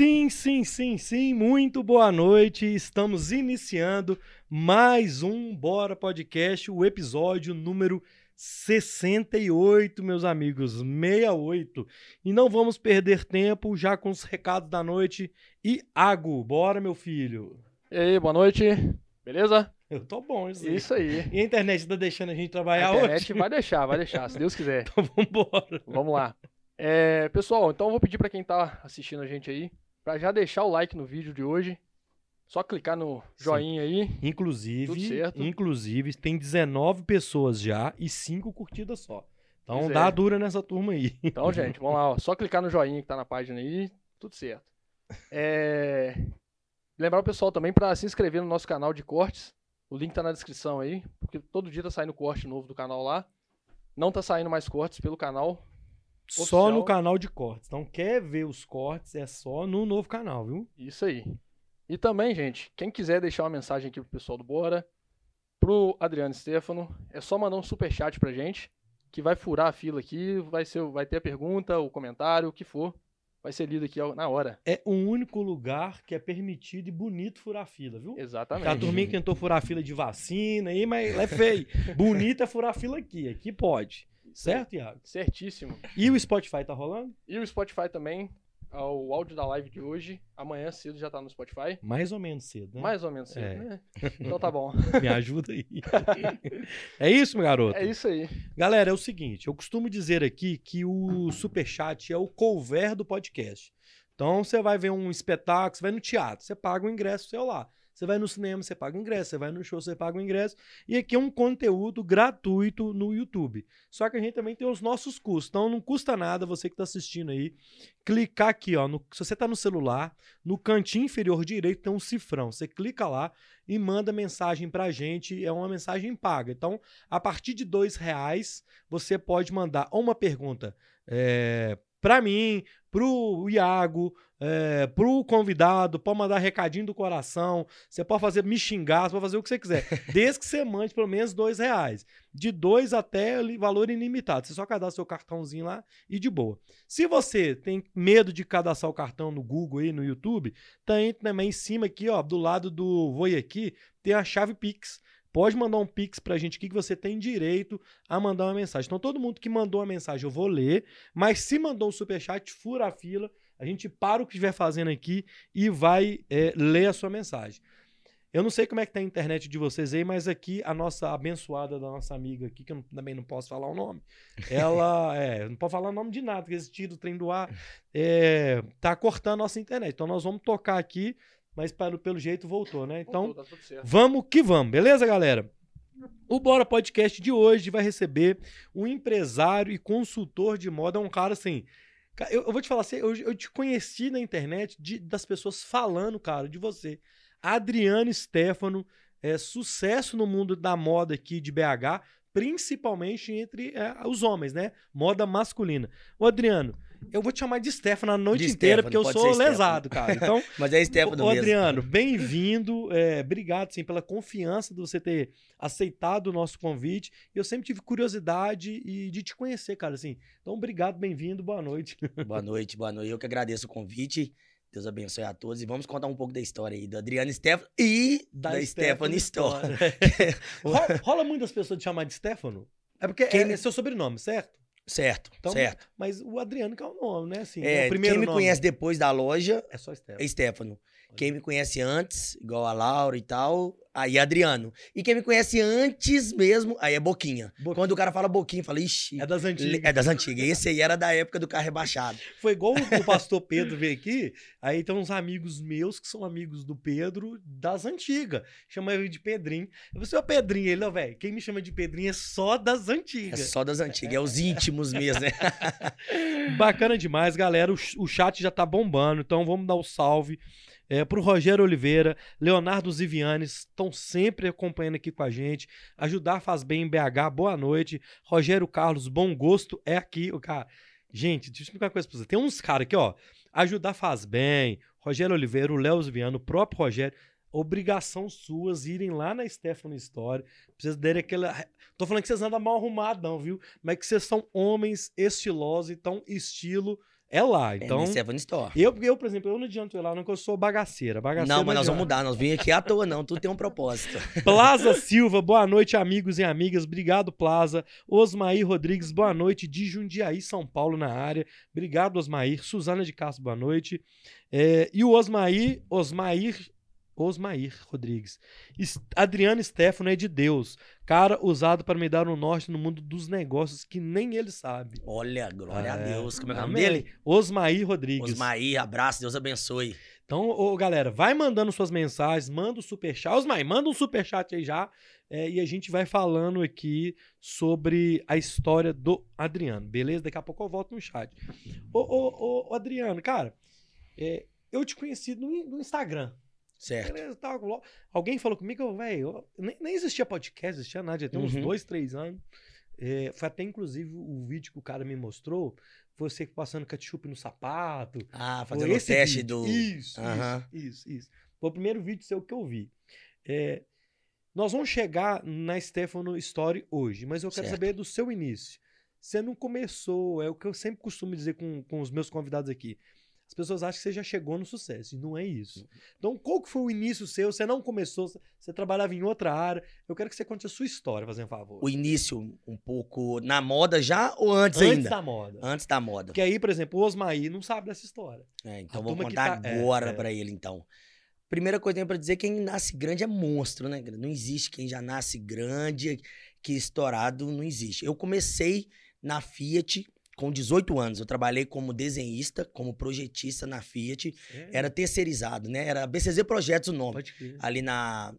Sim, sim, sim, sim. Muito boa noite. Estamos iniciando mais um Bora Podcast, o episódio número 68, meus amigos. 68. E não vamos perder tempo já com os recados da noite. E Ago, bora, meu filho. E aí, boa noite. Beleza? Eu tô bom, isso aí. Isso aí. E a internet tá deixando a gente trabalhar a internet hoje? vai deixar, vai deixar, se Deus quiser. Então vambora. Vamos lá. É, pessoal, então eu vou pedir pra quem tá assistindo a gente aí, pra já deixar o like no vídeo de hoje. Só clicar no joinha aí. Tudo Inclusive, certo. inclusive, tem 19 pessoas já e 5 curtidas só. Então é. dá dura nessa turma aí. Então, gente, vamos lá, ó. Só clicar no joinha que tá na página aí, tudo certo. É... Lembrar o pessoal também pra se inscrever no nosso canal de cortes. O link tá na descrição aí, porque todo dia tá saindo corte novo do canal lá. Não tá saindo mais cortes pelo canal. Só Oficial. no canal de cortes. Então quer ver os cortes é só no novo canal, viu? Isso aí. E também, gente, quem quiser deixar uma mensagem aqui pro pessoal do Bora, pro Adriano Stefano, é só mandar um superchat pra gente, que vai furar a fila aqui, vai, ser, vai ter a pergunta, o comentário, o que for, vai ser lido aqui na hora. É o único lugar que é permitido e bonito furar fila, viu? Exatamente. Tá a turminha que tentou furar fila de vacina aí, mas é feio. Bonito é furar fila aqui. Aqui pode. Certo, Iago? Certíssimo. E o Spotify tá rolando? E o Spotify também, ah, o áudio da live de hoje, amanhã cedo já tá no Spotify. Mais ou menos cedo, né? Mais ou menos cedo, É. né? Então tá bom. Me ajuda aí. é isso, meu garoto? É isso aí. Galera, é o seguinte, eu costumo dizer aqui que o Superchat é o cover do podcast. Então, você vai ver um espetáculo, você vai no teatro, você paga o ingresso seu lá. Você vai no cinema, você paga o ingresso. Você vai no show, você paga o ingresso. E aqui é um conteúdo gratuito no YouTube. Só que a gente também tem os nossos custos. Então, não custa nada você que está assistindo aí clicar aqui, ó. no- se você está no celular, no cantinho inferior direito tem um cifrão. Você clica lá e manda mensagem pra gente. É uma mensagem paga. Então, a partir de dois reais, você pode mandar uma pergunta é, para mim, pro Iago, é, pro convidado, pode mandar recadinho do coração, você pode fazer me xingar, você pode fazer o que você quiser, desde que você mande pelo menos dois reais. De dois até valor ilimitado. Você só cadastra seu cartãozinho lá e de boa. Se você tem medo de cadastrar o cartão no Google aí, no YouTube, tem também em cima aqui, ó, do lado do Voi aqui, tem a chave Pix. Pode mandar um Pix pra gente aqui que você tem direito a mandar uma mensagem. Então, todo mundo que mandou uma mensagem eu vou ler, mas se mandou um superchat, fura a fila, a gente para o que estiver fazendo aqui e vai é, ler a sua mensagem. Eu não sei como é que tá a internet de vocês aí, mas aqui a nossa abençoada da nossa amiga aqui, que eu não- também não posso falar o nome, ela é, não pode falar o nome de nada, porque esse tiro do trem do ar é, tá cortando a nossa internet. Então nós vamos tocar aqui, mas pelo, pelo jeito voltou, né? Então Voltou, tá. Vamos que vamos, beleza, galera? O Bora Podcast de hoje vai receber um empresário e consultor de moda, é um cara assim. Eu, eu vou te falar assim, eu, eu te conheci na internet de- das pessoas falando, cara, de você. Adriano Stefano, é, sucesso no mundo da moda aqui de BH, principalmente entre é, os homens, né? Moda masculina. Ô, Adriano, eu vou te chamar de Stefano a noite De inteira, Stefano, porque eu sou Stefano. lesado, cara. Então, Mas é Stefano Ô, mesmo. Adriano, bem-vindo. é, obrigado, sim, pela confiança de você ter aceitado o nosso convite. Eu sempre tive curiosidade e de te conhecer, cara, assim. Então, obrigado, bem-vindo, boa noite. Boa noite, boa noite. Eu que agradeço o convite. Deus abençoe a todos. E vamos contar um pouco da história aí do Adriano Stefano e da, Stephanie Store. Rola, rola muitas pessoas de chamar de Stefano? É porque Quem é, é seu sobrenome, certo? Certo, Então, certo. Mas o Adriano que é o nome, né? Assim, É, o primeiro quem me nome. conhece depois da loja É só Stefano. é Stefano. Quem me conhece antes, igual a Laura e tal, aí é Adriano. E quem me conhece antes mesmo, aí é Boquinha. Boquinha. Quando o cara fala Boquinha, fala, ixi, É das antigas. é das antigas. Esse aí era da época do carro rebaixado. Foi igual o pastor Pedro veio aqui, aí tem uns amigos meus que são amigos do Pedro das antigas. Chama ele de Pedrinho. Eu falei, ô Pedrinho, ele, ó, velho, quem me chama de Pedrinho é só das É antigas. só das antigas, é os íntimos mesmo, né? Bacana demais, galera. O, ch- o chat já tá bombando, então vamos dar o salve. É, pro Rogério Oliveira, Leonardo Ziviani, estão sempre acompanhando aqui com a gente. Ajudar faz bem em BH, boa noite. Rogério Carlos, bom gosto é aqui. O cara, gente, deixa eu explicar uma coisa pra. Tem uns caras aqui, ó. Ajudar faz bem. Rogério Oliveira, o Léo Ziviano, o próprio Rogério. Obrigação suas irem lá na Stephanie Story. Vocês derem aquela. Tô falando que vocês andam mal arrumados, não, viu? Mas que vocês são homens estilosos, então estilo é lá. É Então, no Stephanie Store. eu, eu, por exemplo, eu não adianto ir lá, não, que eu sou bagaceira. bagaceira Não, mas nós vamos mudar. Nós vim aqui à toa, não. Tudo tem um propósito. Plaza Silva, boa noite, amigos e amigas. Obrigado, Plaza. Osmair Rodrigues, boa noite. De Jundiaí, São Paulo, na área. Obrigado, Osmair. Suzana de Castro, boa noite. É, e o Osmair, Osmair, Osmair Rodrigues. Es- Adriano Stefano é de Deus. Cara usado para me dar um norte no mundo dos negócios que nem ele sabe. Olha, glória a É. Deus. Como é que é o nome dele? Osmair Rodrigues. Osmaí, abraço, Deus abençoe. Então, ô, galera, vai mandando suas mensagens, manda o superchat. Osmai, manda um superchat aí já. é, e a gente vai falando aqui sobre a história do Adriano, beleza? Daqui a pouco eu volto no chat. Ô, ô, ô, ô, Adriano, cara, é, eu te conheci no, no Instagram. Certo. Beleza, tal, Alguém falou comigo, velho, nem, nem existia podcast, existia nada, já tem uns Uhum. dois, três anos. É, foi até, inclusive, o vídeo que o cara me mostrou, você passando ketchup no sapato, Ah, fazendo o teste vídeo. do. Isso, Aham. isso, isso, isso. Foi o primeiro vídeo seu que eu vi. É, nós vamos chegar na Stefano Story hoje, mas eu quero Certo. saber do seu início. Você não começou, é o que eu sempre costumo dizer com, com os meus convidados aqui. As pessoas acham que você já chegou no sucesso, e não é isso. Então, qual que foi o início seu? Você não começou, você trabalhava em outra área. Eu quero que você conte a sua história, fazendo um favor. O início um pouco na moda já ou antes, Antes ainda? da moda. Antes da moda. Porque aí, por exemplo, o Osmaí não sabe dessa história. É, então A vou contar tá- é, agora é. pra ele, então. Primeira coisa que eu tenho pra dizer, quem nasce grande é monstro, né? Não existe quem já nasce grande, que estourado, não existe. Eu comecei na Fiat com 18 anos. Eu trabalhei como desenhista, como projetista na Fiat. Era terceirizado, né? Era BCZ Projetos o nome. Ali na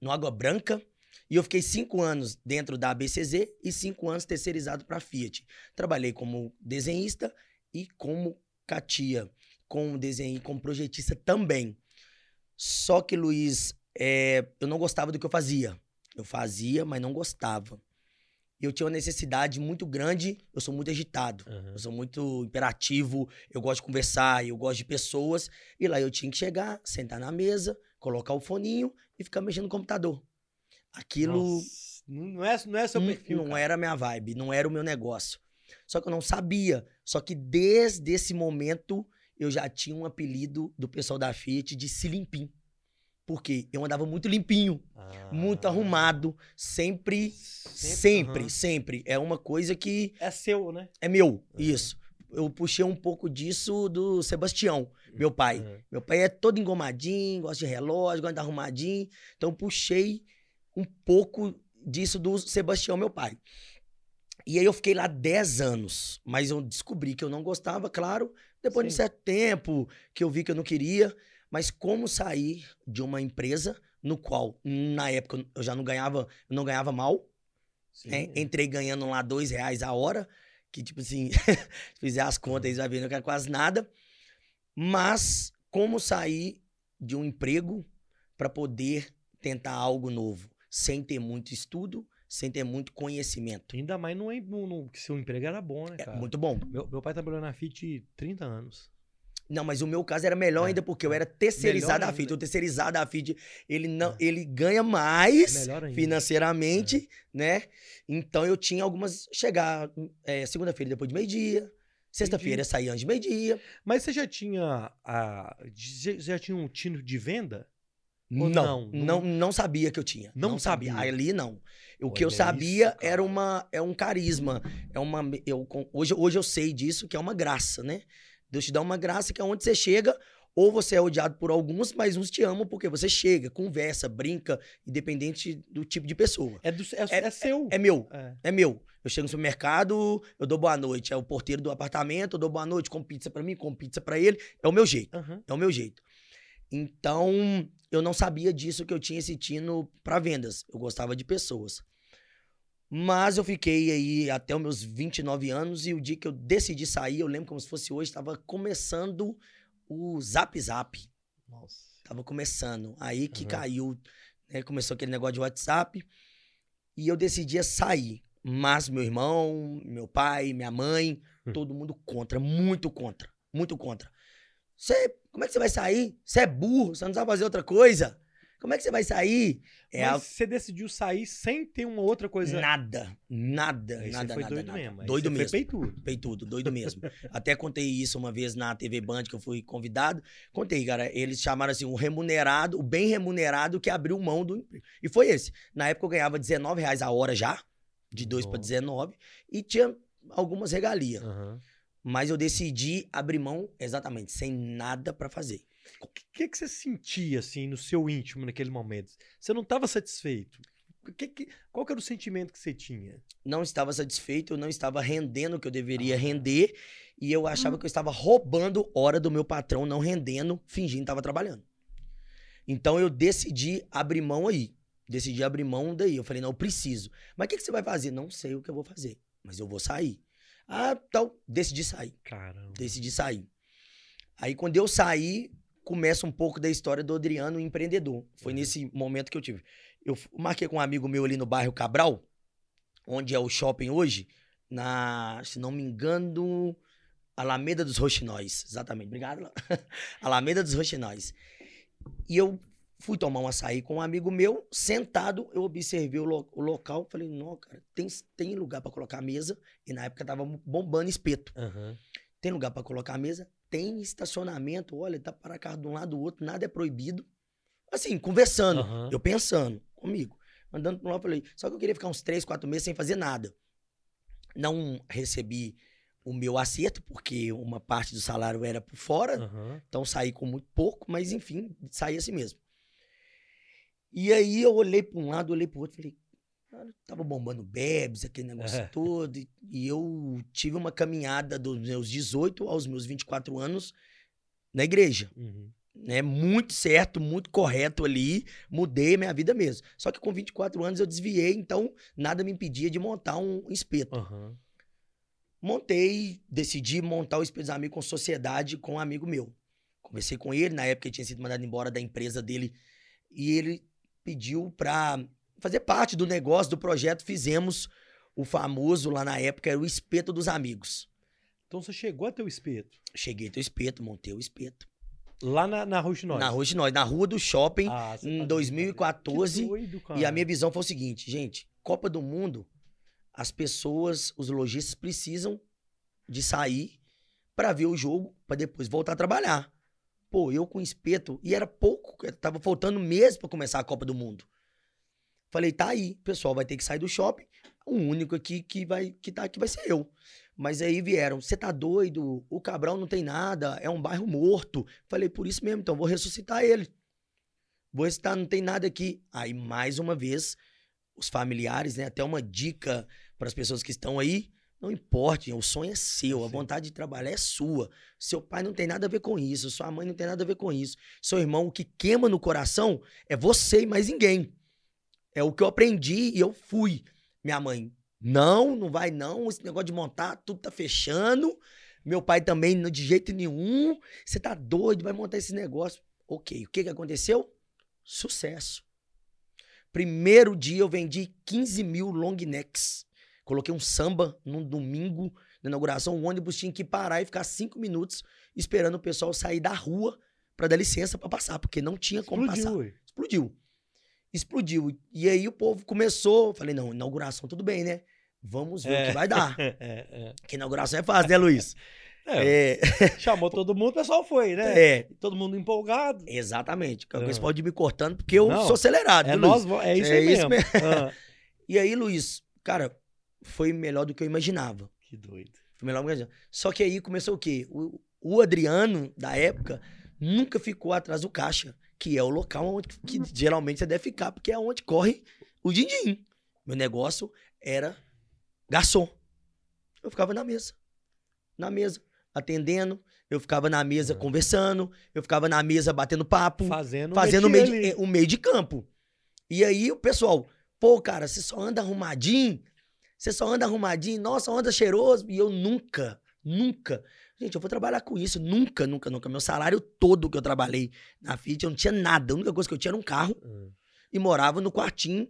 no Água Branca. E eu fiquei cinco anos dentro da ABCZ e cinco anos terceirizado para Fiat. Trabalhei como desenhista e como catia, como desenho, como projetista também. Só que, Luiz, é, eu não gostava do que eu fazia. Eu fazia, mas não gostava. E eu tinha uma necessidade muito grande. Eu sou muito agitado. Aham. Eu sou muito imperativo, eu gosto de conversar, eu gosto de pessoas. E lá eu tinha que chegar, sentar na mesa, colocar o foninho e ficar mexendo no computador. Aquilo Nossa, não é, não é seu perfil. não cara. era a minha vibe, não era o meu negócio. Só que eu não sabia. Só que desde esse momento eu já tinha um apelido do pessoal da Fiat de Se Limpim. Por quê? Eu andava muito limpinho, muito Ah. arrumado, sempre, Sempre, sempre, aham. sempre. É uma coisa que É seu, né? é meu, É. isso. Eu puxei um pouco disso do Sebastião, meu pai. Aham. Meu pai é todo engomadinho, gosta de relógio, gosta de arrumadinho. Então eu puxei um pouco disso do Sebastião, meu pai. E aí eu fiquei lá 10 anos, mas eu descobri que eu não gostava, claro, depois de Sim. certo tempo que eu vi que eu não queria. Mas como sair de uma empresa no qual, na época, eu já não ganhava, não ganhava mal, né? Entrei ganhando lá dois reais a hora, que tipo assim, fizer as contas aí, você vai ver, não quero quase nada. Mas como sair de um emprego para poder tentar algo novo, sem ter muito estudo, sem ter muito conhecimento. Ainda mais no, no, no- que seu emprego era bom, né, É cara? muito bom. Meu, meu pai trabalhou na FIT 30 anos. Não, mas o meu caso era melhor É, ainda porque eu era terceirizado da FIT. O terceirizado da FIT, ele não, É. ele ganha mais ainda. financeiramente, né? Então eu tinha algumas. Chegar é, segunda-feira depois de meio-dia. Sexta-feira saía antes de meio-dia. Mas você já tinha a, já, tinha um tino de venda? Não, não? não, não, sabia que eu tinha. Não sabia? Ali não. O que eu Olha sabia isso, era uma é um carisma, é uma eu hoje hoje eu sei disso que é uma graça, né? Deus te dá uma graça que é onde você chega ou você é odiado por alguns, mas uns te amam porque você chega, conversa, brinca, independente do tipo de pessoa. É, do, é, É- é seu. É meu, É. é meu. Eu chego no supermercado, eu dou boa noite, é o porteiro do apartamento, eu dou boa noite, com pizza pra mim, com pizza pra ele, é o meu jeito. Aham. É o meu jeito. Então, eu não sabia disso que eu tinha esse tino para vendas. Eu gostava de pessoas. Mas eu fiquei aí até os meus 29 anos e o dia que eu decidi sair, eu lembro como se fosse hoje, estava começando o Zap Zap. Nossa. Tava começando. Aí que Aham. caiu, né, começou aquele negócio de WhatsApp e eu decidia sair. Mas meu irmão, meu pai, minha mãe, Hum. todo mundo contra, muito contra, muito contra. Você, como é que você vai sair? Você é burro, você não sabe fazer outra coisa. Como é que você vai sair? É Mas você decidiu sair sem ter uma outra a... coisa. nada, nada, Aí você nada, foi nada, doido nada. mesmo. Aí Doido você mesmo. Foi peitudo. Peitudo, doido mesmo. Até contei isso uma vez na TV Band, que eu fui convidado. Contei, cara. Eles chamaram assim, o remunerado, o bem remunerado que abriu mão do emprego. E foi esse. Na época eu ganhava 19 reais a hora já, de 2 para Nossa. 19, e tinha algumas regalias. Aham. Mas eu decidi abrir mão exatamente, sem nada pra fazer. O que, que, que você sentia, assim, no seu íntimo naquele momento? Você não estava satisfeito? Que que- qual que era o sentimento que você tinha? Não estava satisfeito, eu não estava rendendo o que eu deveria render, e eu achava que eu estava roubando hora do meu patrão, não rendendo, fingindo que estava trabalhando. Então eu decidi abrir mão aí. Decidi abrir mão daí. Eu falei, não, eu preciso. Mas o que, que você vai fazer? Não sei o que eu vou fazer, mas eu vou sair. Ah, então, decidi sair. Caramba. Decidi sair. Aí quando eu saí, começa um pouco da história do Adriano, o empreendedor. Foi Uhum. nesse momento que eu tive. Eu marquei com um amigo meu ali no bairro Cabral, onde é o shopping hoje, na, se não me engano, Alameda dos Roxinóis. Exatamente, obrigado. Alameda dos Roxinóis. E eu fui tomar um açaí com um amigo meu, sentado, eu observei o, lo- o local, falei, não, cara, tem, tem lugar pra colocar a mesa, e na época tava bombando espeto. Aham. Tem lugar pra colocar a mesa, tem estacionamento, olha, tá para carro de um lado do outro, nada é proibido. Assim, conversando, Aham. eu pensando comigo, andando por lá, falei, só que eu queria ficar uns três, quatro meses sem fazer nada. Não recebi o meu acerto, porque uma parte do salário era por fora, Aham. então saí com muito pouco, mas enfim, saí assim mesmo. E aí eu olhei para um lado, olhei para o outro, falei, tava bombando bebes, aquele negócio É. todo. E, e eu tive uma caminhada dos meus 18 aos meus 24 anos na igreja. Uhum. Né? Muito certo, muito correto ali. Mudei minha vida mesmo. Só que com 24 anos eu desviei, então nada me impedia de montar um espeto. Aham. Montei, decidi montar o Espelho dos Amigos com sociedade com um amigo meu. Conversei com ele, na época ele tinha sido mandado embora da empresa dele, e ele pediu pra fazer parte do negócio, do projeto. Fizemos o famoso, lá na época, era o Espeto dos Amigos. Então você chegou até o espeto. Cheguei até o espeto, montei o espeto. Lá na, na Rua de Nós. Na rua de nós, na rua do shopping, Ah, em tá 2014, Que doido, cara. E a minha visão foi o seguinte, gente, Copa do Mundo, as pessoas, os lojistas precisam de sair pra ver o jogo, pra depois voltar a trabalhar. Pô, eu com espeto, e era pouco, tava faltando mês pra começar a Copa do Mundo. Falei, tá aí, pessoal vai ter que sair do shopping, o único aqui que vai que tá aqui vai ser eu. Mas aí vieram, você tá doido? O Cabral não tem nada, é um bairro morto. Falei, por isso mesmo, então vou ressuscitar ele. Vou ressuscitar, não tem nada aqui. Aí, mais uma vez, os familiares, né? Até uma dica para as pessoas que estão aí. Não importe, o sonho é seu, a Sim. vontade de trabalhar é sua. Seu pai não tem nada a ver com isso, sua mãe não tem nada a ver com isso. Seu irmão, o que queima no coração é você e mais ninguém. É o que eu aprendi e eu fui. Minha mãe, não, não vai não, esse negócio de montar, tudo tá fechando. Meu pai também, de jeito nenhum. Você tá doido, vai montar esse negócio. Ok, o que que aconteceu? Sucesso. Primeiro dia eu vendi 15 mil long necks. Coloquei um samba num domingo na inauguração. O ônibus tinha que parar e ficar cinco minutos esperando o pessoal sair da rua pra dar licença pra passar, porque não tinha como Explodiu, passar. ué. Explodiu. Explodiu. E aí o povo começou. Falei, não, inauguração tudo bem, né? Vamos ver o É. que vai dar. É, é, Que inauguração é fácil, né, Luiz? é. É, Chamou todo mundo, o pessoal foi, né? é, Todo mundo empolgado. exatamente. Ah. pode ir me cortando, porque eu Não, sou acelerado, É, viu, nós, é isso É aí isso mesmo. Ah, E aí, Luiz, cara, foi melhor do que eu imaginava. que doido. Foi melhor do que eu imaginava. Só que aí começou o quê? O, o Adriano, da época, nunca ficou atrás do caixa, que é o local onde que geralmente você deve ficar, porque é onde corre o din-din. Meu negócio era garçom. Eu ficava na mesa. Na mesa, atendendo. Eu ficava na mesa Ah. conversando. Eu ficava na mesa batendo papo. Fazendo, o fazendo o meio, de, o meio de campo. E aí o pessoal, pô, cara, você só anda arrumadinho, você só anda arrumadinho, nossa, anda cheiroso. E eu nunca, nunca. Gente, eu vou trabalhar com isso. Nunca, nunca, nunca. Meu salário todo que eu trabalhei na Fiat, eu não tinha nada. A única coisa que eu tinha era um carro Ah, e morava no quartinho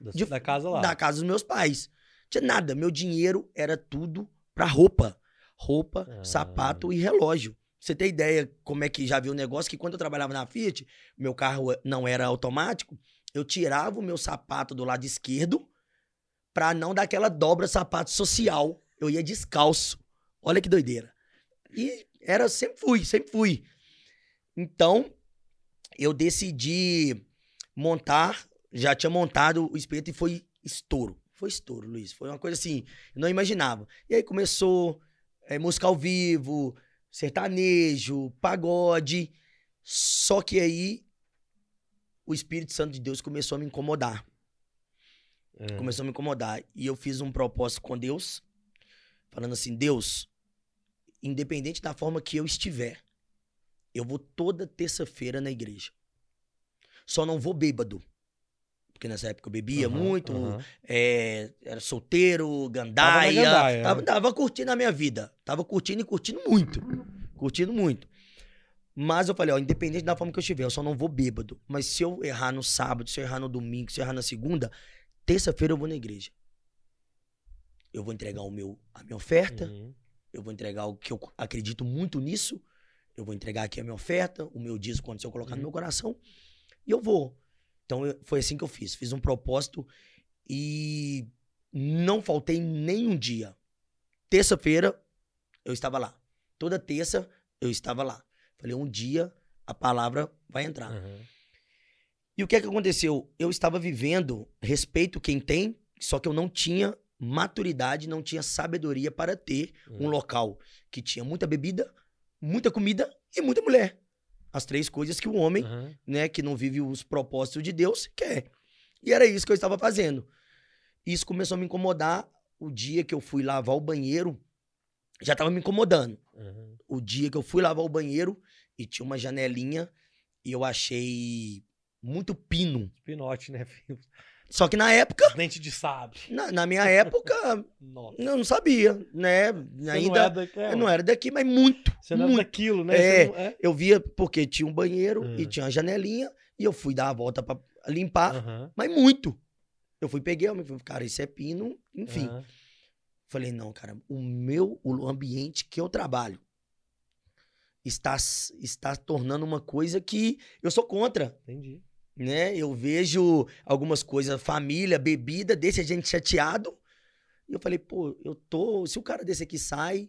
Da, de- da casa lá. da casa dos meus pais. Não tinha nada. Meu dinheiro era tudo pra roupa. Roupa, Ah. sapato e relógio. Você tem ideia como é que já viu o negócio? Que quando eu trabalhava na Fiat, meu carro não era automático, eu tirava o meu sapato do lado esquerdo pra não dar aquela dobra sapato social. Eu ia descalço. Olha que doideira. E era, sempre fui, sempre fui. Então, eu decidi montar, já tinha montado o espeto e foi estouro. Foi estouro, Luiz. Foi uma coisa assim, eu não imaginava. E aí começou é, música ao vivo, sertanejo, pagode. Só que aí o Espírito Santo de Deus começou a me incomodar. É. Começou a me incomodar. E eu fiz um propósito com Deus, falando assim: Deus, independente da forma que eu estiver, eu vou toda terça-feira na igreja. Só não vou bêbado. Porque nessa época eu bebia Aham, muito, aham. é, era solteiro, Tava na gandaia. gandaia, tava, é. tava curtindo a minha vida. Tava curtindo e curtindo muito. Curtindo muito. Mas eu falei, ó, independente da forma que eu estiver, eu só não vou bêbado. Mas se eu errar no sábado, se eu errar no domingo, se eu errar na segunda, terça-feira eu vou na igreja. Eu vou entregar o meu, a minha oferta, Uhum. Eu vou entregar o que eu acredito muito nisso. Eu vou entregar aqui a minha oferta, o meu dízimo quando eu colocar no Uhum. meu coração. E eu vou. Então eu- foi assim que eu fiz. Fiz um propósito e não faltei nem um dia. Terça-feira eu estava lá. Toda terça eu estava lá. Falei, um dia a palavra vai entrar. Uhum. E o que é que aconteceu? Eu estava vivendo, respeito quem tem, só que eu não tinha maturidade, não tinha sabedoria para ter um Uhum. local que tinha muita bebida, muita comida e muita mulher. As três coisas que o homem, Uhum. né, que não vive os propósitos de Deus, quer. E era isso que eu estava fazendo. Isso começou a me incomodar o dia que eu fui lavar o banheiro, já estava me incomodando. Uhum. O dia que eu fui lavar o banheiro e tinha uma janelinha e eu achei muito pino. Pinote, né, filho? Só que na época, Dente de sabre. na, na minha época, Nossa. eu não sabia, né? Você Ainda não é daqui, eu não era daqui, mas muito. Você não é muito. daquilo, né? É. Não é? Eu via porque tinha um banheiro e tinha uma janelinha e eu fui dar a volta pra limpar, Aham, mas muito. Eu fui, peguei, eu falei, cara, isso é pino, enfim. aham. Falei, não, cara, o meu, o ambiente que eu trabalho está, está tornando uma coisa que eu sou contra, Entendi. Né? Eu vejo algumas coisas, família, bebida, deixa a gente chateado. E eu falei, pô, eu tô, se o cara desse aqui sai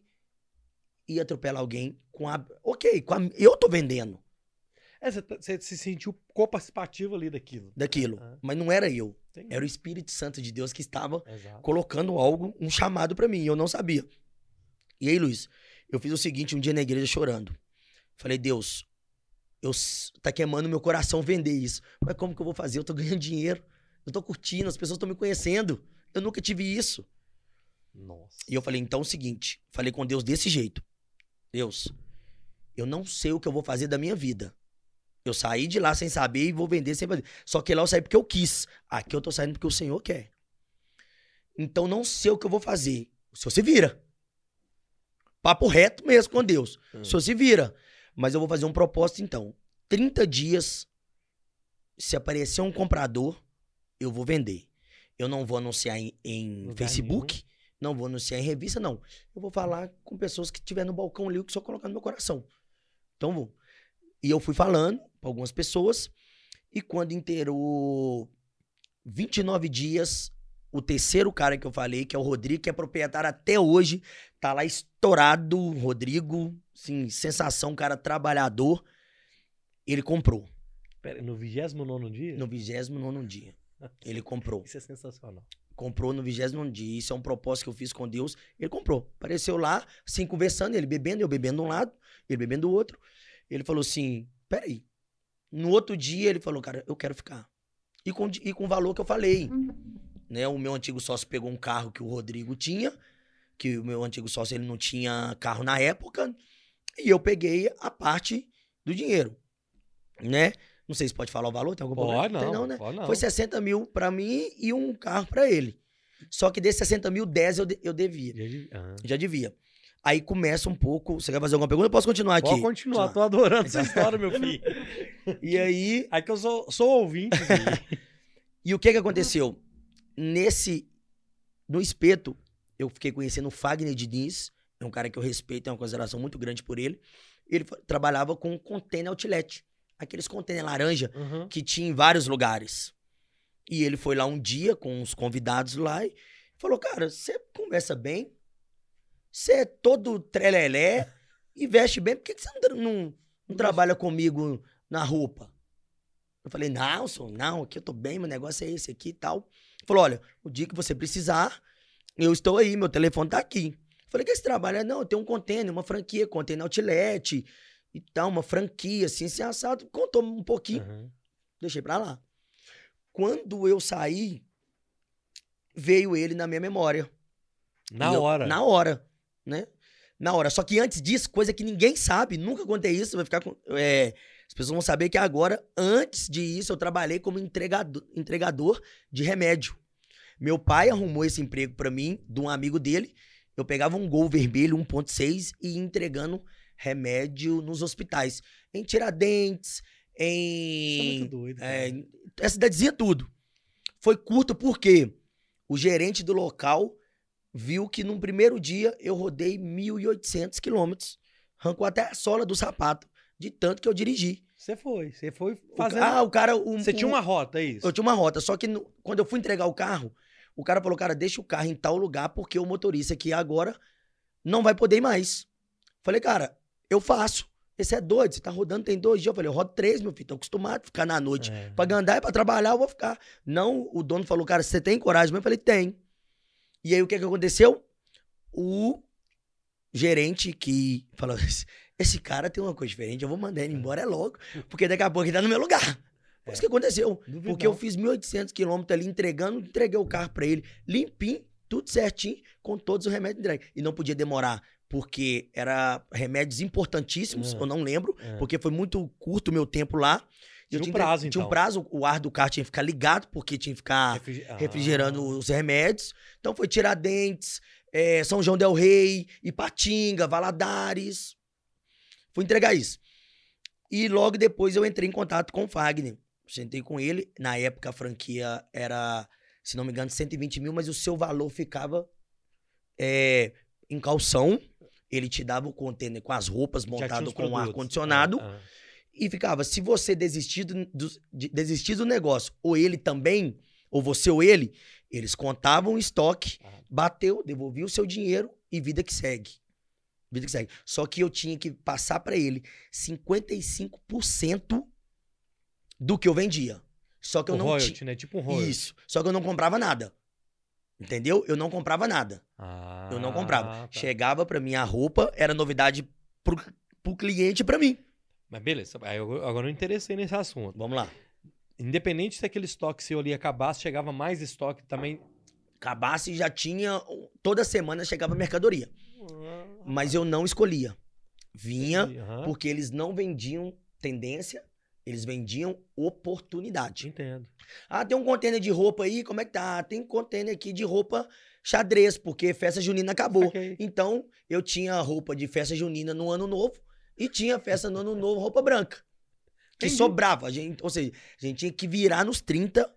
e atropela alguém com a, ok, com a, eu tô vendendo É, você, tá- se sentiu co-participativo ali daquilo. daquilo, Ah, mas não era eu, entendi. era o Espírito Santo de Deus que estava Exato. colocando algo, um chamado pra mim, e eu não sabia. E aí, Luiz, eu fiz o seguinte um dia na igreja chorando. Falei, Deus, eu tá queimando meu coração vender isso. Mas como que eu vou fazer? Eu tô ganhando dinheiro, eu tô curtindo, as pessoas estão me conhecendo. Eu nunca tive isso. Nossa. E eu falei, então é o seguinte, falei com Deus desse jeito. Deus, eu não sei o que eu vou fazer da minha vida. Eu saí de lá sem saber e vou vender sem fazer. Só que lá eu saí porque eu quis. Aqui eu tô saindo porque o Senhor quer. Então não sei o que eu vou fazer. O Senhor se vira. Papo reto mesmo com Deus. Hum. O Senhor se vira. Mas eu vou fazer um propósito então. 30 dias, se aparecer um comprador, eu vou vender. Eu não vou anunciar em, em Facebook, não vou anunciar em revista, não. Eu vou falar com pessoas que estiver no balcão ali, o que só colocar no meu coração. Então vou. E eu fui falando para algumas pessoas, e quando inteirou 29 dias, o terceiro cara que eu falei, que é o Rodrigo, que é proprietário até hoje, tá lá estourado, Rodrigo, assim, sensação, um cara trabalhador, ele comprou, Pera, no 29 dia? no 29 dia. Ele comprou. Isso é sensacional. Comprou no 29 dia. Isso é um propósito que eu fiz com Deus. Ele comprou. Apareceu lá, assim, conversando, ele bebendo, eu bebendo de um lado, ele bebendo do outro. Ele falou assim: peraí. No outro dia, ele falou, cara, eu quero ficar. E com, e com o valor que eu falei. Né? O meu antigo sócio pegou um carro que o Rodrigo tinha, que o meu antigo sócio ele não tinha carro na época, e eu peguei a parte do dinheiro. Né? Não sei se pode falar o valor, tem algum Pode problema? não, Tem né? pode não. Foi 60 mil pra mim e um carro pra ele. Só que desses 60 mil, 10 eu, de- eu devia. Já de-. Já devia. Aí começa um pouco. Você quer fazer alguma pergunta? Eu posso continuar aqui. Pode continuar, tô adorando essa história, meu filho. E aí. Aí que eu sou, sou ouvinte. E o que que aconteceu? Nesse. No espeto, eu fiquei conhecendo o Fagner Diniz. É um cara que eu respeito, tenho uma consideração muito grande por ele. Ele trabalhava com container outlet. Aqueles container laranja Uhum. que tinha em vários lugares. E ele foi lá um dia com os convidados lá e falou: Cara, você conversa bem, você é todo trelelé e veste bem, por que você não, não, não trabalha comigo na roupa? Eu falei: Não, senhor, não, aqui eu tô bem, meu negócio é esse aqui e tal. Ele falou: Olha, o dia que você precisar, eu estou aí, meu telefone tá aqui. Falei: Que você trabalha? Não, eu tenho um container, uma franquia, container outlet e tal, uma franquia, assim, assim, assado. Contou um pouquinho Uhum. deixei pra lá. Quando eu saí, veio ele na minha memória. Na eu- hora. na hora, né? Na hora. Só que antes disso, coisa que ninguém sabe, nunca contei isso, vai ficar com. é, as pessoas vão saber que agora, antes disso, eu trabalhei como entregador, entregador de remédio. Meu pai arrumou esse emprego pra mim, de um amigo dele. Eu pegava um gol vermelho 1.6 e ia entregando remédio nos hospitais. Em Tiradentes, Isso é em muito doido. é, cara. essa cidadezinha tudo. Foi curto porque o gerente do local viu que num primeiro dia eu rodei 1.800 quilômetros. Arrancou até a sola do sapato, de tanto que eu dirigi. Você foi. Você foi O fazendo. ca- Ah, o cara... o- você tinha o- uma rota, é isso? Eu tinha uma rota, só que no- quando eu fui entregar o carro, o cara falou, cara, deixa o carro em tal lugar porque o motorista aqui agora não vai poder ir mais. Falei, cara, eu faço. Esse é doido, você tá rodando tem dois dias. Eu falei, eu rodo três, meu filho, tô acostumado a ficar na noite. É. Pra andar e pra trabalhar, eu vou ficar. Não, o dono falou, cara, você tem coragem? Eu falei, tem. E aí, o que que aconteceu? O gerente que falou, "Esse- esse cara tem uma coisa diferente, eu vou mandar ele embora, é logo, porque daqui a pouco ele tá no meu lugar. Foi isso que aconteceu. Duvido Porque eu fiz 1.800 quilômetros ali entregando, entreguei o carro pra ele, limpinho, tudo certinho, com todos os remédios entregues. E não podia demorar, porque era remédios importantíssimos, Ah. eu não lembro, É. porque foi muito curto o meu tempo lá. Tinha eu um tinha, prazo, Tinha então. um prazo, o ar do carro tinha que ficar ligado, porque tinha que ficar Refrigi- Ah. refrigerando os remédios. Então foi Tiradentes, eh, São João del Rei, Ipatinga, Valadares. Fui entregar isso. E logo depois eu entrei em contato com o Fagner. Sentei com ele. Na época a franquia era, se não me engano, 120 mil, mas o seu valor ficava eh, em calção. Ele te dava o container com as roupas montado com ar-condicionado Ah, ah. e ficava, se você desistir do, do- de- desistir do negócio, ou ele também, ou você ou ele, eles contavam o estoque, Ah. bateu, devolvia o seu dinheiro e vida que segue. Vida que segue. Só que eu tinha que passar pra ele 55% do que eu vendia. Só que eu O não royalty, tinha. né? Tipo um royalty. Isso. Só que eu não comprava nada. Entendeu? Eu não comprava nada. Ah, Eu não comprava. tá. Chegava pra mim a roupa, era novidade pro, pro cliente e pra mim. Mas beleza, eu- agora eu interessei nesse assunto. Vamos lá. Independente se aquele estoque seu ali acabasse, chegava mais estoque também. acabasse já tinha. Toda semana chegava mercadoria. Mas eu não escolhia. Vinha Aham, porque eles não vendiam tendência, eles vendiam oportunidade. Entendo. Ah, tem um container de roupa aí, como é que tá? Ah, Tem container aqui de roupa xadrez, porque festa junina acabou. Saquei. Então, eu tinha roupa de festa junina no ano novo e tinha festa no ano novo, roupa branca. Que Entendi. sobrava. A gente, ou seja, a gente tinha que virar nos 30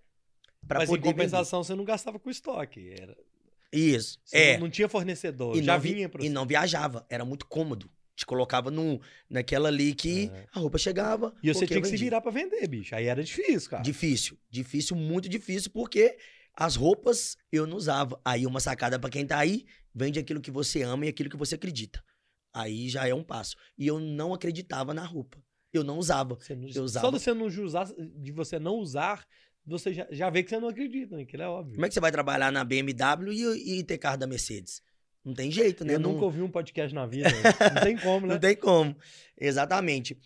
para Mas em poder vender. compensação, você não gastava com estoque. Era... Isso. Você é. não, não tinha fornecedor. E já não vi- vinha pro E não viajava. Era muito cômodo. Te colocava no, naquela ali que É. a roupa chegava. E você tinha que se virar pra vender, bicho. Aí era difícil, cara. Difícil. Difícil, muito difícil, porque as roupas eu não usava. Aí uma sacada pra quem tá aí, vende aquilo que você ama e aquilo que você acredita. Aí já é um passo. E eu não acreditava na roupa. Eu não usava. Não- Eu Só usava. de você não usar, de você não usar, você já, já vê que você não acredita, né? Aquilo é óbvio. Como é que você vai trabalhar na BMW e, e ter carro da Mercedes? Não tem jeito, né? Eu Não- nunca ouvi um podcast na vida. não tem como, né? Não tem como. Exatamente.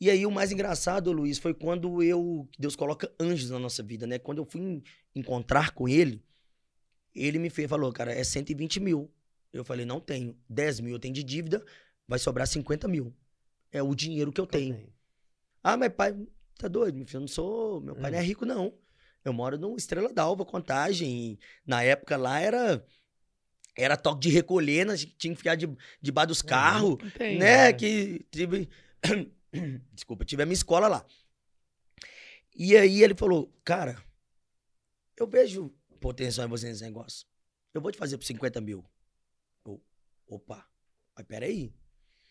E aí, o mais engraçado, Luiz, foi quando eu. Deus coloca anjos na nossa vida, né? Quando eu fui en- encontrar com ele, ele me fez, falou, cara, é 120 mil. Eu falei, não tenho. 10 mil eu tenho de dívida, vai sobrar 50 mil. É o dinheiro que eu tenho. Ah, mas pai, tá doido, meu filho? Eu não sou. Meu pai não é Hum. rico, não. Eu moro no Estrela d'Alva, Contagem. Na época lá era. Era toque de recolher, nós tinha que ficar de, debaixo dos carros tem, né? Que tive. Desculpa, tive a minha escola lá. E aí ele falou, cara, eu vejo potencial em você nesse negócio. Eu vou te fazer por 50 mil. Eu, opa, mas peraí.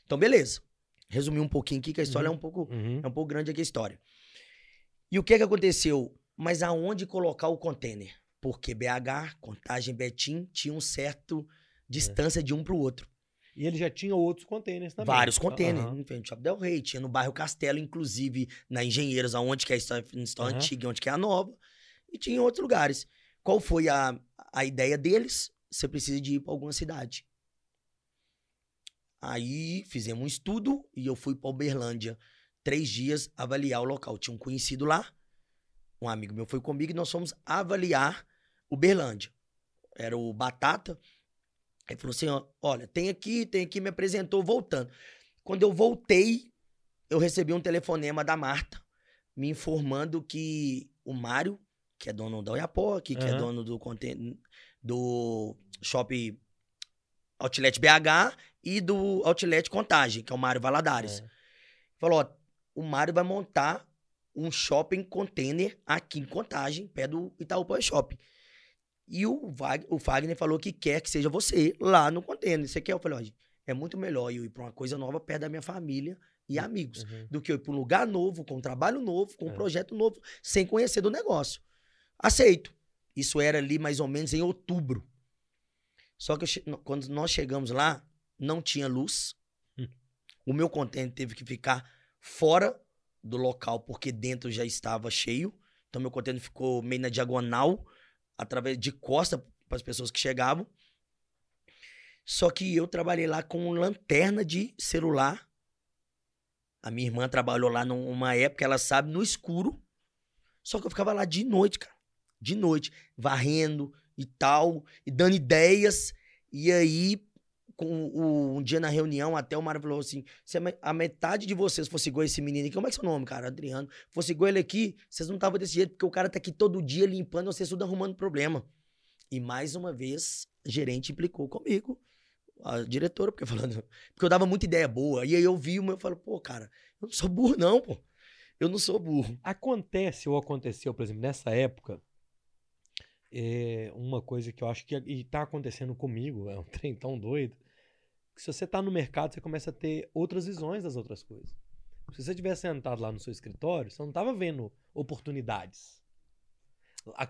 Então, beleza. resumir um pouquinho aqui, que a história Uhum. é um pouco Uhum. é um pouco grande aqui a história. E o que que aconteceu? Mas aonde colocar o container? Porque BH, Contagem Betim tinha um certo distância de um pro outro. E ele já tinha outros containers também. Vários containers. Em frente ao Shopping Del Rey, tinha no bairro Castelo, inclusive na Engenheiros, aonde que é a história, a história Aham. antiga, onde que é a nova. E tinha em outros lugares. Qual foi a, a ideia deles? Você precisa de ir para alguma cidade. Aí fizemos um estudo e eu fui para Uberlândia três dias avaliar o local. Tinha um conhecido lá, um amigo meu foi comigo e nós fomos avaliar Uberlândia. Era o Batata. Ele falou assim: ó, olha, tem aqui, tem aqui, me apresentou voltando. Quando eu voltei, eu recebi um telefonema da Marta me informando que o Mário, que é dono da Oiapoque, que é dono do, do Shopping Outlet BH e do Outlet Contagem, que é o Mário Valadares. É. Falou, ó, o Mário vai montar um shopping container aqui em Contagem, pé do Itaú Power Shopping. E o, Wag- o Fagner falou que quer que seja você lá no container. Você quer? Eu falei, gente, é muito melhor eu ir pra uma coisa nova perto da minha família e amigos Uhum. do que eu ir pra um lugar novo, com um trabalho novo, com um É. projeto novo, sem conhecer do negócio. Aceito. Isso era ali mais ou menos em outubro. Só que eu quando nós chegamos lá, não tinha luz. Hum. O meu container teve que ficar fora do local, porque dentro já estava cheio. Então, meu container ficou meio na diagonal, através de costa para as pessoas que chegavam. Só que eu trabalhei lá com lanterna de celular. A minha irmã trabalhou lá numa época, ela sabe, no escuro. Só que eu ficava lá de noite, cara. De noite, varrendo e tal, e dando ideias. E aí, com um dia na reunião, até o Mário falou assim: se a me- a metade de vocês fosse igual esse menino aqui, como é que é seu nome, cara? Adriano. Fosse igual ele aqui, vocês não estavam desse jeito, porque o cara tá aqui todo dia limpando, vocês tudo arrumando problema. E mais uma vez, gerente implicou comigo, a diretora, porque falando, porque eu dava muita ideia boa. E aí eu vi o meu e falo, pô, cara, eu não sou burro, não, pô. Eu não sou burro. Acontece ou aconteceu, por exemplo, nessa época, é uma coisa que eu acho que e tá acontecendo comigo, é um trem tão doido, que se você tá no mercado, você começa a ter outras visões das outras coisas. Se você tivesse sentado lá no seu escritório, você não tava vendo oportunidades.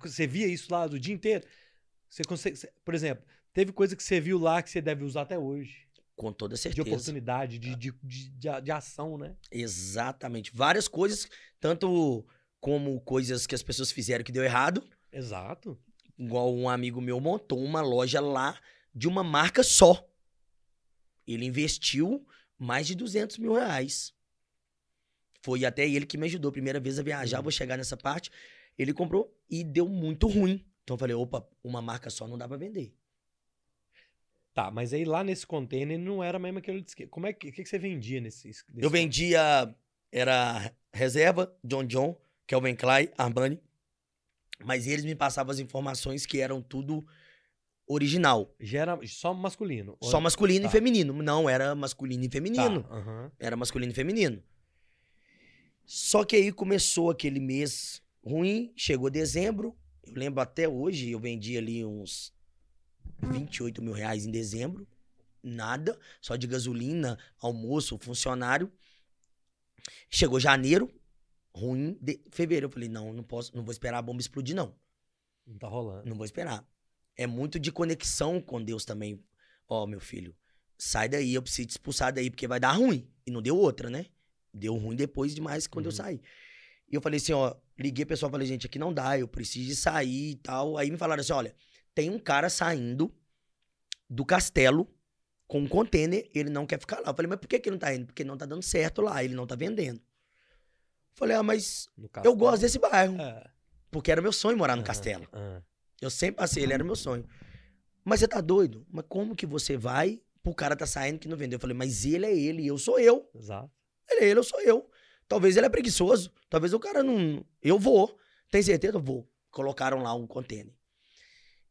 Você via isso lá do dia inteiro. Você consegue, por exemplo, teve coisa que você viu lá que você deve usar até hoje. Com toda De certeza. oportunidade, de, de, de, de, de ação, né? Exatamente. Várias coisas, tanto como coisas que as pessoas fizeram que deu errado, Exato. igual um amigo meu montou uma loja lá de uma marca só. Ele investiu mais de 200 mil reais. Foi até ele que me ajudou. Primeira vez a viajar, vou chegar nessa parte. Ele comprou e deu muito ruim. Então eu falei, opa, uma marca só não dá pra vender. Tá, mas aí lá nesse container não era mesmo aquele de esquerda. Como é que, o que, que você vendia nesse, nesse Eu vendia, era reserva, John John, Calvin Klein, Armani. Mas eles me passavam as informações que eram tudo original. Já era só masculino. Só masculino Tá. e feminino. Não, era masculino e Tá, feminino. aham. Era masculino e feminino. Só que aí começou aquele mês ruim, chegou dezembro. Eu lembro até hoje, eu vendi ali uns 28 mil reais em dezembro. Nada, só de gasolina, almoço, funcionário. Chegou janeiro, ruim. De... Fevereiro, eu falei, não, não posso, não vou esperar a bomba explodir, não. Não tá rolando. Não vou esperar. É muito de conexão com Deus também. Ó, meu filho, sai daí, eu preciso te expulsar daí, porque vai dar ruim. E não deu outra, né? Deu ruim depois demais quando eu Uhum. saí. E eu falei assim, ó, liguei pro pessoal, falei, gente, aqui não dá, eu preciso de sair e tal. Aí me falaram assim, olha, tem um cara saindo do castelo com um container, ele não quer ficar lá. Eu falei, mas por que, que ele não tá indo? Porque não tá dando certo lá, ele não tá vendendo. Falei, ah, mas eu gosto desse bairro. É. Porque era meu sonho morar no castelo. aham. Eu sempre passei, ele era meu sonho. Mas você tá doido? Mas como que você vai pro cara tá saindo que não vendeu? Eu falei, mas ele é ele, eu sou eu. Exato. Ele é ele, eu sou eu. Talvez ele é preguiçoso. Talvez o cara não. Eu vou. Tem certeza? Eu vou. Colocaram lá um container.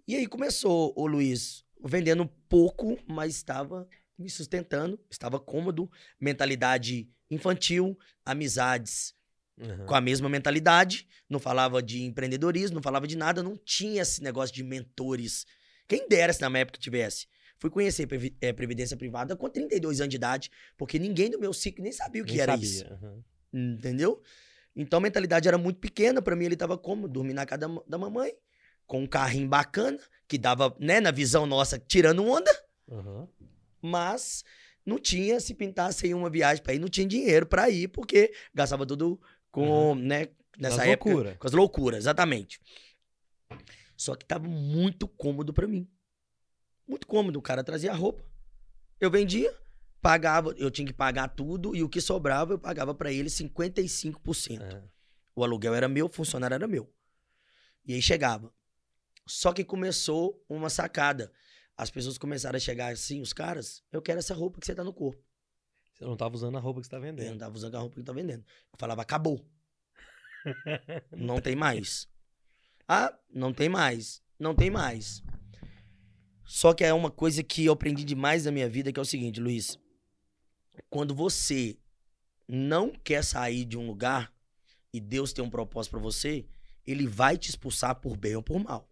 E aí começou o Luiz vendendo pouco, mas estava me sustentando, estava cômodo, mentalidade infantil, amizades Aham. com a mesma mentalidade, não falava de empreendedorismo, não falava de nada, não tinha esse negócio de mentores. Quem dera se na minha época tivesse. Fui conhecer eh, previdência privada com 32 anos de idade, porque ninguém do meu ciclo nem sabia o que Nem era sabia, isso. aham. Entendeu? Então a mentalidade era muito pequena. Pra mim, ele tava como? Dormir na casa da, da mamãe, com um carrinho bacana, que dava, né, na visão nossa, tirando onda, Aham. mas não tinha, se pintasse aí uma viagem pra ir, não tinha dinheiro pra ir, porque gastava tudo com, né, nessa Das época. loucura. Com as loucuras, exatamente. Só que tava muito cômodo pra mim. Muito cômodo. O cara trazia a roupa. Eu vendia, pagava, eu tinha que pagar tudo, e o que sobrava eu pagava pra ele 55%. É. O aluguel era meu, o funcionário era meu. E aí chegava. Só que começou uma sacada. As pessoas começaram a chegar assim, os caras, eu quero essa roupa que você tá no corpo. Você não tava usando a roupa que você tá Eu não vendendo. tava usando a roupa que tá vendendo. Eu falava, acabou. Não tem mais. Ah, não tem mais. Não tem mais. Só que é uma coisa que eu aprendi demais na minha vida, que é o seguinte, Luiz. Quando você não quer sair de um lugar e Deus tem um propósito pra você, ele vai te expulsar por bem ou por mal.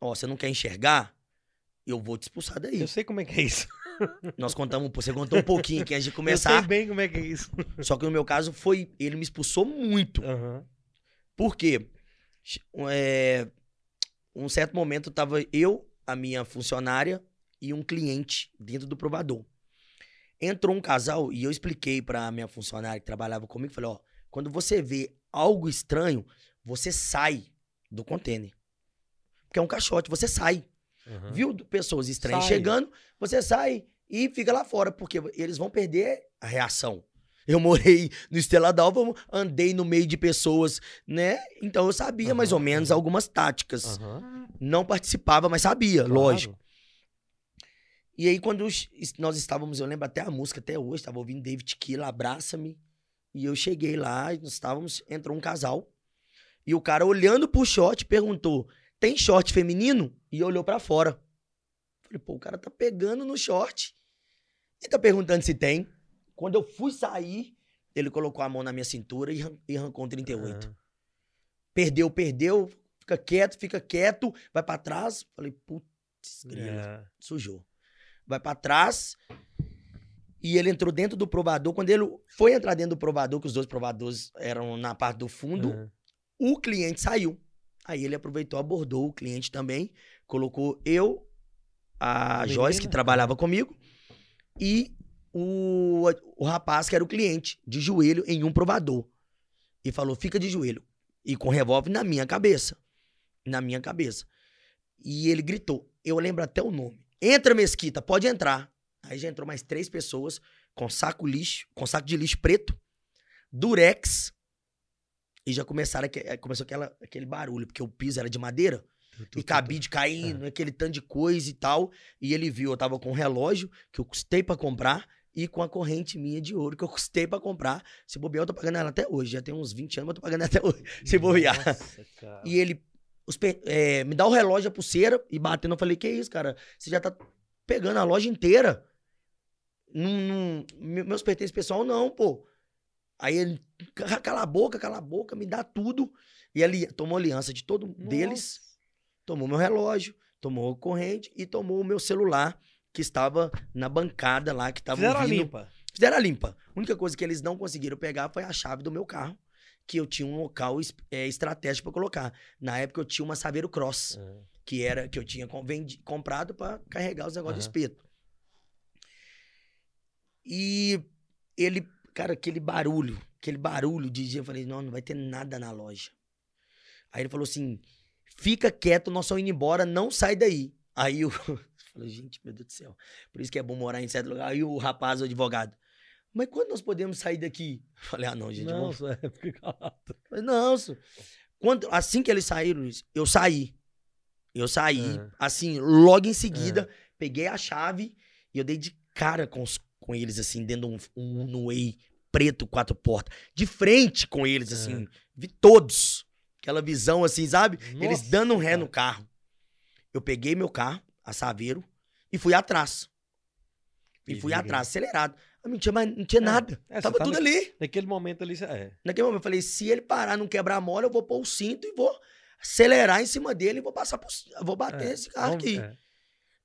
Ó, você não quer enxergar? Eu vou te expulsar daí. Eu sei como é que é isso. Nós contamos, você contou um pouquinho aqui antes de Eu começar. sei bem como é que é isso. Só que no meu caso foi. Ele me expulsou muito. Aham. Por quê? É, um certo momento tava eu, a minha funcionária e um cliente dentro do provador. Entrou um casal e eu expliquei pra minha funcionária que trabalhava comigo, falei, ó, quando você vê algo estranho, você sai do container. Porque é um caixote, você sai. Aham. Viu pessoas estranhas Sai. chegando, você sai e fica lá fora, porque eles vão perder a reação. Eu morei no Estela d'Alva, andei no meio de pessoas, né? Então eu sabia mais Aham, ou menos algumas táticas. Aham. Não participava, mas sabia, Claro. lógico. E aí, quando nós estávamos, eu lembro até a música, até hoje, estava ouvindo David Killa, Abraça-me. E eu cheguei lá, e nós estávamos, entrou um casal. E o cara, olhando pro short, perguntou: tem short feminino? E olhou pra fora. Falei, pô, o cara tá pegando no short e tá perguntando se tem. Quando eu fui sair, ele colocou a mão na minha cintura e, arran- e arrancou um 38. Aham. Perdeu, perdeu, fica quieto, fica quieto, vai pra trás. Falei, putz, grila, É. sujou. Vai pra trás. E ele entrou dentro do provador. Quando ele foi entrar dentro do provador, que os dois provadores eram na parte do fundo, Aham. o cliente saiu. Aí ele aproveitou, abordou o cliente também, colocou eu, a Menina. Joyce, que trabalhava comigo, e o, o rapaz, que era o cliente, de joelho em um provador. E falou: fica de joelho. E com revólver na minha cabeça. Na minha cabeça. E ele gritou. Eu lembro até o nome. Entra, Mesquita, pode entrar. Aí já entrou mais três pessoas com saco lixo, com saco de lixo preto, durex, e já começaram eh, começou aquela, aquele barulho, porque o piso era de madeira Tu, tu, e tu. cabide caindo, aquele tanto de coisa e tal. E ele viu, eu tava com um relógio que eu custei pra comprar e com a corrente minha de ouro que eu custei pra comprar. Se bobear, eu tô pagando ela até hoje. Já tem uns 20 anos, mas eu tô pagando até hoje. Se bobear. Nossa, cara. E ele os eh, me dá o relógio, a pulseira e batendo. Eu falei, que isso, cara? Você já tá pegando a loja inteira. Não- me- meus pertences pessoal, não, pô. Aí ele, "Ca- cala a boca, cala a boca, me dá tudo. E ele tomou aliança de todo deles, Nossa. tomou meu relógio, tomou a corrente e tomou o meu celular, que estava na bancada lá, que tava Fizeram a ouvindo- limpa. Fizeram a limpa. A única coisa que eles não conseguiram pegar foi a chave do meu carro, que eu tinha um local é, estratégico pra colocar. Na época eu tinha uma Saveiro Cross, É. que era que eu tinha vendi- comprado pra carregar os negócios de Aham. espeto. E ele, cara, aquele barulho, aquele barulho de dia, eu falei, não, não vai ter nada na loja. Aí ele falou assim: fica quieto, nós estamos indo embora, não sai daí. Aí eu falei, gente, meu Deus do céu, por isso que é bom morar em certo lugar. Aí o rapaz, o advogado, mas quando nós podemos sair daqui? Eu falei, ah, não, gente, Não, vamos... só é, fica calado. Falei, não, senhor. quando, assim que eles saíram, Luiz, eu saí. Eu saí, Aham. assim, logo em seguida, peguei a chave e eu dei de cara com, os- com eles, assim, dentro de um, um Uno-Way preto, quatro portas. De frente com eles, assim. Vi todos. Aquela visão, assim, sabe? eles Nossa, dando um ré cara. no carro. Eu peguei meu carro, a Saveiro, e fui atrás. E fui atrás, acelerado. Mas Não tinha, mais, não tinha É, nada. é, Tava tá tudo na- ali. Naquele momento ali, é. Naquele momento eu falei, se ele parar, não quebrar a mola, eu vou pôr o cinto e vou acelerar em cima dele e vou passar por, vou bater é. esse carro aqui. é.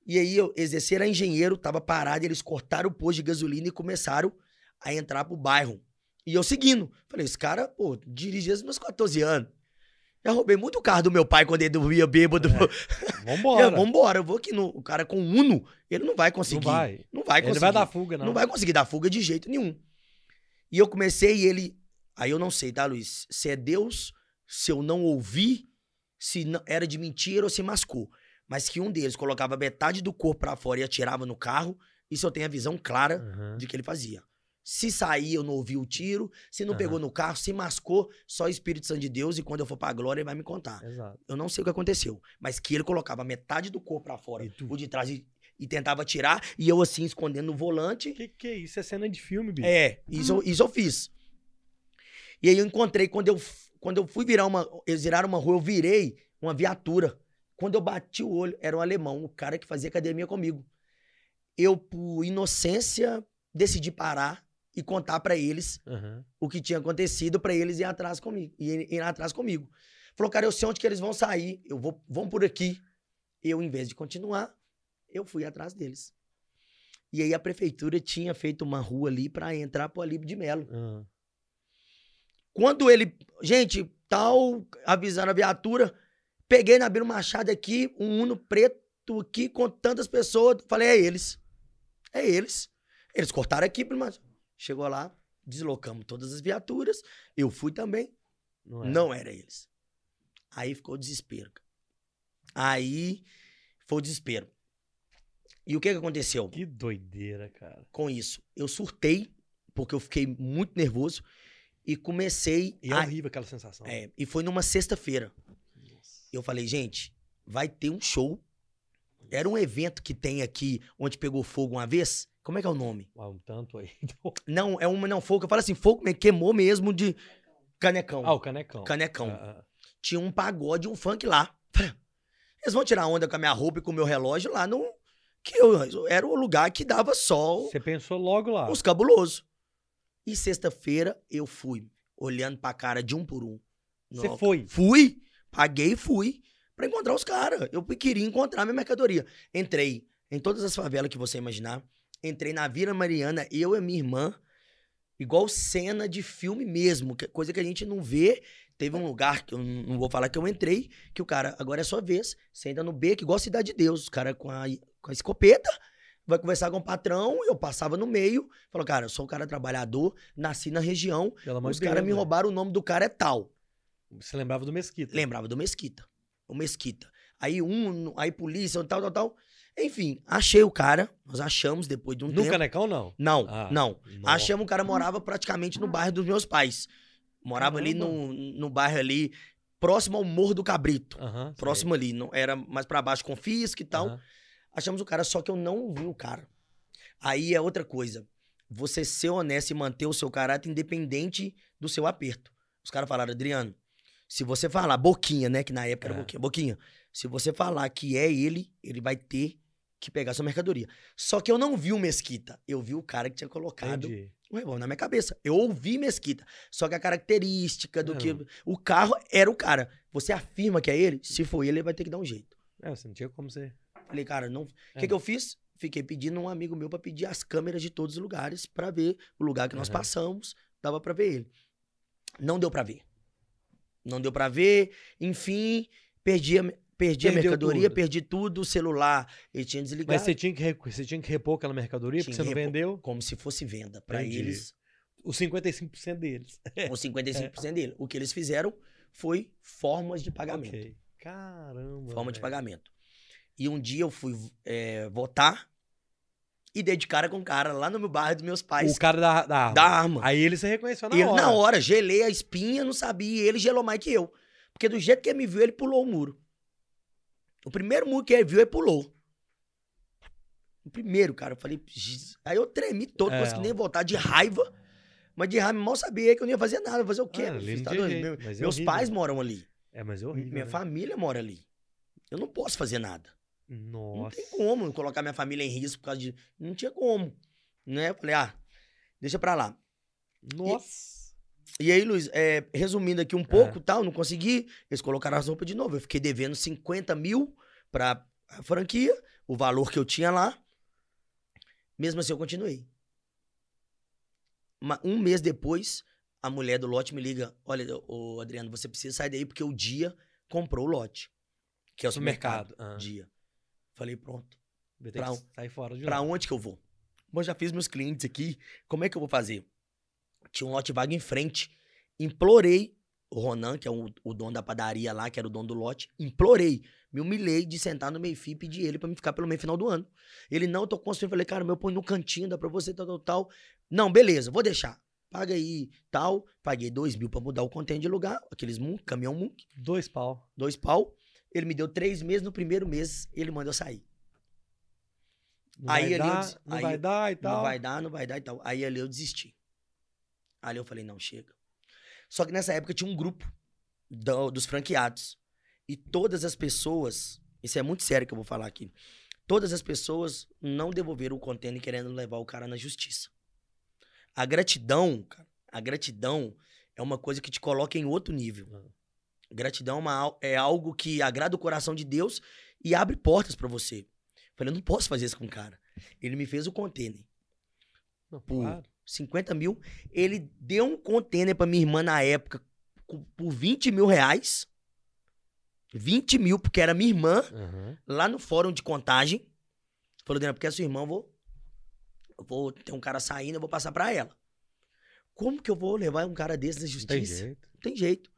E aí eu exercer era engenheiro, tava parado, e eles cortaram o posto de gasolina e começaram a entrar pro bairro. E eu seguindo. Falei, esse cara, pô, dirige desde meus 14 anos. Já roubei muito o carro do meu pai quando ele dormia bêbado. Vambora. Eu, vambora, eu vou aqui no. O cara com Uno, ele não vai conseguir. Não vai. Não vai Ele conseguir. vai dar fuga, não. Não vai conseguir dar fuga de jeito nenhum. E eu comecei e ele. Aí eu não sei, tá, Luiz? Se é Deus, se eu não ouvi, se não- era de mentira ou se mascou. Mas que um deles colocava metade do corpo pra fora e atirava no carro, isso eu tenho a visão clara Aham. de que ele fazia. Se sair, eu não ouvi o tiro. Se não Aham. pegou no carro, se mascou, só o Espírito Santo de Deus. E quando eu for pra glória, ele vai me contar. Exato. Eu não sei o que aconteceu. Mas que ele colocava metade do corpo pra fora, E o de trás, e, e tentava tirar. E eu assim, escondendo no volante. Que que é isso? É cena de filme, bicho. É, isso, eu- isso eu fiz. E aí eu encontrei, quando eu, quando eu fui virar uma. Eles viraram uma rua, eu virei uma viatura. Quando eu bati o olho, era um alemão, o cara que fazia academia comigo. Eu, por inocência, decidi parar e contar pra eles Aham. o que tinha acontecido pra eles ir atrás comigo. Ir, ir atrás comigo. Falou, cara, eu sei onde que eles vão sair. Eu vou, vão por aqui. Eu, em vez de continuar, eu fui atrás deles. E aí a prefeitura tinha feito uma rua ali pra entrar pro Alípio de Melo. aham. Quando ele, gente, tal, avisaram a viatura, peguei na Biro Machado aqui, um Uno preto aqui com tantas pessoas, falei, é eles. É eles. Eles cortaram aqui, mas chegou lá, deslocamos todas as viaturas, eu fui também, Não é. não era eles. Aí ficou o desespero. cara. Aí foi o desespero. E o que que aconteceu? Que doideira, cara. com isso. Eu surtei, porque eu fiquei muito nervoso, e comecei E é a. horrível aquela sensação. É, e foi numa sexta-feira. Eu falei, gente, vai ter um show. Era um evento que tem aqui, onde pegou fogo uma vez. Como é que é o nome? Um tanto aí. Não, é uma, não, fogo. Eu falo assim, fogo me- queimou mesmo de canecão. Ah, o canecão. Canecão. Ah, ah. Tinha um pagode, um funk lá. Eles vão tirar onda com a minha roupa e com o meu relógio lá no. Que eu, era o lugar que dava sol. Você pensou logo lá. Os cabulosos. E sexta-feira eu fui, olhando pra cara de um por um. Você foi. Fui, paguei e fui pra encontrar os caras. Eu queria encontrar minha mercadoria. Entrei em todas as favelas que você imaginar. Entrei na Vila Mariana, eu e minha irmã, igual cena de filme mesmo, é coisa que a gente não vê. Teve um lugar que eu não vou falar que eu entrei, que o cara, agora é sua vez, você entra no beco, igual Cidade de Deus, os caras com a, com a escopeta, vai conversar com o patrão, eu passava no meio, falou, cara, eu sou um cara trabalhador, nasci na região, Pelo os caras me né? roubaram, o nome do cara é tal. Você lembrava do Mesquita. Lembrava do Mesquita. O Mesquita. Aí um, aí polícia, tal, tal, tal. Enfim, achei o cara. Nós achamos depois de um No tempo. canecão, não. Não, Ah, não. Nossa. Achamos o cara morava praticamente no bairro dos meus pais. Morava ali Caramba. no, no bairro ali, próximo ao Morro do Cabrito. Aham, sei. Próximo ali. Não, era mais pra baixo com Fisca e tal. Achamos o cara, só que eu não vi o cara. Aí é outra coisa. Você ser honesto e manter o seu caráter independente do seu aperto. Os caras falaram, Adriano, se você falar, Boquinha, né? Que na época era É. Boquinha. Boquinha, se você falar que é ele, ele vai ter que pegar sua mercadoria. Só que eu não vi o Mesquita. Eu vi o cara que tinha colocado Entendi. um revólver na minha cabeça. Eu ouvi Mesquita. Só que a característica do É, que. não. O carro era o cara. Você afirma que é ele? Se for ele, ele vai ter que dar um jeito. É, você não tinha como ser. Falei, cara, não. O É. que, que eu fiz? Fiquei pedindo um amigo meu pra pedir as câmeras de todos os lugares pra ver o lugar que nós Aham. passamos. Dava pra ver ele. Não deu pra ver. Não deu pra ver. Enfim, perdi a, perdi a mercadoria, tudo. perdi tudo. O celular, ele tinha desligado. Mas você tinha, que, você tinha que repor aquela mercadoria porque Tinha você que não vendeu Como se fosse venda. Pra Entendi. eles, os 55% deles. os 55% dele. O que eles fizeram foi formas de pagamento. Ok. Caramba. Forma de velho. pagamento. E um dia eu fui é, votar e dei de cara com o cara lá no meu bairro dos meus pais. O cara da, da arma. da arma. Aí ele se reconheceu na ele, hora. na hora, gelei a espinha, não sabia, e ele gelou mais que eu. Porque do jeito que ele me viu, ele pulou o muro. O primeiro muro que ele viu, ele pulou. O primeiro, cara, eu falei, "Jesus". aí eu tremi todo, É, consegui nem voltar de raiva. Mas de raiva, mal sabia que eu não ia fazer nada. Fazer o quê? Ah, filho? Tá jeito, Meu- é meus horrível. pais moram ali. É, mas é horrível. minha né? família mora ali. Eu não posso fazer nada. Não Nossa. tem como colocar minha família em risco por causa de. Não tinha como. Né? Eu falei, ah, deixa pra lá. Nossa. E aí, Luiz, é, resumindo aqui um pouco, tal, não consegui. Eles colocaram as roupas de novo. Eu fiquei devendo 50 mil pra franquia, o valor que eu tinha lá. Mesmo assim, eu continuei. Um mês depois, a mulher do lote me liga: Olha, ô Adriano, você precisa sair daí porque o dia comprou o lote. Que é o No mercado. supermercado. Ah. Dia. Falei, pronto. Pra um- sair fora de Pra lá. onde que eu vou? Bom, já fiz meus clientes aqui. Como é que eu vou fazer? Tinha um lote vago em frente. Implorei o Ronan, que é o, o dono da padaria lá, que era o dono do lote. Implorei. Me humilhei de sentar no meio-fio e pedir ele pra me ficar pelo meio final do ano. Ele, não, eu tô construindo. Falei, cara, meu põe no cantinho, dá pra você, tal, tal, tal. Não, beleza, vou deixar. Paga aí, tal. Paguei dois mil pra mudar o container de lugar. Aqueles Munk, caminhão Munk. Dois pau. Dois pau. Ele me deu três meses. No primeiro mês, ele mandou eu sair. Não Aí vai ali eu dar, disse- não aí vai eu- dar e tal. Não vai dar, não vai dar e tal. Aí ali eu desisti. Ali eu falei, não, chega. Só que nessa época tinha um grupo do- dos franqueados. E todas as pessoas, isso é muito sério que eu vou falar aqui. Todas as pessoas não devolveram o container querendo levar o cara na justiça. A gratidão, cara, a gratidão é uma coisa que te coloca em outro nível. Ah. Gratidão é, uma é algo que agrada o coração de Deus e abre portas pra você. Falei, eu não posso fazer isso com o cara. Ele me fez o container. Não, Pô. claro. 50 mil. Ele deu um container pra minha irmã na época por 20 mil reais. 20 mil, porque era minha irmã, Aham. lá no fórum de contagem. Falou, Daniel, porque é sua irmã, eu vou. Eu vou ter um cara saindo, eu vou passar pra ela. Como que eu vou levar um cara desse na Não tem justiça? jeito. Não tem jeito.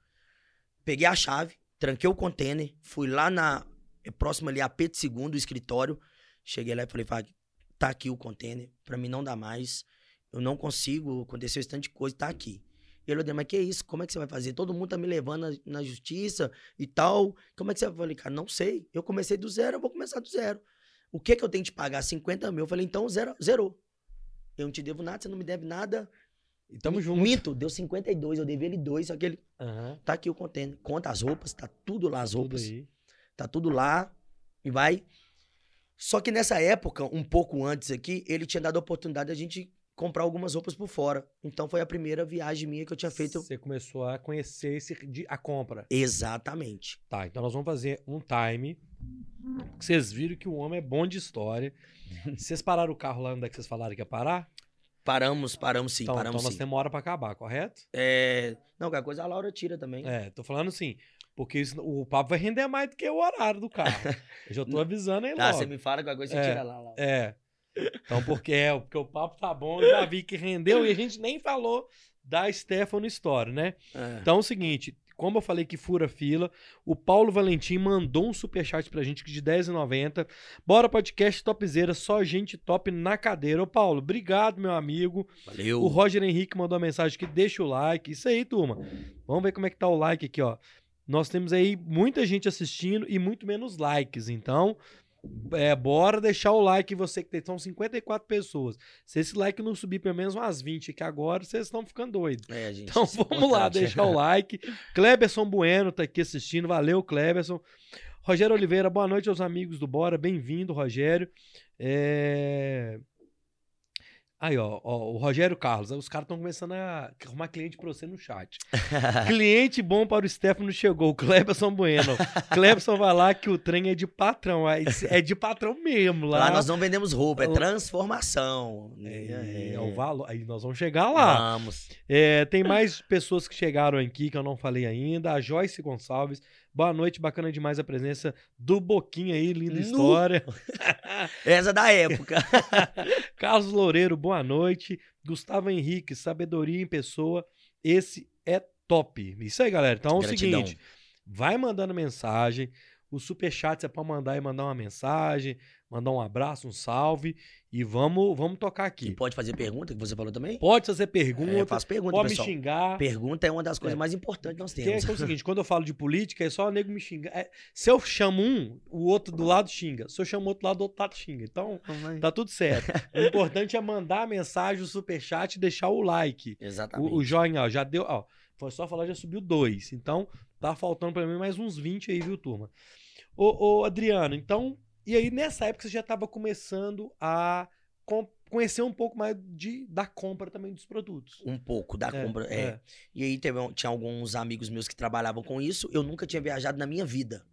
Peguei a chave, tranquei o container, fui lá na. é próximo ali a P de segundo, o escritório. Cheguei lá e falei, Fag, tá aqui o container, pra mim não dá mais. Eu não consigo, aconteceu esse tanto de coisa, tá aqui. Ele falou, mas que isso? Como é que você vai fazer? Todo mundo tá me levando na, na justiça e tal. Como é que você vai? Eu falei, cara, não sei. Eu comecei do zero, eu vou começar do zero. O que que eu tenho que pagar? 50 mil. Eu falei, então zero, zerou. Eu não te devo nada, você não me deve nada. E tamo junto. Minto, deu 52, eu devia ele dois, só que ele Aham. Tá aqui o container. Conta as roupas, tá tudo lá as Tudo roupas. aí. Tá tudo lá e vai. Só que nessa época, um pouco antes aqui, ele tinha dado a oportunidade de a gente comprar algumas roupas por fora. Então foi a primeira viagem minha que eu tinha feito. Você começou a conhecer esse, a compra. Exatamente. Tá, então nós vamos fazer um time. Vocês viram que o homem é bom de história. Vocês pararam o carro lá onde é que vocês falaram que ia parar? Paramos, paramos sim, então, paramos então nós sim. temos uma hora pra acabar, correto? É... Não, qualquer coisa a Laura tira também. É, tô falando assim. Porque isso- o papo vai render mais do que o horário do carro. Eu já tô avisando aí Tá, logo. você me fala qualquer coisa, você É. tira lá, Laura. É. Então, porque é, porque o papo tá bom, eu já vi que rendeu e a gente nem falou da Stefano Story, né? É. Então é o seguinte, como eu falei que fura fila, o Paulo Valentim mandou um superchat pra gente de R$10,90. Bora podcast topzera, só gente top na cadeira. Ô Paulo, obrigado, meu amigo. Valeu. O Roger Henrique mandou uma mensagem que deixa o like. Isso aí, turma. Vamos ver como é que tá o like aqui, ó. Nós temos aí muita gente assistindo e muito menos likes. Então, é, bora deixar o like você que tem. São 54 pessoas. Se esse like não subir pelo menos umas 20 aqui agora, vocês estão ficando doidos. É, gente. Então vamos lá, deixar o like. Kleberson Bueno tá aqui assistindo. Valeu, Kleberson. Rogério Oliveira, boa noite aos amigos do Bora. Bem-vindo, Rogério. É... Aí, ó, ó, o Rogério Carlos. Os caras estão começando a arrumar cliente pra você no chat. cliente bom para o Stefano chegou. Cleberson Bueno. Cleberson vai lá que o trem é de patrão. É é de patrão mesmo lá. Lá nós não vendemos roupa, é transformação. É, é o valor. Aí nós vamos chegar lá. Vamos. É, tem mais pessoas que chegaram aqui que eu não falei ainda. A Joyce Gonçalves. Boa noite, bacana demais a presença do Boquinha aí, linda Nu. história. Essa é da época. Carlos Loureiro, boa noite. Gustavo Henrique, sabedoria em pessoa. Esse é top. Isso aí, galera. Então é o Gratidão. seguinte: vai mandando mensagem. O superchat é pra mandar e mandar uma mensagem, mandar um abraço, um salve. E vamos, vamos tocar E aqui. pode fazer pergunta, que você falou também? Pode fazer É, pergunta, faz pergunta, pode me pessoal. xingar. Pergunta é uma das coisas É. mais importantes que nós Que é, temos. que é o seguinte, quando eu falo de política, é só o nego me xingar. É, se eu chamo um, o outro do lado xinga. Se eu chamo o outro lado, o outro lado xinga. Então, tá tudo certo. o importante é mandar a mensagem, o superchat e deixar o like. Exatamente. O, o joinha, ó, já deu, ó. Foi só falar, já subiu dois. Então, tá faltando pra mim mais uns 20 aí, viu, turma? Ô, ô Adriano, então, e aí nessa época você já tava começando a conhecer um pouco mais de, da compra também dos produtos. Um pouco da compra. É. E aí teve, tinha alguns amigos meus que trabalhavam com isso. Eu nunca tinha viajado na minha vida.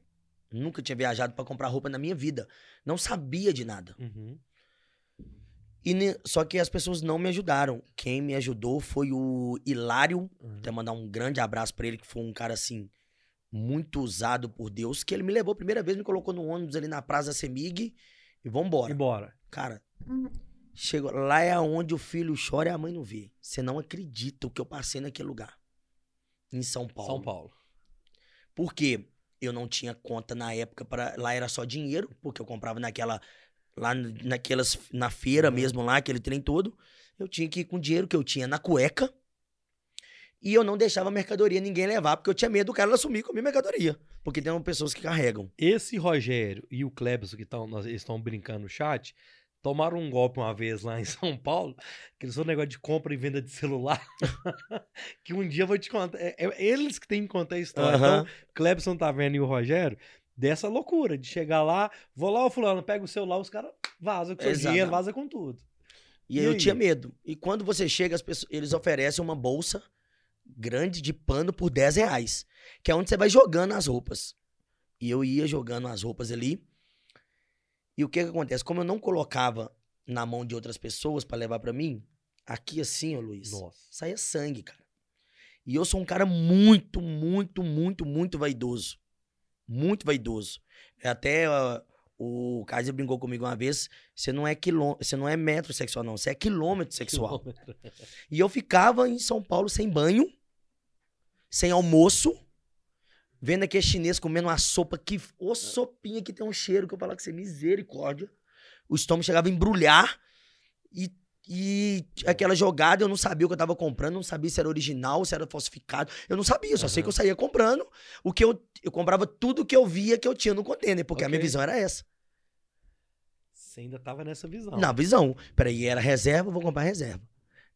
Nunca tinha viajado pra comprar roupa na minha vida. Não sabia de nada. Uhum. E ne- só que as pessoas não me ajudaram. Quem me ajudou foi o Hilário. Uhum. Até mandar um grande abraço pra ele, que foi um cara assim, muito usado por Deus. Que ele me levou a primeira vez, me colocou no ônibus ali na Praça Semig e vambora. Embora. Cara, chegou, lá é onde o filho chora e a mãe não vê. Você não acredita o que eu passei naquele lugar. Em São Paulo. São Paulo. Por quê? Eu não tinha conta na época para lá era só dinheiro, porque eu comprava naquela lá naquelas na feira Uhum. mesmo lá, aquele trem todo. Eu tinha que ir com o dinheiro que eu tinha na cueca. E eu não deixava a mercadoria ninguém levar, porque eu tinha medo do cara sumir com a minha mercadoria, porque tem pessoas que carregam. Esse Rogério e o Klebson, que tão, estão brincando no chat, tomaram um golpe uma vez lá em São Paulo, que eles são um negócio de compra e venda de celular, que um dia eu vou te contar. É, é eles que têm que contar a história. Aham. Então, Klebson tá vendo e o Rogério, dessa loucura, de chegar lá, vou lá, o fulano, pega o celular, os caras vazam com o seu Exato. dinheiro, vaza com tudo. E, E aí eu aí? tinha medo. E quando você chega, as pessoas, eles oferecem uma bolsa grande de pano por 10 reais. Que é onde você vai jogando as roupas. E eu ia jogando as roupas ali. E o que que acontece? Como eu não colocava na mão de outras pessoas pra levar pra mim, aqui assim, ô Luiz, Nossa. saía sangue, cara. E eu sou um cara muito, muito, muito, muito vaidoso. Muito vaidoso. É Até ó, o Kaiser brincou comigo uma vez, você não é quilô, você não é metro sexual não, você é quilômetro sexual. E eu ficava em São Paulo sem banho, sem almoço, vendo aquele chinês comendo uma sopa que. Ô sopinha que tem um cheiro que eu falava que você misericórdia. O estômago chegava a embrulhar e, e aquela jogada eu não sabia o que eu tava comprando, não sabia se era original, se era falsificado. Eu não sabia, eu só sei Aham. que eu saía comprando. O que eu, eu comprava tudo que eu via que eu tinha no container, porque a minha visão era essa. Você ainda tava nessa visão. Na visão. Peraí, era reserva, eu vou comprar reserva.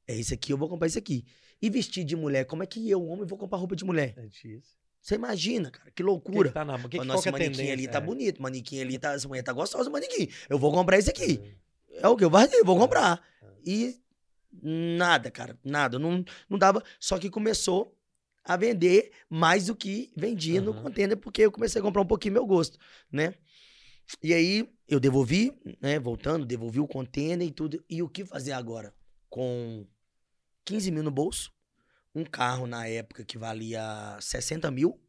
É isso aqui, eu vou comprar isso aqui. E vestir de mulher, como é que eu, homem, vou comprar roupa de mulher? É difícil. Você imagina, cara, que O que, loucura. que tá na que, que, Nossa, que é esse manequim ali tá É. bonito, manequim ali tá, essa mulher tá gostosa, manequim. Eu vou comprar esse aqui. É o que eu vou, vou comprar. E nada, cara, nada. Não, não dava. Só que começou a vender mais do que vendia no Aham. container, porque eu comecei a comprar um pouquinho meu gosto, né? E aí eu devolvi, né? Voltando, devolvi o container e tudo. E o que fazer agora? Com 15 mil no bolso, um carro na época que valia 60 mil,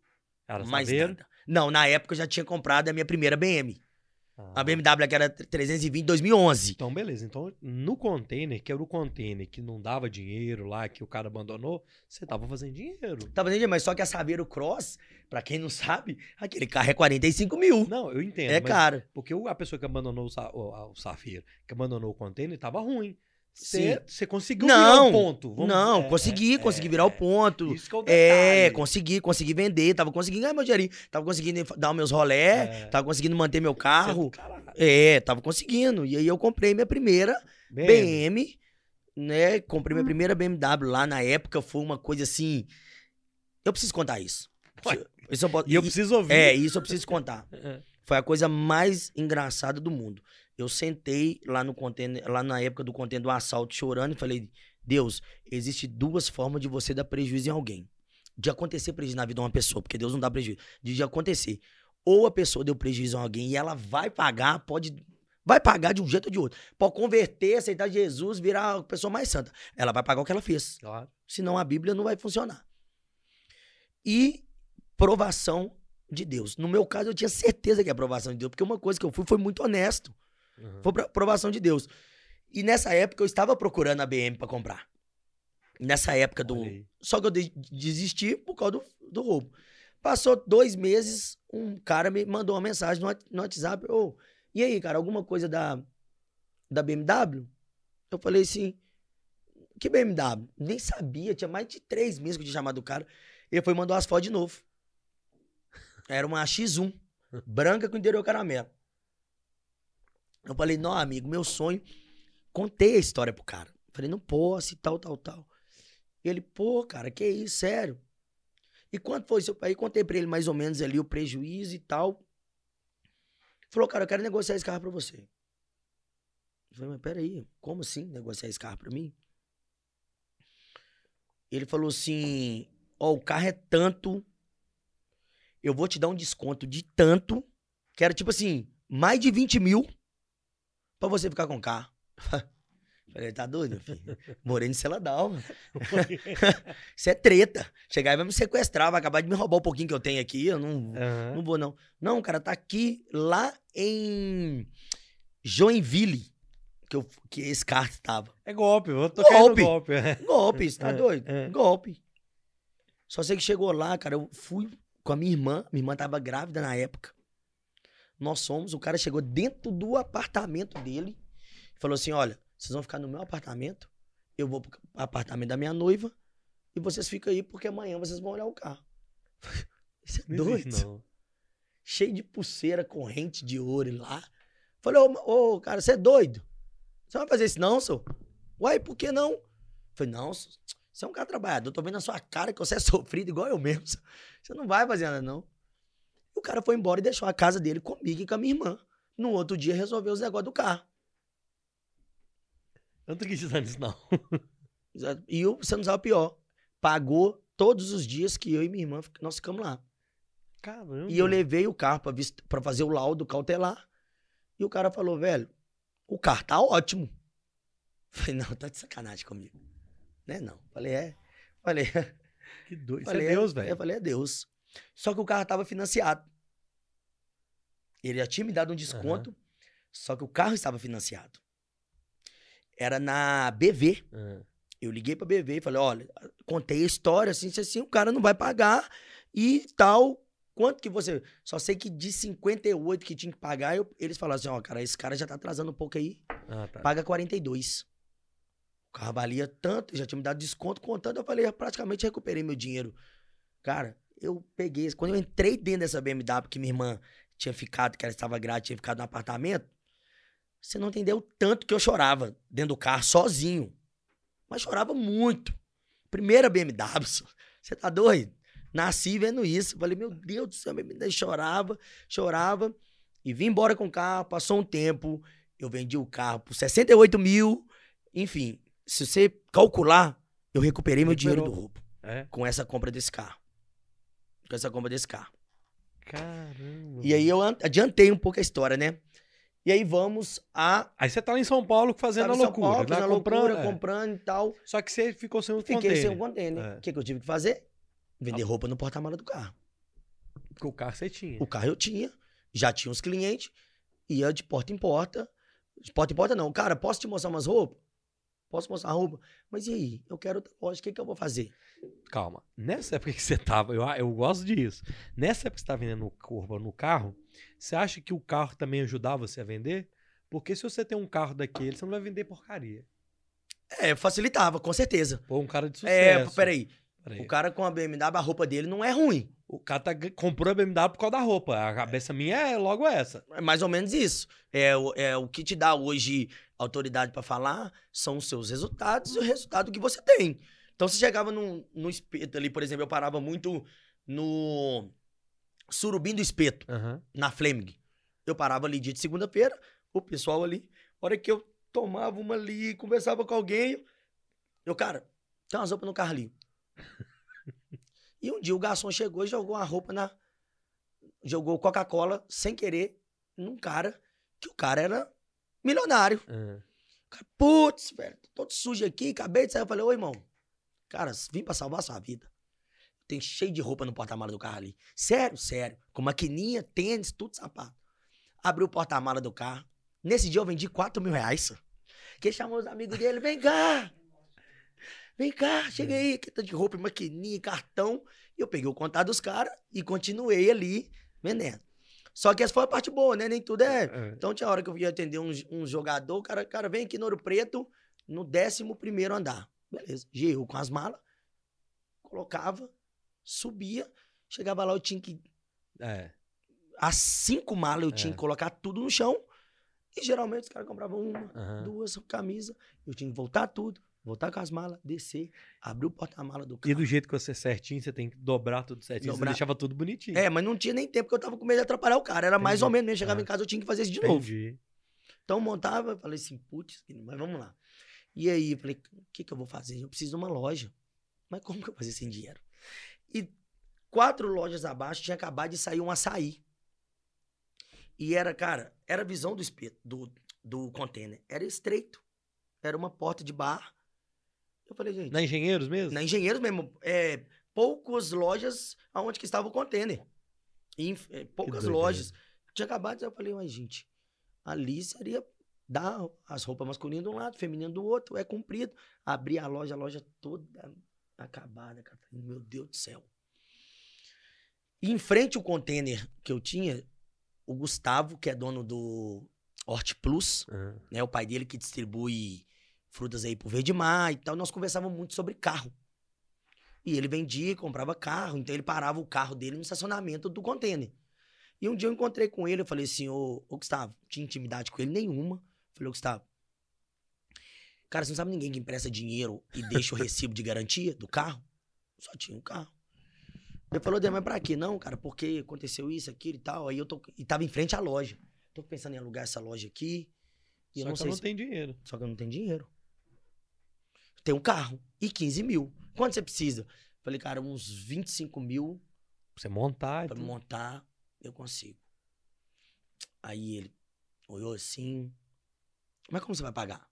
Era mais nada. Não, na época eu já tinha comprado a minha primeira BM. Ah. A BMW que era 320 2011. Então, beleza. Então, no container, que era o container que não dava dinheiro lá, que o cara abandonou, você tava fazendo dinheiro. Tá vendo, mas só que a Saveiro Cross, pra quem não sabe, aquele carro é 45 mil. Não, eu entendo. é caro. Porque a pessoa que abandonou o, o, o Safira, que abandonou o container, tava ruim. Você conseguiu Não, virar o ponto. vamos- não, é, consegui, é, consegui é, virar o é. ponto. Isso que é o É, consegui, consegui vender, tava conseguindo ganhar meu dinheirinho, tava conseguindo dar os meus rolé, É. tava conseguindo manter meu é carro. É, tava conseguindo. E aí eu comprei minha primeira Bem, BM, né? Comprei minha primeira BMW lá na época, foi uma coisa assim. Eu preciso contar isso. Ué. Isso eu posso- E eu preciso ouvir. É, isso eu preciso contar. Foi a coisa mais engraçada do mundo. Eu sentei lá no container, lá na época do container do assalto, chorando e falei: Deus, existe duas formas de você dar prejuízo em alguém. De acontecer prejuízo na vida de uma pessoa, porque Deus não dá prejuízo. De, de acontecer. Ou a pessoa deu prejuízo a alguém e ela vai pagar, pode. Vai pagar de um jeito ou de outro. Pode converter, aceitar Jesus, virar a pessoa mais santa. Ela vai pagar o que ela fez. Claro. Senão a Bíblia não vai funcionar. E provação de Deus. No meu caso, eu tinha certeza que é aprovação de Deus, porque uma coisa que eu fui foi muito honesto. Uhum. Foi aprovação de Deus. E nessa época eu estava procurando a BM pra comprar. Nessa época do. Só que eu de- desisti por causa do, do roubo. Passou dois meses, um cara me mandou uma mensagem no, What- no WhatsApp. Ô, e aí, cara, alguma coisa da, da BMW? Eu falei assim, que BMW? Nem sabia, tinha mais de três meses que eu tinha chamado o cara. Ele foi e mandou as fotos de novo. Era uma X1, branca com interior caramelo. Eu falei, não, amigo, meu sonho. Contei a história pro cara. Falei, não posso e tal, tal, tal. Ele, pô, cara, que isso, sério. E quanto foi seu Aí contei pra ele mais ou menos ali o prejuízo e tal. Falou, cara, eu quero negociar esse carro pra você. Eu falei, mas peraí, como assim negociar esse carro pra mim? Ele falou assim: Ó, o carro é tanto. Eu vou te dar um desconto de tanto. Que era tipo assim, mais de 20 mil pra você ficar com o carro. Falei, tá doido, meu filho? Morei no Celadal. mano. Isso é treta. Chegar e vai me sequestrar, vai acabar de me roubar um pouquinho que eu tenho aqui. Eu não, Aham. não vou, não. Não, cara, tá aqui lá em Joinville. Que, eu, que esse carro tava. É golpe, eu no Golpe. golpe. é. Golpe, você tá É, doido? é. Golpe. Só sei que chegou lá, cara, eu fui com a minha irmã. Minha irmã tava grávida na época. Nós fomos, o cara chegou dentro do apartamento dele. Falou assim: olha, vocês vão ficar no meu apartamento. Eu vou pro apartamento da minha noiva. E vocês ficam aí, porque amanhã vocês vão olhar o carro. Isso é doido. existe. Cheio de pulseira, corrente de ouro lá. Falei, ô, ô, cara, você é doido? Você não vai fazer isso não, senhor? Uai, por que não? Falei, não, senhor, você é um cara trabalhador, tô vendo na sua cara que você é sofrido igual eu mesmo. Você não vai fazer nada, não. O cara foi embora e deixou a casa dele comigo e com a minha irmã. No outro dia resolveu os negócios do carro. Eu não tô acreditando nisso, não. E o- o pior. Pagou todos os dias que eu e minha irmã, nós ficamos lá. Caramba. E eu levei o carro pra, pra fazer o laudo cautelar. E o cara falou, velho, o carro tá ótimo. Falei, não, tá de sacanagem comigo. Né, não. Falei, é. Falei, Que doido. Isso falei, é Deus, Eu velho. falei, é Deus. Só que o carro tava financiado. Ele já tinha me dado um desconto, só que o carro estava financiado. Era na BV. Ah, Eu liguei pra BV e falei, olha, contei a história, assim, assim, assim, o cara não vai pagar e tal. Quanto que você... Só sei que de 58 que tinha que pagar, eu- eles falaram assim, ó, cara, esse cara já tá atrasando um pouco aí, Ah, tá. paga 42. O carro valia tanto, já tinha me dado desconto, contando, eu falei, eu praticamente recuperei meu dinheiro. Cara, eu peguei, quando eu entrei dentro dessa BMW, que minha irmã tinha ficado, que ela estava grávida, tinha ficado no apartamento, você não entendeu o tanto que eu chorava dentro do carro, sozinho. Mas chorava muito. Primeira BMW, você tá doido? Nasci vendo isso. Falei, meu Deus do céu, BMW chorava, chorava. E vim embora com o carro, passou um tempo, eu vendi o carro por 68 mil. Enfim, se você calcular, eu recuperei meu dinheiro do Recuperou. roubo É? com essa compra desse carro. Com essa compra desse carro. Caramba. E aí eu an- adiantei um pouco a história, né? E aí vamos a. Aí você tá lá em São Paulo fazendo Tava a em São loucura. Paulo, lá fazendo a comprando, loucura, é. comprando e tal. Só que você ficou sem o Fiquei container. sem o container. É. O que, que eu tive que fazer? Vender roupa no porta-mala do carro. Porque o carro você tinha. O carro eu tinha, já tinha uns clientes, ia de porta em porta. De porta em porta não. Cara, posso te mostrar umas roupas? Posso mostrar roupa? Mas e aí? Eu quero outra loja, o que, que eu vou fazer? Calma. Nessa época que você tava, eu, eu gosto disso. Nessa época que você tá vendendo roupa no carro, você acha que o carro também ajudava você a vender? Porque se você tem um carro daquele, você não vai vender porcaria. É, facilitava, com certeza. Pô, um cara de É, sucesso. peraí. Peraí. O cara com a BMW, a roupa dele não é ruim. O cara tá comprou a BMW por causa da roupa. A cabeça minha é logo essa. É mais ou menos isso. É, o- é o que te dá hoje autoridade pra falar são os seus resultados e o resultado que você tem. Então, se chegava num, no espeto ali, por exemplo, eu parava muito no Surubim do Espeto, Aham. na Fleming. Eu parava ali dia de segunda-feira, o pessoal ali, hora que eu tomava uma ali, conversava com alguém, eu, cara, tem umas roupas no carro ali. E um dia o garçom chegou e jogou uma roupa na. Jogou Coca-Cola sem querer num cara, que o cara era milionário. Cara, putz, velho, tô todo sujo aqui, acabei de sair. Eu falei, ô irmão, cara, vim pra salvar a sua vida. Tem cheio de roupa no porta-mala do carro ali. Sério, sério. Com maquininha, tênis, tudo sapato. Abri o porta-mala do carro. Nesse dia eu vendi 4 mil reais. Que chamou os amigos dele, vem cá. Vem cá, chega aí, que tá de roupa, maquininha, cartão. E eu peguei o contato dos caras e continuei ali vendendo. Só que essa foi a parte boa, né? Nem tudo é. É. Então tinha hora que eu ia atender um, um jogador, o cara, cara, vem aqui no Ouro Preto, no 11 primeiro andar. Beleza. GU com as malas, colocava, subia, chegava lá, eu tinha que. É. As cinco malas eu tinha É. que colocar tudo no chão. E geralmente os caras compravam uma, Aham. duas camisas. Eu tinha que voltar tudo, voltar com as malas, descer, abrir o porta-mala do E carro. do jeito que você é certinho, você tem que dobrar tudo certinho. Dobrar. Você deixava tudo bonitinho. É, mas não tinha nem tempo, porque eu tava com medo de atrapalhar o cara. Era mais Entendi. ou menos mesmo. Chegava Ah. em casa, eu tinha que fazer isso de novo. Entendi. Então montava, eu falei assim, putz, mas vamos lá. E aí, eu falei, o que, que eu vou fazer? Eu preciso de uma loja. Mas como que eu vou fazer sem dinheiro? E quatro lojas abaixo tinha acabado de sair um açaí. E era, cara, era a visão do espeto, do, do container. Era estreito. Era uma porta de bar. Eu falei, gente. Na Engenheiros mesmo? Na Engenheiros mesmo. É, poucas lojas aonde que estava o container. E, é, poucas lojas. Tinha acabado, eu falei, mas gente, ali seria dar as roupas masculinas de um lado, feminino do outro, é comprido. Abri a loja, a loja toda acabada, cara. Meu Deus do céu. E em frente ao container que eu tinha, o Gustavo, que é dono do Horti Plus, Ah, né? O pai dele que distribui frutas aí pro Verde Mar e tal. Nós conversávamos muito sobre carro. E ele vendia, comprava carro, então ele parava o carro dele no estacionamento do container. E um dia eu encontrei com ele, eu falei assim, ô, ô Gustavo, não tinha intimidade com ele nenhuma. Falei, Gustavo, cara, você não sabe ninguém que empresta dinheiro e deixa o recibo de garantia do carro? Só tinha um carro. Ele falou, mas pra quê? Não, cara, porque aconteceu isso, aquilo e tal. Aí eu tô. E tava em frente à loja. Tô pensando em alugar essa loja aqui. E eu Só não que sei eu não se tenho dinheiro. só que eu não tenho dinheiro. Tem um carro e 15 mil. Quanto você precisa? Falei, cara, uns 25 mil Pra você montar pra montar, eu consigo. Aí ele olhou assim. Mas como você vai pagar?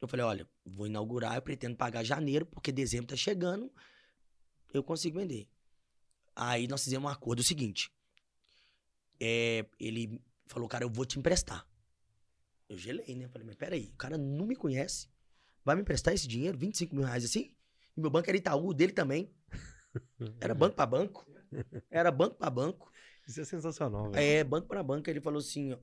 Eu falei, olha, vou inaugurar, eu pretendo pagar janeiro, porque dezembro tá chegando, eu consigo vender. Aí nós fizemos um acordo o seguinte. É, ele falou, cara, eu vou te emprestar. Eu gelei, né? Falei, mas peraí, o cara não me conhece. Vai me emprestar esse dinheiro, 25 mil reais assim? E meu banco era Itaú, dele também. Era banco pra banco. Era banco pra banco. Isso é sensacional, velho. É, banco pra banco. Ele falou assim,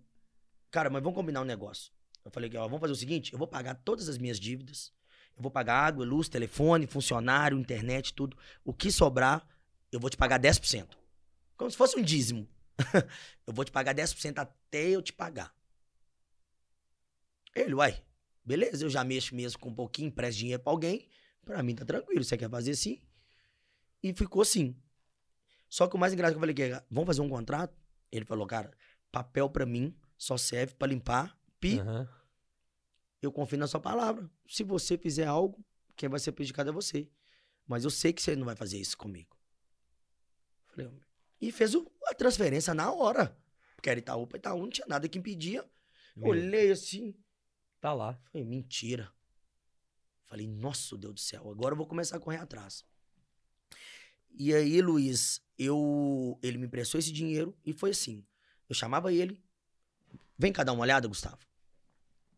cara, mas vamos combinar um negócio. Eu falei, ó, vamos fazer o seguinte, eu vou pagar todas as minhas dívidas. Eu vou pagar água, luz, telefone, funcionário, internet, tudo. O que sobrar, eu vou te pagar 10%. Como se fosse um dízimo. eu vou te pagar 10% até eu te pagar. Ele, uai, beleza, eu já mexo mesmo com um pouquinho, empresto dinheiro pra alguém. Pra mim tá tranquilo, você quer fazer assim? E ficou assim. Só que o mais engraçado que eu falei, vamos fazer um contrato? Ele falou, cara, papel pra mim só serve pra limpar pi. Aham. Eu confio na sua palavra. Se você fizer algo, quem vai ser prejudicado é você. Mas eu sei que você não vai fazer isso comigo. Falei, e fez a transferência na hora. Porque era Itaú pra Itaú, não tinha nada que impedia. Olhei assim, Tá lá. Falei, mentira. Falei, nossa, Deus do céu, agora eu vou começar a correr atrás. E aí, Luiz, eu, ele me emprestou esse dinheiro e foi assim. Eu chamava ele, vem cá dar uma olhada, Gustavo.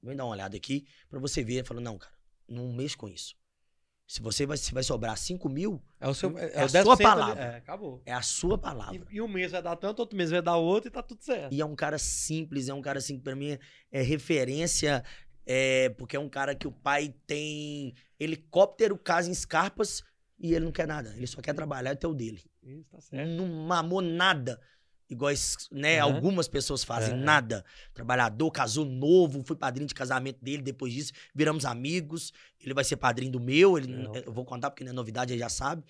Vem dar uma olhada aqui pra você ver. Ele falou, não, cara, não mexa com isso. Se você vai, se vai sobrar 5 mil, É o seu. É, É a sua 10% ali. palavra. É, acabou. é a sua palavra. E, e um mês vai dar tanto, outro mês vai dar outro e tá tudo certo. E é um cara simples, é um cara assim, que pra mim é referência, é, porque é um cara que o pai tem helicóptero, casa em escarpas e ele não quer nada. Ele só quer trabalhar e ter o dele. Isso, tá certo. Não mamou nada. Igual né, Aham. algumas pessoas fazem, É. nada. Trabalhador, casou novo, fui padrinho de casamento dele depois disso, viramos amigos. Ele vai ser padrinho do meu, ele, Não. eu vou contar porque não é novidade, ele já sabe.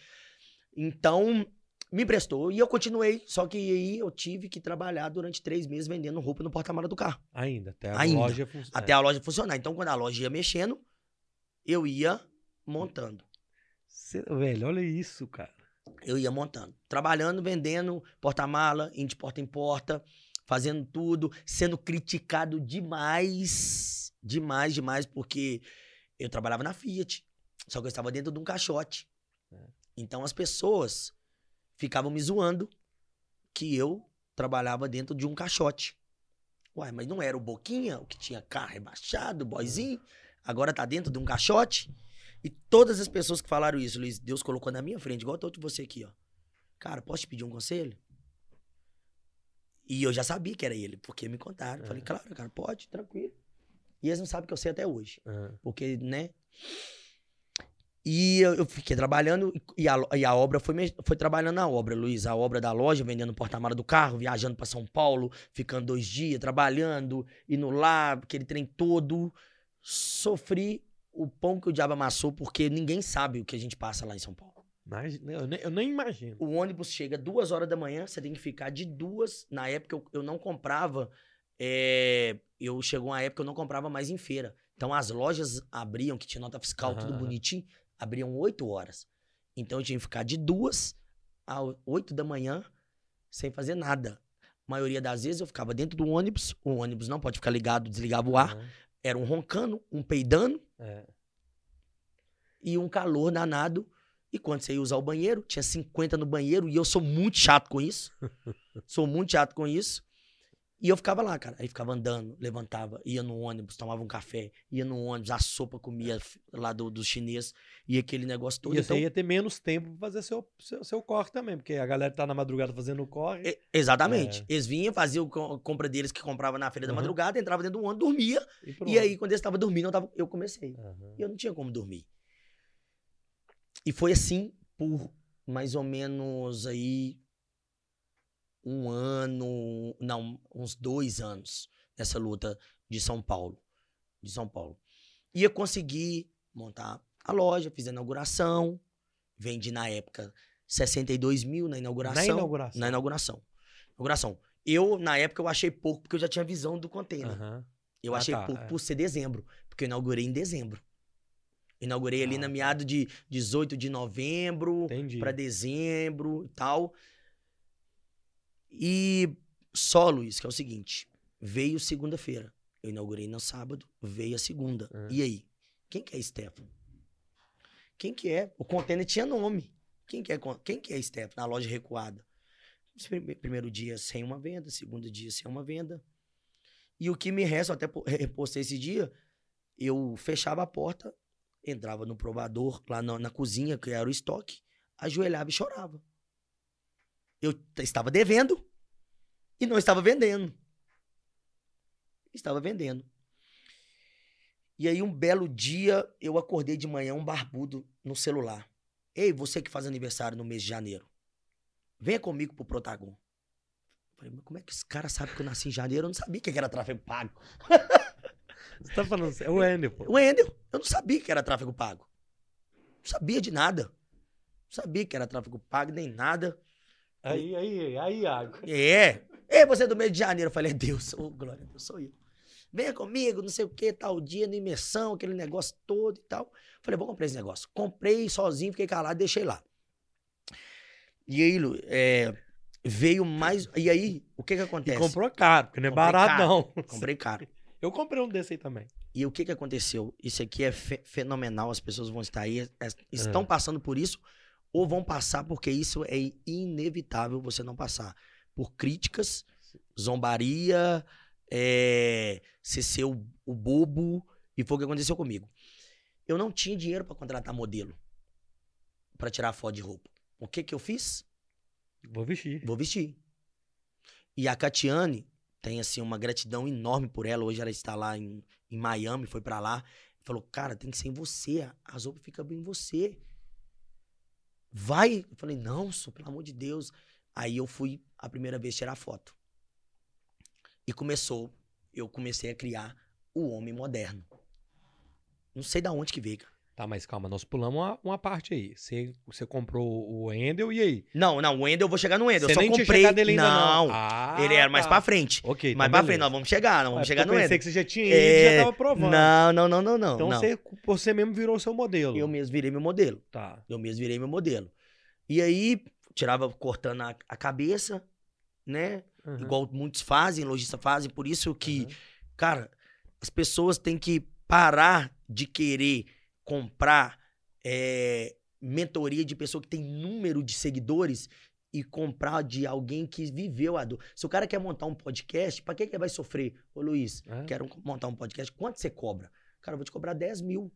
Então, me emprestou e eu continuei. Só que aí eu tive que trabalhar durante três meses vendendo roupa no porta-mala do carro. Ainda, até a Ainda. loja funciona. Até a loja funcionar. Então, quando a loja ia mexendo, eu ia montando. Velho, olha isso, cara. Eu ia montando. Trabalhando, vendendo porta-mala, indo de porta em porta, fazendo tudo, sendo criticado demais. Demais, demais, porque eu trabalhava na Fiat. Só que eu estava dentro de um caixote. É. Então as pessoas ficavam me zoando que eu trabalhava dentro de um caixote. Uai, mas não era o Boquinha, o que tinha carro rebaixado, o boyzinho? Agora tá dentro de um caixote? E todas as pessoas que falaram isso, Luiz, Deus colocou na minha frente, igual eu tô de você aqui, ó. Cara, posso te pedir um conselho? E eu já sabia que era ele, porque me contaram. Eu Falei, É. claro, cara, pode, tranquilo. E eles não sabem que eu sei até hoje. Ah, Porque, né? E eu, eu fiquei trabalhando e a, e a obra foi, foi trabalhando na obra, Luiz. A obra da loja, vendendo porta-mala do carro, viajando pra São Paulo, ficando dois dias, trabalhando, indo lá, aquele trem todo. Sofri o pão que o diabo amassou, porque ninguém sabe o que a gente passa lá em São Paulo. mas eu, nem, eu nem imagino. O ônibus chega duas horas da manhã, você tem que ficar de duas. Na época eu, eu não comprava. é, eu chegou uma época que eu não comprava mais em feira. Então as lojas abriam, que tinha nota fiscal, tudo Aham. bonitinho, abriam oito horas. Então eu tinha que ficar de duas a oito da manhã sem fazer nada. maioria das vezes eu ficava dentro do ônibus, o ônibus não pode ficar ligado, desligava o ar. Aham. Era um roncando, um peidando É. e um calor danado. E quando você ia usar o banheiro, tinha 50 no banheiro e eu sou muito chato com isso. sou muito chato com isso. E eu ficava lá, cara. Aí ficava andando, levantava, ia no ônibus, tomava um café, ia no ônibus, a sopa comia f- lá do, do chinês e aquele negócio todo. E você Então, ia ter menos tempo pra fazer seu, seu, seu corre também, porque a galera tá na madrugada fazendo o corre. exatamente. É. Eles vinham, faziam a compra deles que comprava na feira da Aham. madrugada, entrava dentro do ônibus, dormia. E. E aí, quando eles estavam dormindo, eu, tava- eu comecei. Aham. E eu não tinha como dormir. E foi assim por mais ou menos aí um ano, não, uns dois anos nessa luta de São Paulo, de São Paulo. E eu consegui montar a loja, fiz a inauguração, vendi na época 62 mil na inauguração. Na inauguração. Na inauguração. Inauguração. Eu, na época, eu achei pouco, porque eu já tinha visão do container. Aham. Eu Ah, achei tá, pouco é. por ser dezembro, porque eu inaugurei em dezembro. Inaugurei ali Ah, na tá. meado de 18 de novembro pra dezembro e tal. E só, Luiz, que é o seguinte: veio segunda-feira. Eu inaugurei no sábado, veio a segunda. Ah. E aí? Quem que é Stefano? Quem que é? O container tinha nome. Quem que é, quem que é Stefano? Na loja recuada. Primeiro dia sem uma venda, segundo dia sem uma venda. E o que me resta, eu até po- repostei esse dia, eu fechava a porta, entrava no provador, lá na, na cozinha, que era o estoque, ajoelhava e chorava. Eu estava devendo e não estava vendendo. Estava vendendo. E aí, um belo dia, eu acordei de manhã, um barbudo no celular. Ei, você que faz aniversário no mês de janeiro, venha comigo pro Protagon. Falei, mas como é que esse cara sabe que eu nasci em janeiro? Eu não sabia que era tráfego pago. Você tá falando. É o Ender, pô. O Endel, eu não sabia que era tráfego pago. Não sabia de nada. Não sabia que era tráfego pago, nem nada. Aí, aí, aí, Iago. É. Ei, você é do mês de janeiro. Eu falei, Deus, ô glória a Deus, sou eu. Venha comigo, não sei o que, tal dia, na imersão, aquele negócio todo e tal. Falei, vou comprar esse negócio. Comprei sozinho, fiquei calado, deixei lá. E aí, Lu, é, veio mais. E aí, o que que E acontece? comprou caro, porque não é Comprei barato, caro. não. Comprei caro. Eu comprei um desse aí também. E o que que aconteceu? Isso aqui é fe- fenomenal, as pessoas vão estar aí, é- estão É. passando por isso, ou vão passar porque isso é inevitável você não passar. Por críticas, zombaria, é, ser o, o bobo, e foi o que aconteceu comigo. Eu não tinha dinheiro para contratar modelo, para tirar foto de roupa. O que que eu fiz? Vou vestir. Vou vestir. E a Catiane tem, assim, uma gratidão enorme por ela. Hoje ela está lá em, em Miami, foi pra lá. Falou, cara, tem que ser em você. As roupas ficam bem em você. Vai. Eu falei, não, só, pelo amor de Deus. Aí eu fui a primeira vez tirar foto. E começou, eu comecei a criar o homem moderno. Não sei da onde que veio, cara. Tá, mas calma, nós pulamos uma, uma parte aí. Você, você comprou o Endel e aí? Não, não, o Wendel eu vou chegar no Wendel. Você Eu só nem tinha comprei. chegado nele ainda não. não. Ah, ele era mais tá. pra frente. Ok, mais então pra frente, nós vamos chegar, não, vamos Mas chegar eu no pensei Wendel. que você já tinha ido e É, já tava provando. Não, não, não, não, não. então não. Você, você mesmo virou o seu modelo. Eu mesmo virei meu modelo. Tá. Eu mesmo virei meu modelo. E aí, tirava cortando a, a cabeça, né? Uhum. Igual muitos fazem, lojistas fazem. Por isso que, Uhum. cara, as pessoas têm que parar de querer comprar é, mentoria de pessoa que tem número de seguidores e comprar de alguém que viveu a dor. Se o cara quer montar um podcast, pra que ele vai sofrer? Ô Luiz, É. quero montar um podcast, quanto você cobra? Cara, eu vou te cobrar 10 mil.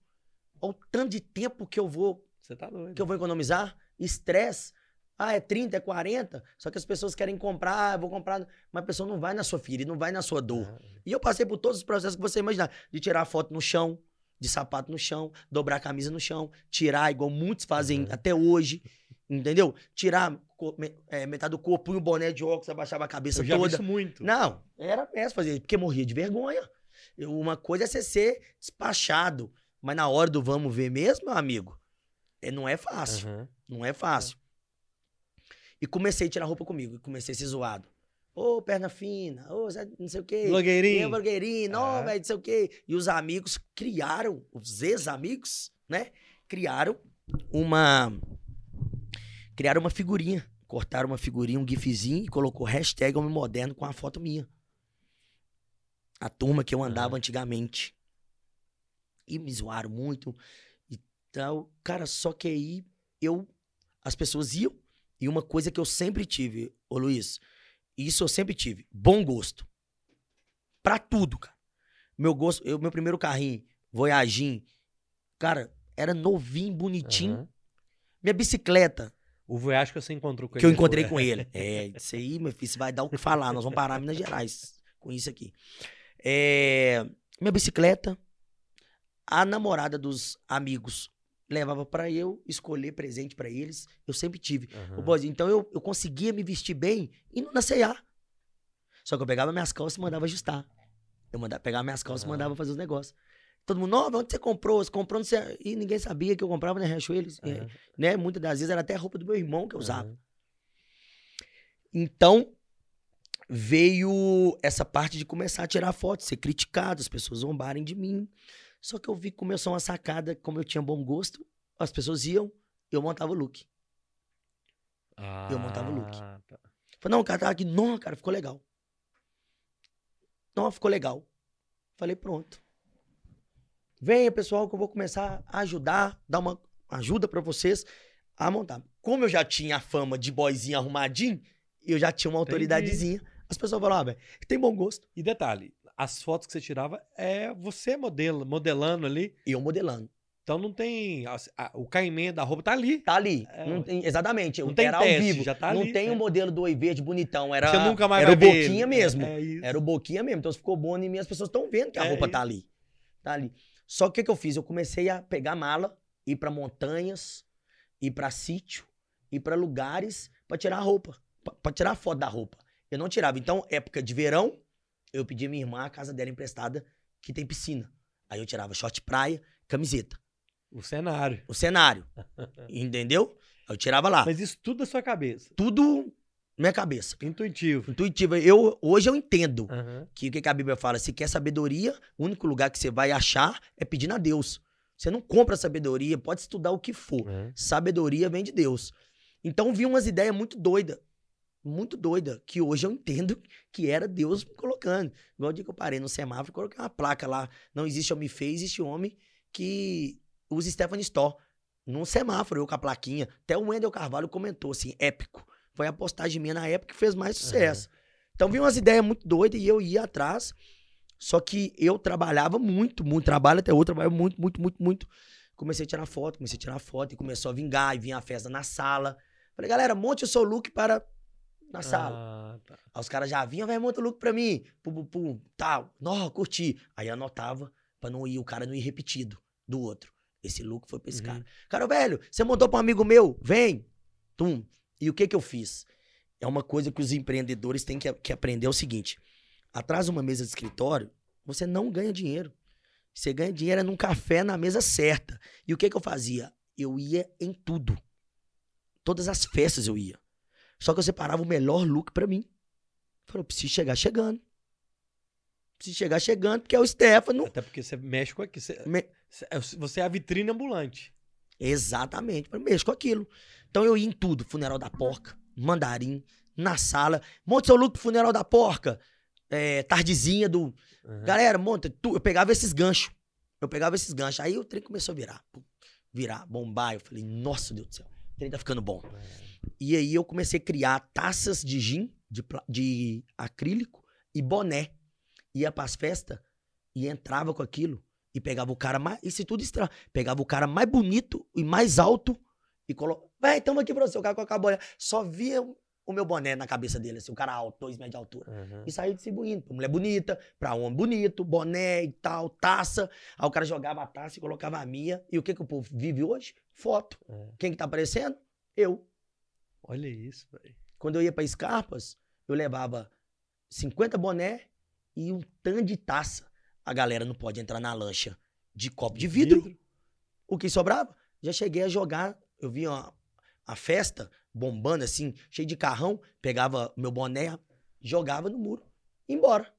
Olha o tanto de tempo que eu vou Você tá doido. que eu vou economizar, estresse. Ah, é 30, é 40. Só que as pessoas querem comprar, ah, eu vou comprar. Mas a pessoa não vai na sua filha, não vai na sua dor. Ah, E eu passei por todos os processos que você imaginar. De tirar foto no chão, de sapato no chão, dobrar a camisa no chão, tirar, igual muitos fazem Uhum. até hoje. Entendeu? Tirar é, metade do corpo, punha o boné de óculos, abaixava a cabeça Eu já vi toda. isso muito. Não, era péssimo fazer porque morria de vergonha. Eu- uma coisa é você ser despachado, mas na hora do vamos ver mesmo, meu amigo, é, não é fácil. Aham. Não é fácil. E comecei a tirar roupa comigo, e comecei a ser zoado. Ô, perna fina, ô, Zé, não sei o quê. Blogueirinho. Blogueirinho, ó, É. velho, não sei o quê. E os amigos criaram, os ex-amigos, né? Criaram uma. Criaram uma figurinha cortaram uma figurinha, um gifzinho e colocou hashtag Homem Moderno com a foto minha. A turma que eu andava Aham. antigamente. E me zoaram muito e tal. Cara, só que aí eu. As pessoas iam. E uma coisa que eu sempre tive, ô Luiz, isso eu sempre tive, bom gosto. Pra tudo, cara. Meu gosto, eu, meu primeiro carrinho, Voyagin, cara, era novinho, bonitinho. Aham. Minha bicicleta, O Voyage que você encontrou com que eu ele encontrei depois. com ele. É, isso aí, meu filho, você vai dar o que falar. Nós vamos parar em Minas Gerais com isso aqui. É, minha bicicleta, a namorada dos amigos levava pra eu escolher presente pra eles. Eu sempre tive. Aham. Ô, Bozinho, então eu, eu conseguia me vestir bem indo na C&A. Só que eu pegava minhas calças e mandava ajustar. Eu mandava, pegava minhas calças e Aham. mandava fazer os negócios. Todo mundo, "Nova, onde você comprou? Você comprou no C&A?" E ninguém sabia que eu comprava na Riachuelo. eh, Aham. Né? Muitas das vezes era até a roupa do meu irmão que eu usava. Então, veio essa parte de começar a tirar fotos, ser criticado, as pessoas zombarem de mim. Só que eu vi que começou uma sacada, como eu tinha bom gosto, as pessoas iam, eu montava o look. Eu montava o look. Ah, tá. Falei, não, o cara tava aqui, não, cara, ficou legal. Não, ficou legal. Falei, pronto. Venha, pessoal, que eu vou começar a ajudar, dar uma ajuda pra vocês a montar. Como eu já tinha a fama de boyzinho arrumadinho, eu já tinha uma Entendi. autoridadezinha. As pessoas falaram, ah, velho, tem bom gosto. E detalhe, as fotos que você tirava é você modelo, modelando ali. Eu modelando. Então não tem. a- a- o caimento da roupa tá ali. Tá ali. É, Não tem- exatamente. Não era teste, ao vivo. já tá não ali, tem o é. modelo do Oi Verde bonitão. Era, você nunca mais era o Boquinha ele. mesmo. É, é. Era o Boquinha mesmo. Então ficou bom em mim, as pessoas estão vendo que a É roupa isso. tá ali. Tá ali. Só que o que, que eu fiz? Eu comecei a pegar mala, ir pra montanhas, ir pra sítio, ir pra lugares pra tirar a roupa. Pra tirar a foto da roupa. Eu não tirava. Então, época de verão, eu pedi a minha irmã a casa dela emprestada, que tem piscina. Aí eu tirava short praia, camiseta. O cenário. O cenário. Entendeu? Eu tirava lá. Mas isso tudo da sua cabeça. Tudo na minha cabeça. Intuitivo. Intuitivo. Eu, hoje eu entendo Aham. que o que, que a Bíblia fala? Se quer sabedoria, o único lugar que você vai achar é pedindo a Deus. Você não compra sabedoria, pode estudar o que for. Aham. Sabedoria vem de Deus. Então vi umas ideias muito doidas. Muito doida, que hoje eu entendo que era Deus me colocando. Igual o dia que eu parei no semáforo, coloquei uma placa lá. Não existe homem feio, existe homem que usa Stephanie Store. Num semáforo, eu com a plaquinha. Até o Wendel Carvalho comentou assim, épico. Foi a postagem minha na época que fez mais sucesso. Então vi umas ideias muito doidas e eu ia atrás. Só que eu trabalhava muito, muito. Trabalho até hoje, trabalho muito, muito, muito, muito. Comecei a tirar foto, comecei a tirar foto e começou a vingar. E vinha a festa na sala. Falei, galera, monte o seu look para na sala. Ah, tá. Aí os caras já vinham, vai, monta o look pra mim. Pum, pum, pum, tal. Nó, curti. Aí anotava pra não ir, o cara não ir repetido do outro. Esse look foi pra esse Uhum. cara. Cara, velho, você montou pra um amigo meu? Vem. Tum. E o que que eu fiz? É uma coisa que os empreendedores têm que, que aprender é o seguinte. Atrás de uma mesa de escritório, você não ganha dinheiro. Você ganha dinheiro é num café na mesa certa. E o que que eu fazia? Eu ia em tudo. Todas as festas eu ia. Só que eu separava o melhor look pra mim. Falei, eu preciso chegar chegando. Preciso chegar chegando, porque é o Stefano. Até porque você mexe com aquilo. Você, Me- você é a vitrine ambulante. Exatamente, eu mexo com aquilo. Então eu ia em tudo, funeral da porca, mandarim, na sala, monta seu look pro funeral da porca, é, tardezinha do... Aham. Galera, monta, tu- eu pegava esses ganchos, eu pegava esses ganchos, aí o trem começou a virar, virar, bombar, eu falei, nossa Deus do céu, o trem tá ficando bom. E aí eu comecei a criar taças de gin, de, de acrílico e boné. Ia pras festas e entrava com aquilo e pegava o cara mais. Isso tudo extra. Pegava o cara mais bonito e mais alto e colocava. Vai, tamo aqui pra você. O cara com a boné. Só via o meu boné na cabeça dele, assim, o cara alto, dois metros de altura. Aham. E saía distribuindo. Pra mulher bonita, pra homem bonito, boné e tal, taça. Aí o cara jogava a taça e colocava a minha. E o que, que o povo vive hoje? Foto. É. Quem que tá aparecendo? Eu. Olha isso, velho. Quando eu ia pra Escarpas, eu levava 50 boné e um tanto de taça. A galera não pode entrar na lancha de copo de vidro. O que sobrava? Já cheguei a jogar. Eu vi uma, a festa bombando assim, cheio de carrão. Pegava meu boné, jogava no muro. embora.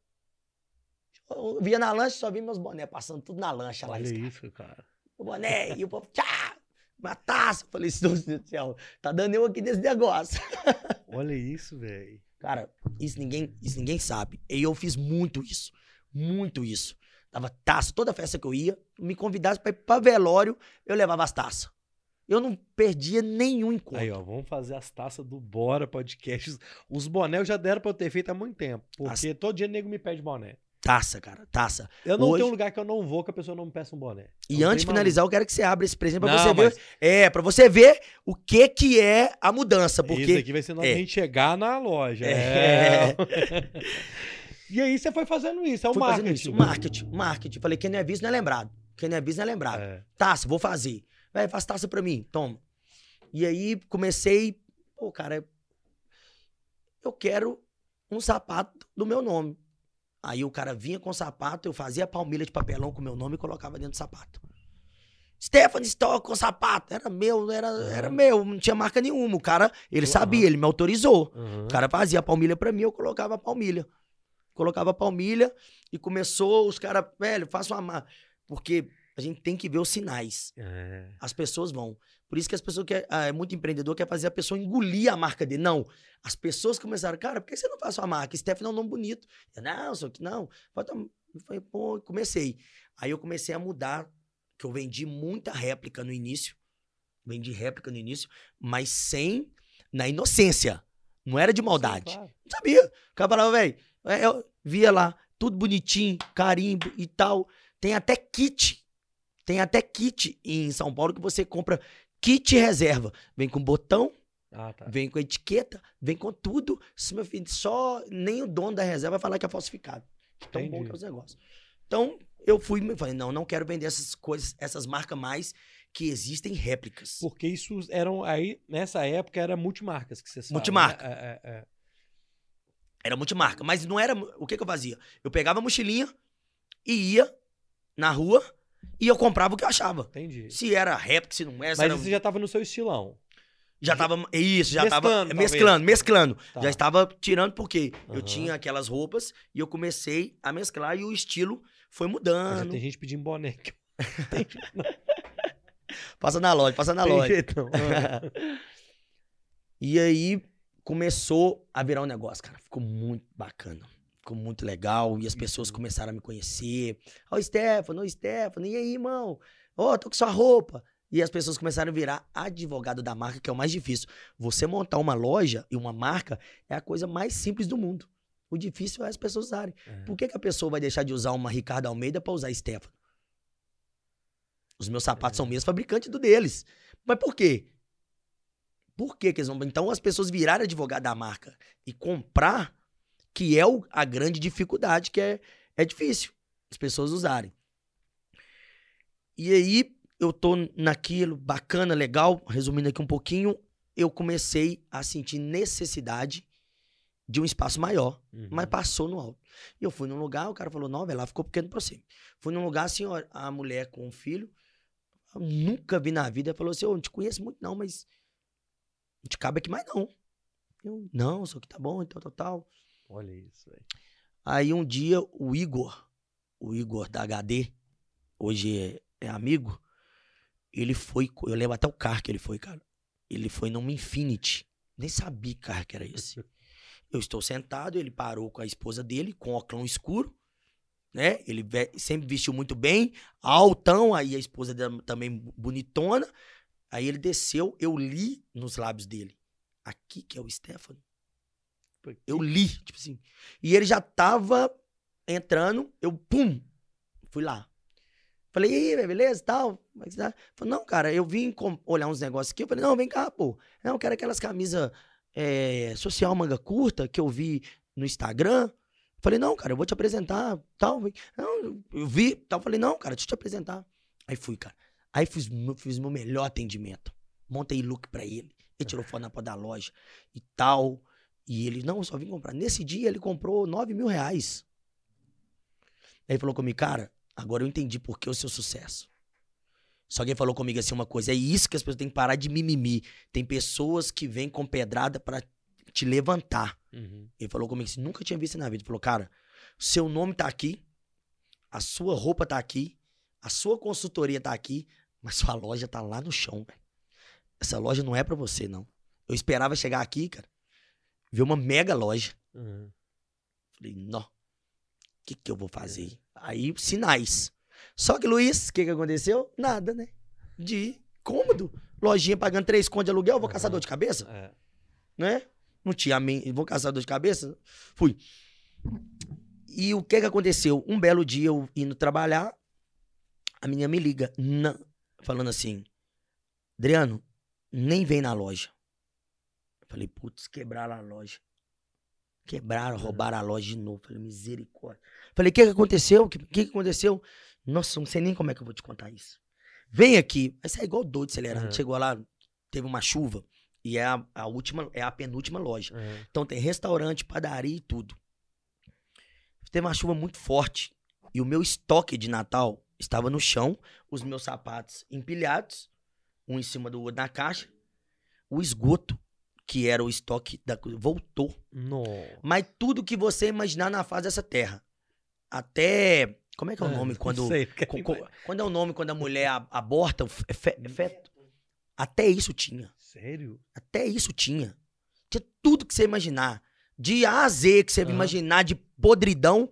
Eu via na lancha, só vi meus boné passando tudo na lancha lá. Olha isso, cara. O boné e o povo, tchá! Uma taça. Falei, Deus do céu, tá dando eu aqui desse negócio. Olha isso, velho. Cara, isso ninguém, isso ninguém sabe. E eu fiz muito isso. Muito isso. Dava taça, toda festa que eu ia, me convidasse pra ir pra velório, eu levava as taças. Eu não perdia nenhum encontro. Aí, ó, vamos fazer as taças do Bora Podcast. Os bonés já deram pra eu ter feito há muito tempo. Porque todo dia nego me pede boné. Taça, cara, taça. Eu não Hoje- tenho um lugar que eu não vou que a pessoa não me peça um boné. E Não antes de finalizar, eu quero que você abra esse presente pra Não, você ver. mas- É, pra você ver o que que é a mudança. Isso Porque aqui vai ser na hora é. gente chegar na loja. É. É. e aí você foi fazendo isso, é o fui fazendo marketing. isso. Marketing, marketing. Falei, quem não é visto não é lembrado. Quem não é visto não é lembrado. É. Taça, vou fazer. Vai, faz taça pra mim, toma. E aí comecei, pô, cara, eu quero um sapato do meu nome. Aí o cara vinha com o sapato, eu fazia a palmilha de papelão com o meu nome e colocava dentro do sapato. Stephanie Stock com sapato. Era meu, era, era meu, não tinha marca nenhuma. O cara, ele Aham. sabia, ele me autorizou. Uhum. O cara fazia a palmilha pra mim, eu colocava a palmilha. Colocava a palmilha e começou os caras, velho, faça uma. Porque a gente tem que ver os sinais. É. As pessoas vão. Por isso que as pessoas quer, ah, é muito empreendedor quer fazer a pessoa engolir a marca dele. Não. As pessoas começaram, cara, por que você não faz sua marca? Stephanie é um nome bonito. Eu, não, só que não. Eu falei, pô, comecei. Aí eu comecei a mudar, que eu vendi muita réplica no início. Vendi réplica no início, mas sem, na inocência. Não era de maldade. Sim, claro. Não sabia. O cara falava, velho, é, eu via lá, tudo bonitinho, carimbo e tal. Tem até kit. Tem até kit em São Paulo que você compra kit reserva. Vem com botão, Ah, tá. vem com etiqueta, vem com tudo. Se meu filho, só nem o dono da reserva vai falar que é falsificado. Tão bom Entendi. que é os negócios. Então, eu fui e falei, não, não quero vender essas coisas, essas marcas mais que existem réplicas. Porque isso eram aí, nessa época, era multimarcas que você sabe. Multimarca. né? É, é, é. Era multimarca. Mas não era. O que, que eu fazia? Eu pegava a mochilinha e ia na rua e eu comprava o que eu achava. Entendi. Se era réplica, se não era. Mas era... você já tava no seu estilão. Já tava. Isso, já tava. Mesclando, Mesclando, mesclando. Tá. Já estava tirando porque eu Aham. tinha aquelas roupas e eu comecei a mesclar e o estilo foi Mas já mudando. tem gente pedindo boné. aqui. Passa na loja, passa na Tem loja. jeito, não. E aí começou a virar um negócio, cara. Ficou muito bacana. Ficou muito legal. E as pessoas começaram a me conhecer. Ó, Stefano, ô, Stefano, e aí, irmão? Ó, tô com sua roupa. E as pessoas começaram a virar advogado da marca, que é o mais difícil. Você montar uma loja e uma marca é a coisa mais simples do mundo. O difícil é as pessoas usarem. É. Por que, que a pessoa vai deixar de usar uma Ricardo Almeida pra usar Stefano? Os meus sapatos são mesmo fabricante do deles. Mas por quê? Por que, que eles vão. Então as pessoas virarem advogado da marca e comprar, que é o- a grande dificuldade, que é, é difícil as pessoas usarem. E aí, eu tô naquilo, bacana, legal, resumindo aqui um pouquinho, eu comecei a sentir necessidade de um espaço maior Uhum. mas passou no alto. E eu fui num lugar, o cara falou, não, velho, lá ficou pequeno pra você. Fui num lugar, assim, ó, a mulher com um filho, eu nunca vi na vida, falou assim, eu não te conheço muito não, mas não te cabe aqui mais não. Eu, não, só que tá bom, então, tal, tal. Olha isso, velho. Aí um dia, o Igor, o Igor da HD, hoje é, é amigo, ele foi, eu lembro até o carro que ele foi, cara. Ele foi numa Infinity, nem sabia que carro que era esse. Eu estou sentado, ele parou com a esposa dele, com óculos escuro, né? Ele sempre vestiu muito bem, altão, aí a esposa dele também bonitona. Aí ele desceu, eu li nos lábios dele. Aqui que é o Stefano. Eu li, tipo assim. E ele já tava entrando, eu, pum, fui lá. Falei, e aí, beleza, tal? Como é que tá? Falei, não, cara, eu vim olhar uns negócios aqui. Eu falei, não, vem cá, pô. Não, eu quero aquelas camisas é, social manga curta que eu vi no Instagram. Falei, não, cara, eu vou te apresentar, tal. Não, eu vi, tal. Falei, não, cara, deixa eu te apresentar. Aí fui, cara. Aí fiz, meu- fiz meu melhor atendimento. Montei look pra ele. Ele tirou foto na porta da loja e tal. E ele, não, eu só vim comprar. Nesse dia, ele comprou 9 mil reais. Aí ele falou comigo, cara, agora eu entendi por que o seu sucesso. Só que ele falou comigo assim uma coisa, é isso que as pessoas têm que parar de mimimi. Tem pessoas que vêm com pedrada pra te levantar. Uhum. Ele falou comigo assim, nunca tinha visto na vida. Ele falou, cara, seu nome tá aqui, a sua roupa tá aqui, a sua consultoria tá aqui, mas sua loja tá lá no chão, velho. essa loja não é pra você, não. Eu esperava chegar aqui, cara, ver uma mega loja. Uhum. Falei, nó, o que que eu vou fazer? Aí, sinais. Só que, Luiz, o que que aconteceu? Nada, né? De cômodo. Lojinha pagando três contos de aluguel, vou caçar Aham. dor de cabeça, É. né? Não tinha, men- vou caçar dor de cabeça? Fui. E o que que aconteceu? Um belo dia, eu indo trabalhar, a menina me liga, na- falando assim, Adriano, nem vem na loja. Falei, putz, quebraram a loja. Quebraram, Uhum. roubaram a loja de novo. Falei, misericórdia. Falei, o que, que aconteceu? O que, que, que aconteceu? Nossa, não sei nem como é que eu vou te contar isso. Vem aqui. Vai sair igual doido acelerando. Uhum. Chegou lá, teve uma chuva. E é a, a última, é a penúltima loja. Uhum. Então tem restaurante, padaria e tudo. Teve uma chuva muito forte. E o meu estoque de Natal estava no chão, os meus sapatos empilhados, um em cima do outro na caixa. O esgoto, que era o estoque da voltou. Nó. Mas tudo que você imaginar na face dessa terra. Até. Como é que é o Ah, nome não quando. sei, co- co- quando é o nome quando a mulher aborta? o fe- fe- feto? Até isso tinha. Sério? Até isso tinha. Tinha tudo que você imaginar. De A a Z que você Aham. imaginar de podridão,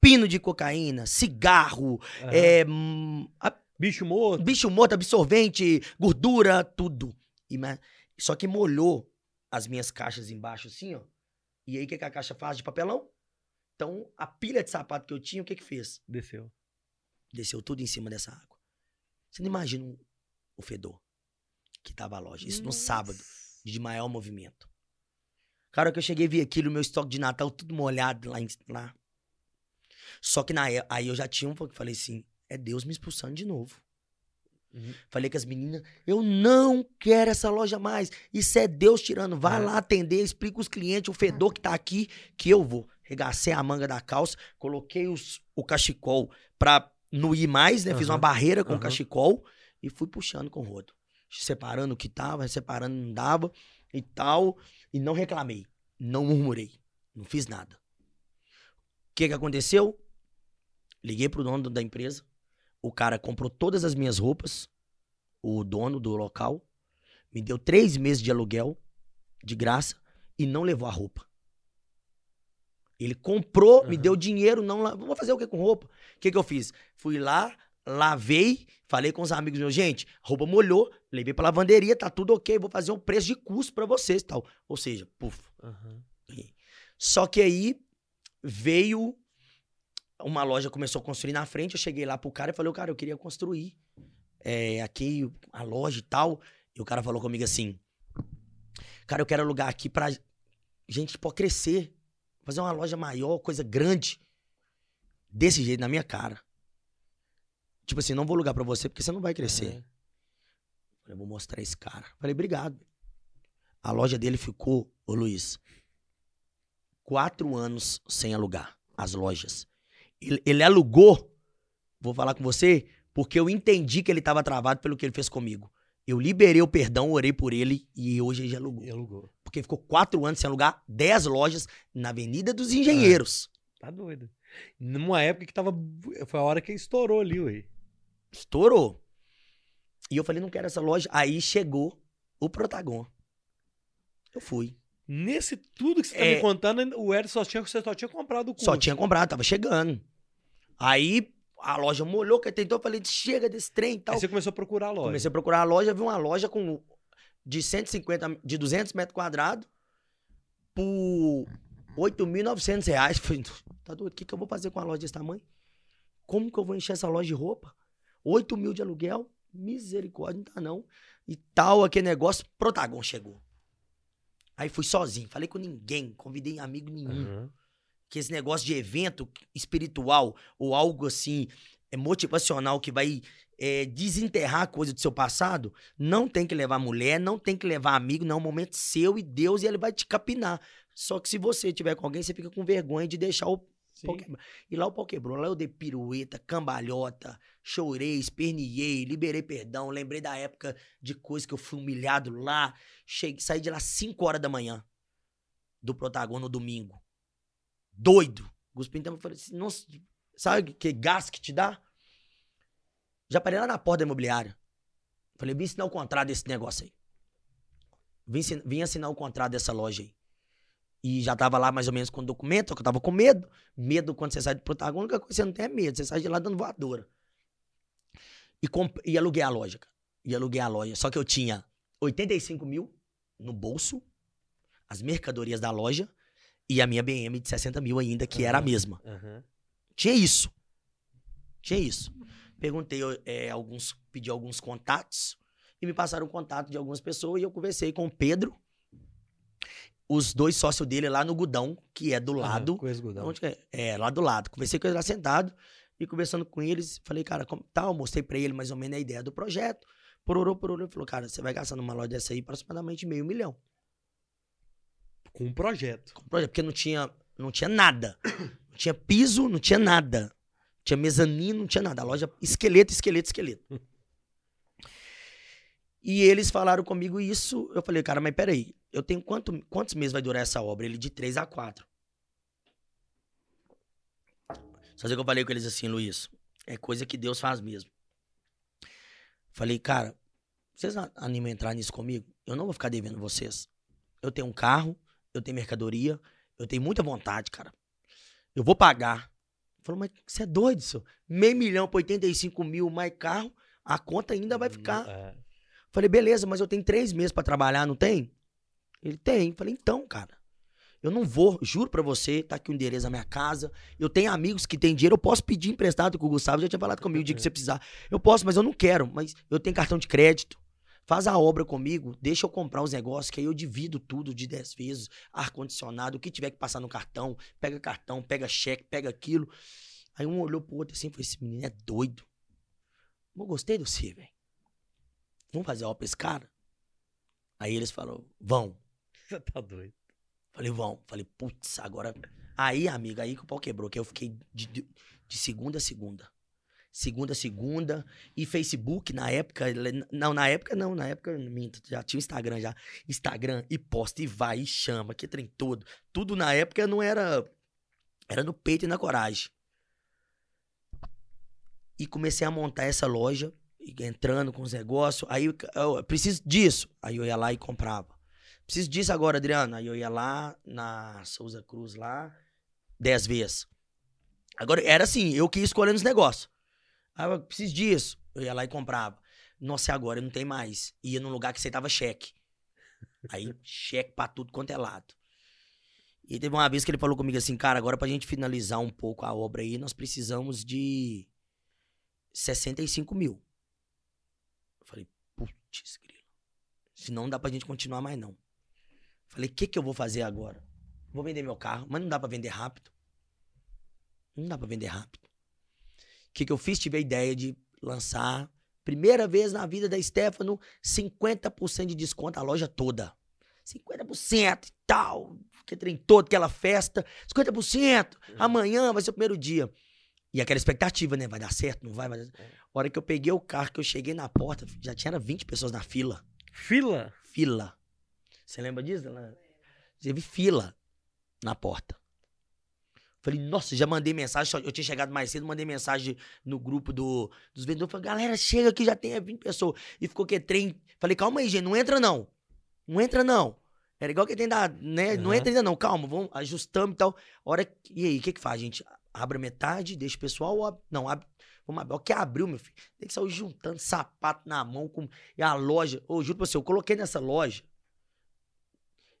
pino de cocaína, cigarro, Aham. é, hum, a- Bicho morto. bicho morto, absorvente, gordura, tudo. E, mas- só que molhou as minhas caixas embaixo assim, ó. E aí o que, que a caixa faz de papelão? Então, a pilha de sapato que eu tinha, o que que fez? Desceu. Desceu tudo em cima dessa água. Você não imagina o- o fedor que tava a loja. Isso no sábado de maior movimento. Cara, que eu cheguei e vi aquilo, meu estoque de Natal tudo molhado lá. em- lá. Só que na, é- aí eu já tinha um que falei assim, é Deus me expulsando de novo. Uhum. Falei com as meninas, eu não quero essa loja mais. Isso é Deus tirando. Vai É. lá atender, explica os clientes, o fedor que tá aqui, que eu vou. Regacei a manga da calça, coloquei os, o cachecol pra não ir mais, né? Fiz uma barreira com o Aham. cachecol e fui puxando com o rodo. Separando o que tava, separando não dava e tal. E não reclamei. Não murmurei. Não fiz nada. O que que aconteceu? Liguei pro dono da empresa. O cara comprou todas as minhas roupas. O dono do local. Me deu três meses de aluguel. De graça. E não levou a roupa. Ele comprou, me Aham. deu dinheiro, não. la- Vou fazer o que com roupa? O que que eu fiz? Fui lá, lavei, falei com os amigos meus, gente, a roupa molhou, levei pra lavanderia, tá tudo ok, vou fazer um preço de custo pra vocês e tal. Ou seja, puf, ganhei. Só que aí veio uma loja começou a construir na frente, eu cheguei lá pro cara e falei, cara, eu queria construir é, aqui a loja e tal. E o cara falou comigo assim, cara, eu quero alugar aqui pra gente pode crescer, fazer uma loja maior, coisa grande, desse jeito na minha cara. Tipo assim, não vou alugar pra você porque você não vai crescer. Falei, eu vou mostrar esse cara. Falei, obrigado. A loja dele ficou, ô Luiz, quatro anos sem alugar as lojas. Ele, ele alugou, vou falar com você, porque eu entendi que ele estava travado pelo que ele fez comigo. Eu liberei o perdão, orei por ele e hoje ele já alugou. E alugou. Porque ficou quatro anos sem alugar dez lojas na Avenida dos Engenheiros. Tá doido. Numa época que tava. Foi a hora que estourou ali, ué. Estourou. E eu falei, não quero essa loja. Aí chegou o Protagon. Eu fui. Nesse tudo que você tá É. me contando, o Ed só tinha, você só tinha comprado o curso. Só tinha comprado, tava chegando. Aí a loja molhou, que tentou, eu falei, chega desse trem e tal. Aí você começou a procurar a loja. Comecei a procurar a loja, vi uma loja com de 150, de 200 metros quadrados por 8.900 reais. Falei, tá doido, o que, que eu vou fazer com uma loja desse tamanho? Como que eu vou encher essa loja de roupa? 8 mil de aluguel? Misericórdia, não tá não. E tal, aquele negócio, Protagon chegou. Aí fui sozinho, falei com ninguém, convidei amigo nenhum Aham. que esse negócio de evento espiritual ou algo assim é motivacional que vai é, desenterrar a coisa do seu passado, não tem que levar mulher, não tem que levar amigo, não é um momento seu e Deus e ele vai te capinar. Só que se você tiver com alguém, você fica com vergonha de deixar o E lá o pau quebrou, lá eu dei pirueta, cambalhota, chorei, esperniei, liberei perdão, lembrei da época de coisa que eu fui humilhado lá, cheguei, saí de lá 5 horas da manhã do Protagon no domingo doido. Guspindo também falei assim, nossa, sabe que gás que te dá? Já parei lá na porta da imobiliária. Falei, me ensinar o contrário desse negócio aí. Vim, vim assinar o contrato dessa loja aí. E já tava lá mais ou menos com o documento, só que eu tava com medo. Medo quando você sai do protagônico, a única coisa que você não tem é medo. Você sai de lá dando voadora. E, comp- e aluguei a loja, cara. E aluguei a loja. Só que eu tinha 85 mil no bolso, as mercadorias da loja e a minha BM de 60 mil ainda, que era a mesma. Aham. Tinha isso. Tinha isso. Perguntei, é, alguns, pedi alguns contatos e me passaram o contato de algumas pessoas e eu conversei com o Pedro, os dois sócios dele lá no Gudão, que é do lado. Aham, Coisa Gudão. Onde é? É, lá do lado. Conversei com eles lá sentado e conversando com eles, falei, cara, como tal? Mostrei pra ele mais ou menos a ideia do projeto. Pororô, pororô. Ele falou, cara, você vai gastar numa loja dessa aí aproximadamente meio milhão. Com um projeto. com o projeto, porque não tinha, não tinha nada. Não tinha piso, não tinha nada. Não tinha mezanino, não tinha nada. A loja, esqueleto, esqueleto, esqueleto. E eles falaram comigo isso. Eu falei, cara, mas peraí, eu tenho quanto, quantos meses vai durar essa obra? Ele de três a quatro. Só sei que eu falei com eles assim, Luiz. É coisa que Deus faz mesmo. Falei, cara, vocês animam a entrar nisso comigo? Eu não vou ficar devendo vocês. Eu tenho um carro, eu tenho mercadoria, eu tenho muita vontade, cara. Eu vou pagar. Falou, mas você é doido, senhor? Meio milhão por 85 mil mais carro, a conta ainda vai ficar. É. Falei, beleza, mas eu tenho três meses pra trabalhar, não tem? Ele tem. Falei, então, cara. Eu não vou, juro pra você, tá aqui o endereço da minha casa. Eu tenho amigos que têm dinheiro, eu posso pedir emprestado com o Gustavo, já tinha falado comigo o dia que você precisar. Eu posso, mas eu não quero. Mas eu tenho cartão de crédito. Faz a obra comigo, deixa eu comprar os negócios, que aí eu divido tudo de 10 vezes, ar-condicionado, o que tiver que passar no cartão, pega cartão, pega cheque, pega aquilo. Aí um olhou pro outro assim e falou: esse menino é doido. Eu gostei do você, velho. Vamos fazer a obra pra esse cara? Aí eles falaram, vão. Você tá doido. Falei, vão. Falei, putz, agora. Aí, amiga, aí que o pau quebrou, que eu fiquei de, de, de segunda a segunda. Segunda a segunda. E Facebook, na época. Não, na época não, na época, minto, já tinha o Instagram já. Instagram, e posta, e vai, e chama, que trem todo. Tudo na época não era. Era no peito e na coragem. E comecei a montar essa loja, entrando com os negócios. Aí eu, eu preciso disso. Aí eu ia lá e comprava. Preciso disso agora, Adriano. Aí eu ia lá na Souza Cruz lá, dez vezes. Agora, era assim, eu que ia escolhendo os negócios. Aí eu preciso disso. Eu ia lá e comprava. Nossa, e agora não tem mais. Ia num lugar que aceitava cheque. Aí, cheque pra tudo quanto é lado. E teve uma vez que ele falou comigo assim, cara, agora pra gente finalizar um pouco a obra aí, nós precisamos de 65 mil. Eu falei, putz, grilo. Senão não dá pra gente continuar mais não. Falei, o que que eu vou fazer agora? Vou vender meu carro, mas não dá pra vender rápido. Não dá pra vender rápido. O que que eu fiz? Tive a ideia de lançar, primeira vez na vida da Stefano, 50% de desconto a loja toda. 50% e tal. Que trem todo, aquela festa. 50%. Amanhã vai ser o primeiro dia. E aquela expectativa, né? Vai dar certo, não vai? vai dar... A hora que eu peguei o carro, que eu cheguei na porta, já tinha 20 pessoas na fila. Fila? Fila. Você lembra disso? Ela- Teve fila na porta. Falei, nossa, já mandei mensagem. Eu tinha chegado mais cedo, mandei mensagem no grupo do, dos vendedores. Falei, galera, chega aqui, já tem 20 pessoas. E ficou que trem. Falei, calma aí, gente, não entra não. Não entra não. Era igual que tem da, né? Não Aham. entra ainda não, calma, vamos ajustando e tal. Hora E aí, o que que faz, gente? Abre a metade, deixa o pessoal. ab- Não, abre. Vamos abrir. O que abriu, meu filho? Tem que sair juntando sapato na mão com. E a loja. Ô, juro pra você, eu coloquei nessa loja.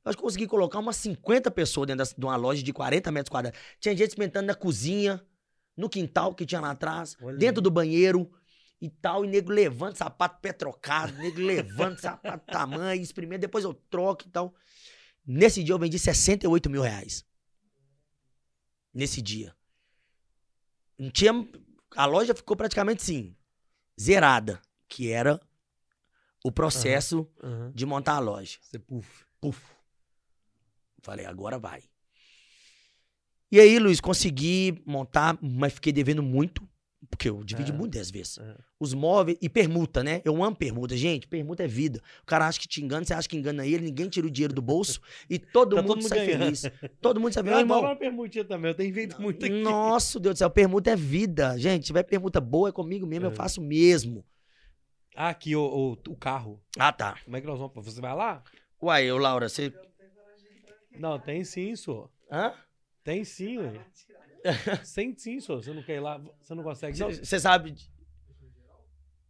Eu acho que eu consegui colocar umas 50 pessoas dentro de uma loja de 40 metros quadrados. Tinha gente experimentando na cozinha, no quintal que tinha lá atrás, Olha dentro aí. do banheiro e tal. E nego levando sapato pé trocado, nego levando sapato tamanho, experimenta, depois eu troco e tal. Nesse dia eu vendi 68 mil reais. Nesse dia. Não tinha. A loja ficou praticamente assim, zerada. Que era o processo Aham. de montar a loja. Você puf. Puf. Falei, agora vai. E aí, Luiz, consegui montar, mas fiquei devendo muito, porque eu dividi É. muitas vezes. É. Os móveis e permuta, né? Eu amo permuta. Gente, permuta é vida. O cara acha que te engana, você acha que engana ele, ninguém tira o dinheiro do bolso e todo Tá mundo todo mundo sai ganhando. feliz. Todo mundo sai Eu feliz. Adoro irmão, uma permutinha também. Eu tenho feito muito aqui. nossa, Deus do céu, permuta é vida. Gente, se tiver permuta boa, é comigo mesmo, eu É. faço mesmo. Ah, aqui, o, o, o carro. Ah, tá. Como é que nós vamos? Você vai lá? Uai, ô Laura, você. Não, tem sim, senhor. Hã? Tem sim, ué. Tem sim, senhor. Você não quer ir lá? Você não consegue, não? Você sabe.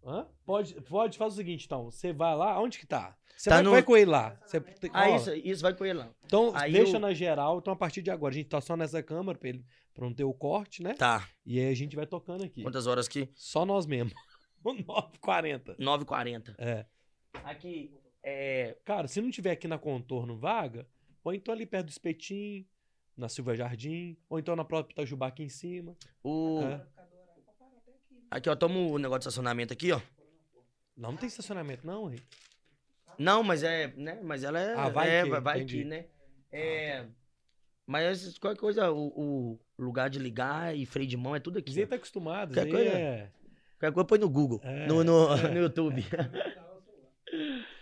Hã? Pode, pode, faz o seguinte, então. Você vai lá, onde que tá? Você Tá vai, no- vai com ele lá. Você tem- Ah, ó, isso, isso vai com ele lá. Então, Aí deixa eu- na geral. Então, a partir de agora, a gente tá só nessa câmera pra, ele, pra não ter o corte, né? Tá. E aí a gente vai tocando aqui. Quantas horas aqui? Só nós mesmos. 9h40. 9h40. É. Aqui, é. Cara, se não tiver aqui na contorno vaga, ou então ali perto do espetinho, na Silva Jardim, ou então na própria Itajubá aqui em cima. O... É. Aqui, ó, toma o negócio de estacionamento aqui, ó. Não, não tem estacionamento, não, hein? Não, mas é, né? Mas ela é. Ah, vai é, que, vai, entendi. que, né? É. Mas qualquer coisa, o, o lugar de ligar e freio de mão é tudo aqui. Você tá acostumado, Qualquer coisa. é... Qualquer coisa põe no Google, É, no, no, é. no YouTube.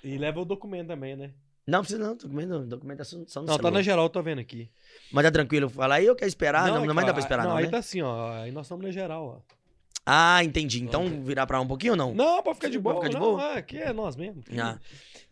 E leva o documento também, né? Não precisa não, documento, documentação no Não, tá na geral, tô vendo aqui. Mas tá tranquilo, fala aí eu quero esperar, não, é não, vai dar que- pra esperar não, aí né? tá assim, ó. Aí nós estamos na geral, ó. Ah, entendi. Então virar pra lá um pouquinho ou não? Não, pode ficar de boa. pode ficar de não, boa? ah, aqui é nós mesmo. Ah.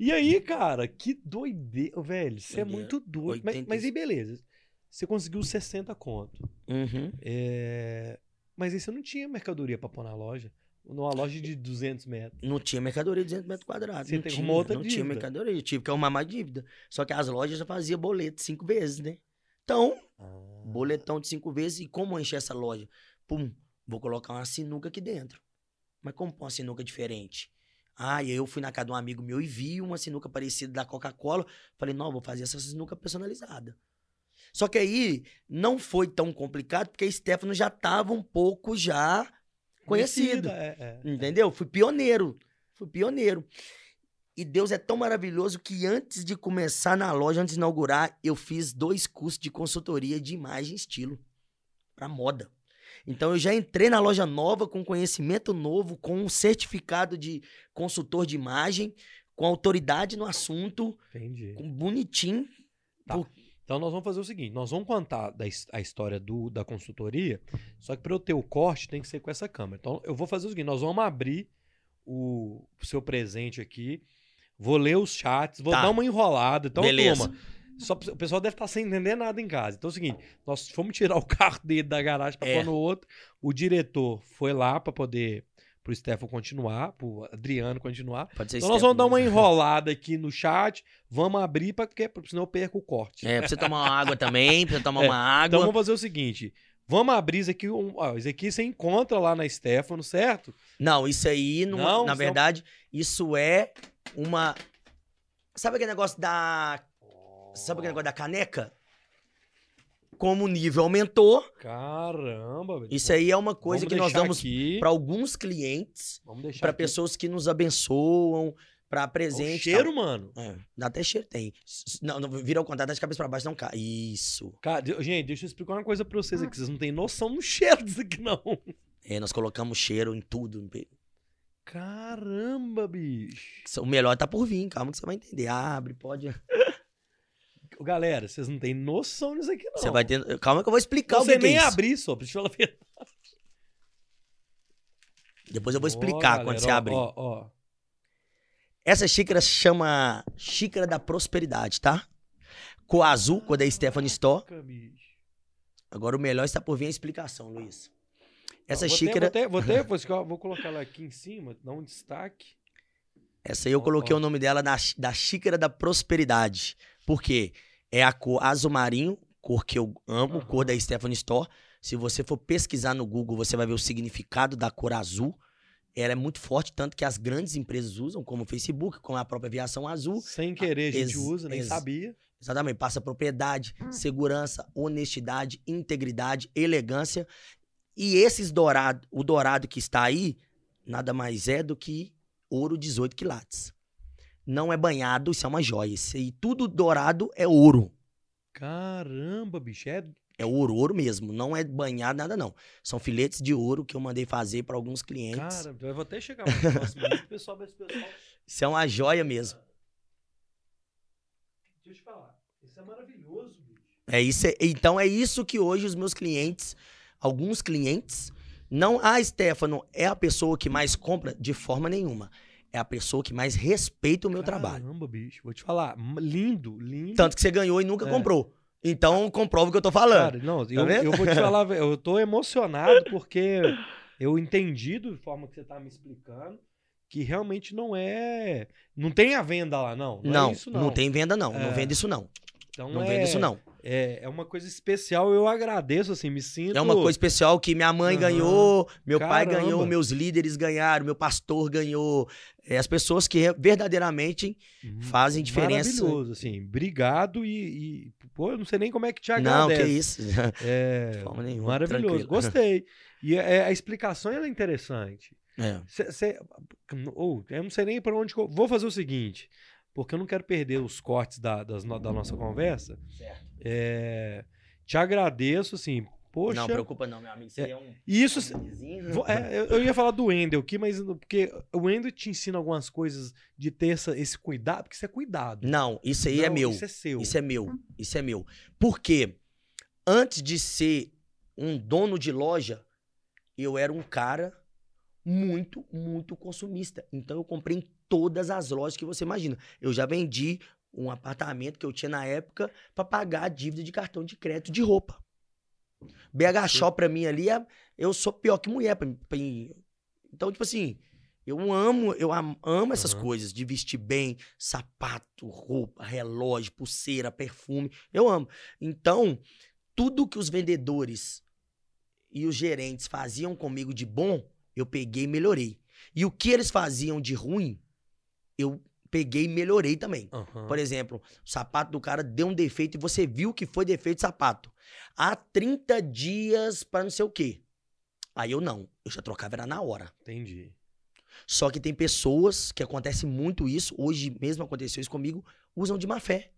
E aí, cara, que doideira. Velho, você é muito doido. Mas, 80 mas aí, beleza. Você conseguiu 60 conto. Uhum. É... Mas aí você não tinha mercadoria pra pôr na loja. Numa loja de 200 metros. Não tinha mercadoria de 200 metros quadrados. Você não tem tinha, uma outra Não tinha dívida. mercadoria. Eu tive que arrumar mais dívida. Só que as lojas já faziam boleto cinco vezes, né? Então, boletão de cinco vezes. E como encher essa loja? Pum, vou colocar uma sinuca aqui dentro. Mas como pôr uma sinuca diferente? Ah, e aí eu fui na casa de um amigo meu e vi uma sinuca parecida da Coca-Cola. Falei, não, vou fazer essa sinuca personalizada. Só que aí não foi tão complicado, porque a Stefano já tava um pouco já conhecido. Conhecida, É, é. Entendeu? Fui pioneiro. Fui pioneiro. E Deus é tão maravilhoso que antes de começar na loja, antes de inaugurar, eu fiz dois cursos de consultoria de imagem e estilo para moda. Então eu já entrei na loja nova com conhecimento novo, com um certificado de consultor de imagem, com autoridade no assunto, Entendi. com bonitinho. Então nós vamos fazer o seguinte: nós vamos contar da, a história do, da consultoria, só que para eu ter o corte tem que ser com essa câmera. Então eu vou fazer o seguinte: nós vamos abrir o, o seu presente aqui, vou ler os chats, vou Tá. dar uma enrolada. Então, Beleza. turma, só, o pessoal deve estar sem entender nada em casa. Então é o seguinte: nós fomos tirar o carro dele da garagem para É. pôr no outro. O diretor foi lá para poder. Pro Stefan continuar, pro Adriano continuar. Pode ser Então nós vamos dar uma enrolada aqui no chat, vamos abrir, pra, porque senão eu perco o corte. É, pra você tomar uma água também, pra você tomar É, uma água. Então vamos fazer o seguinte: vamos abrir isso aqui. Um, ó, isso aqui você encontra lá na Stefano, certo? Não, isso aí, não, Não, na isso verdade, isso é uma. Sabe aquele negócio da. Sabe aquele negócio da caneca? Como o nível aumentou, Caramba, velho. isso aí é uma coisa que nós damos para alguns clientes, Vamos deixar para pessoas que nos abençoam, para O presente. e cheiro, mano. É, dá até cheiro, tem. Não, não vira contrário, tá de cabeça para baixo, não cai. Isso. Cara, gente, deixa eu explicar uma coisa pra vocês aqui. Vocês não têm noção do cheiro disso aqui, não. É, nós colocamos cheiro em tudo. Caramba, bicho. O melhor tá por vir, calma que você vai entender. Abre, pode. Galera, vocês não têm noção disso aqui, não. Você vai ter. Calma que eu vou explicar Não o que, que é nem isso. abrir, só, deixa eu falar a verdade. Depois eu vou Ó, explicar quando galera, você ó, abrir. Ó, ó. Essa xícara se chama Xícara da Prosperidade, tá? Cor azul, cor da Stephanie Store. Agora o melhor está por vir a explicação, Luiz. Essa vou xícara, Ter, vou, ter, vou, ter, vou, colocar ela aqui em cima, dar um destaque. essa aí eu coloquei ó. o nome dela da, da Xícara da Prosperidade. Por quê? É a cor azul marinho, cor que eu amo, Aham. cor da Stephanie Store. Se você for pesquisar no Google, você vai ver o significado da cor azul. Ela é muito forte, tanto que as grandes empresas usam, como o Facebook, como a própria Aviação Azul. Sem querer, a gente ex- usa, nem sabia. Exatamente, passa propriedade, Hum. segurança, honestidade, integridade, elegância. E esses dourado, o dourado que está aí, nada mais é do que ouro 18 quilates. Não é banhado, isso é uma joia. Isso aí, tudo dourado é ouro. Caramba, bicho. É... É ouro, ouro mesmo. Não é banhado, nada não. São filetes de ouro que eu mandei fazer para alguns clientes. Cara, eu vou até chegar mais próximo. pessoal pessoal. Isso é uma joia mesmo. Deixa eu te falar. Isso é maravilhoso, bicho. É isso, é- então é isso que hoje os meus clientes, alguns clientes, não, ah, Stefano é a pessoa que mais compra de forma nenhuma. É a pessoa que mais respeita o meu trabalho. Caramba, bicho. Vou te falar. Lindo, lindo. Tanto que você ganhou e nunca É. comprou. Então, comprova o que eu tô falando. Cara, não, eu, vendo? eu vou te falar, eu tô emocionado porque eu entendi da forma que você tá me explicando que realmente não é. Não tem a venda lá, não. Não, não, é isso, não, não. tem venda, não. É. Não vende isso, não. Então Não é, vende isso, não. É, é uma coisa especial, eu agradeço, assim, me sinto. É uma coisa especial que minha mãe Aham. ganhou, meu pai Caramba. ganhou, meus líderes ganharam, meu pastor ganhou. É, as pessoas que verdadeiramente Hum, fazem diferença. Maravilhoso, assim. Obrigado e, e, Pô, eu não sei nem como é que te Não, agradece. que isso. É, De forma nenhuma, maravilhoso, tranquilo. gostei. E é, a explicação é interessante. É. Cê, cê- ou, eu não sei nem para onde. Vou fazer o seguinte, porque eu não quero perder os cortes da, das da nossa conversa. Certo. É, te agradeço, assim. Poxa. Não, preocupa não, meu amigo. Você É, é, um. isso. um. Vou- é, eu, ia falar do Wendel aqui, mas porque o Wendel te ensina algumas coisas de ter essa- esse cuidado, porque isso é cuidado. Não, isso aí é Não, meu. Isso é seu. Isso é meu. Isso é meu. Porque antes de ser um dono de loja, eu era um cara muito, muito consumista. Então eu comprei em todas as lojas que você imagina. Eu já vendi um apartamento que eu tinha na época pra pagar a dívida de cartão de crédito de roupa. BH Shop pra mim ali, é- eu sou pior que mulher. Pra, pra- então, tipo assim, eu amo, eu am- amo essas Aham. coisas de vestir bem, sapato, roupa, relógio, pulseira, perfume. Eu amo. Então, tudo que os vendedores e os gerentes faziam comigo de bom, eu peguei e melhorei. E o que eles faziam de ruim, eu peguei e melhorei também. Aham. Por exemplo, o sapato do cara deu um defeito e você viu que foi defeito de sapato. Há 30 dias pra não sei o quê. Aí eu não. Eu já trocava era na hora. Entendi. Só que tem pessoas que acontece muito isso, hoje mesmo aconteceu isso comigo, usam de má fé.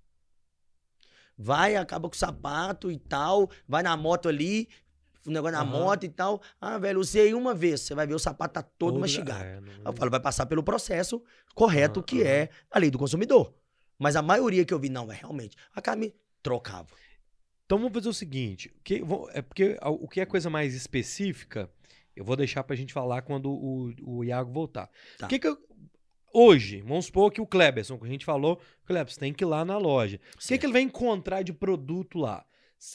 Vai, acaba com o sapato e tal, vai na moto ali, o negócio na Aham. moto e tal. Ah, velho, usei uma vez, você vai ver o sapato tá todo Todo- mastigado. é, não- eu falo, vai passar pelo processo correto, Aham, que é a lei do consumidor. Mas a maioria que eu vi, não, é realmente. A camisa trocava. Então vamos fazer o seguinte: que, é porque o que é coisa mais específica, eu vou deixar pra gente falar quando o, o Iago voltar. Tá. O que que eu- hoje, vamos supor que o Kleberson, que a gente falou, Kleberson tem que ir lá na loja. O que, que ele vai encontrar de produto lá?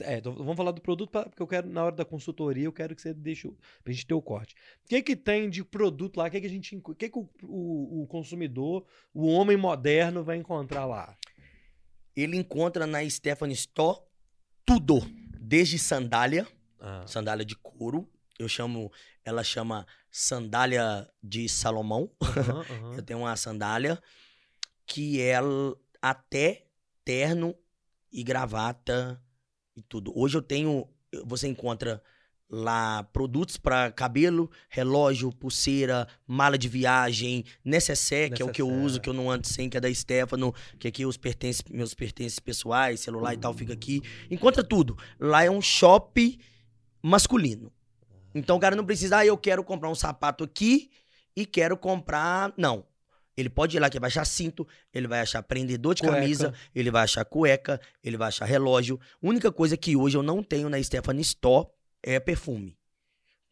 É, então vamos falar do produto, pra- porque eu quero, na hora da consultoria, eu quero que você deixe pra gente ter o corte. O que que tem de produto lá? O que que a gente, o que que o, o- o consumidor, o homem moderno vai encontrar lá? Ele encontra na Stephanie Store tudo. Desde sandália, Ah, sandália de couro. Eu chamo, ela chama sandália de Salomão. aham, aham. Eu tenho uma sandália que é l- até terno e gravata e tudo. Hoje eu tenho, você encontra lá produtos para cabelo, relógio, pulseira, mala de viagem, necessaire, que é o que eu uso, que eu não ando sem, que é da Stefano, que aqui os pertences, meus pertences pessoais, celular e tal, fica aqui. Encontra tudo. Lá é um shopping masculino. Então o cara não precisa, ah, eu quero comprar um sapato aqui e quero comprar. Não. Ele pode ir lá que vai achar cinto, ele vai achar prendedor de Cueca. camisa, ele vai achar cueca, ele vai achar relógio. Única coisa que hoje eu não tenho na Stephanie Store é perfume.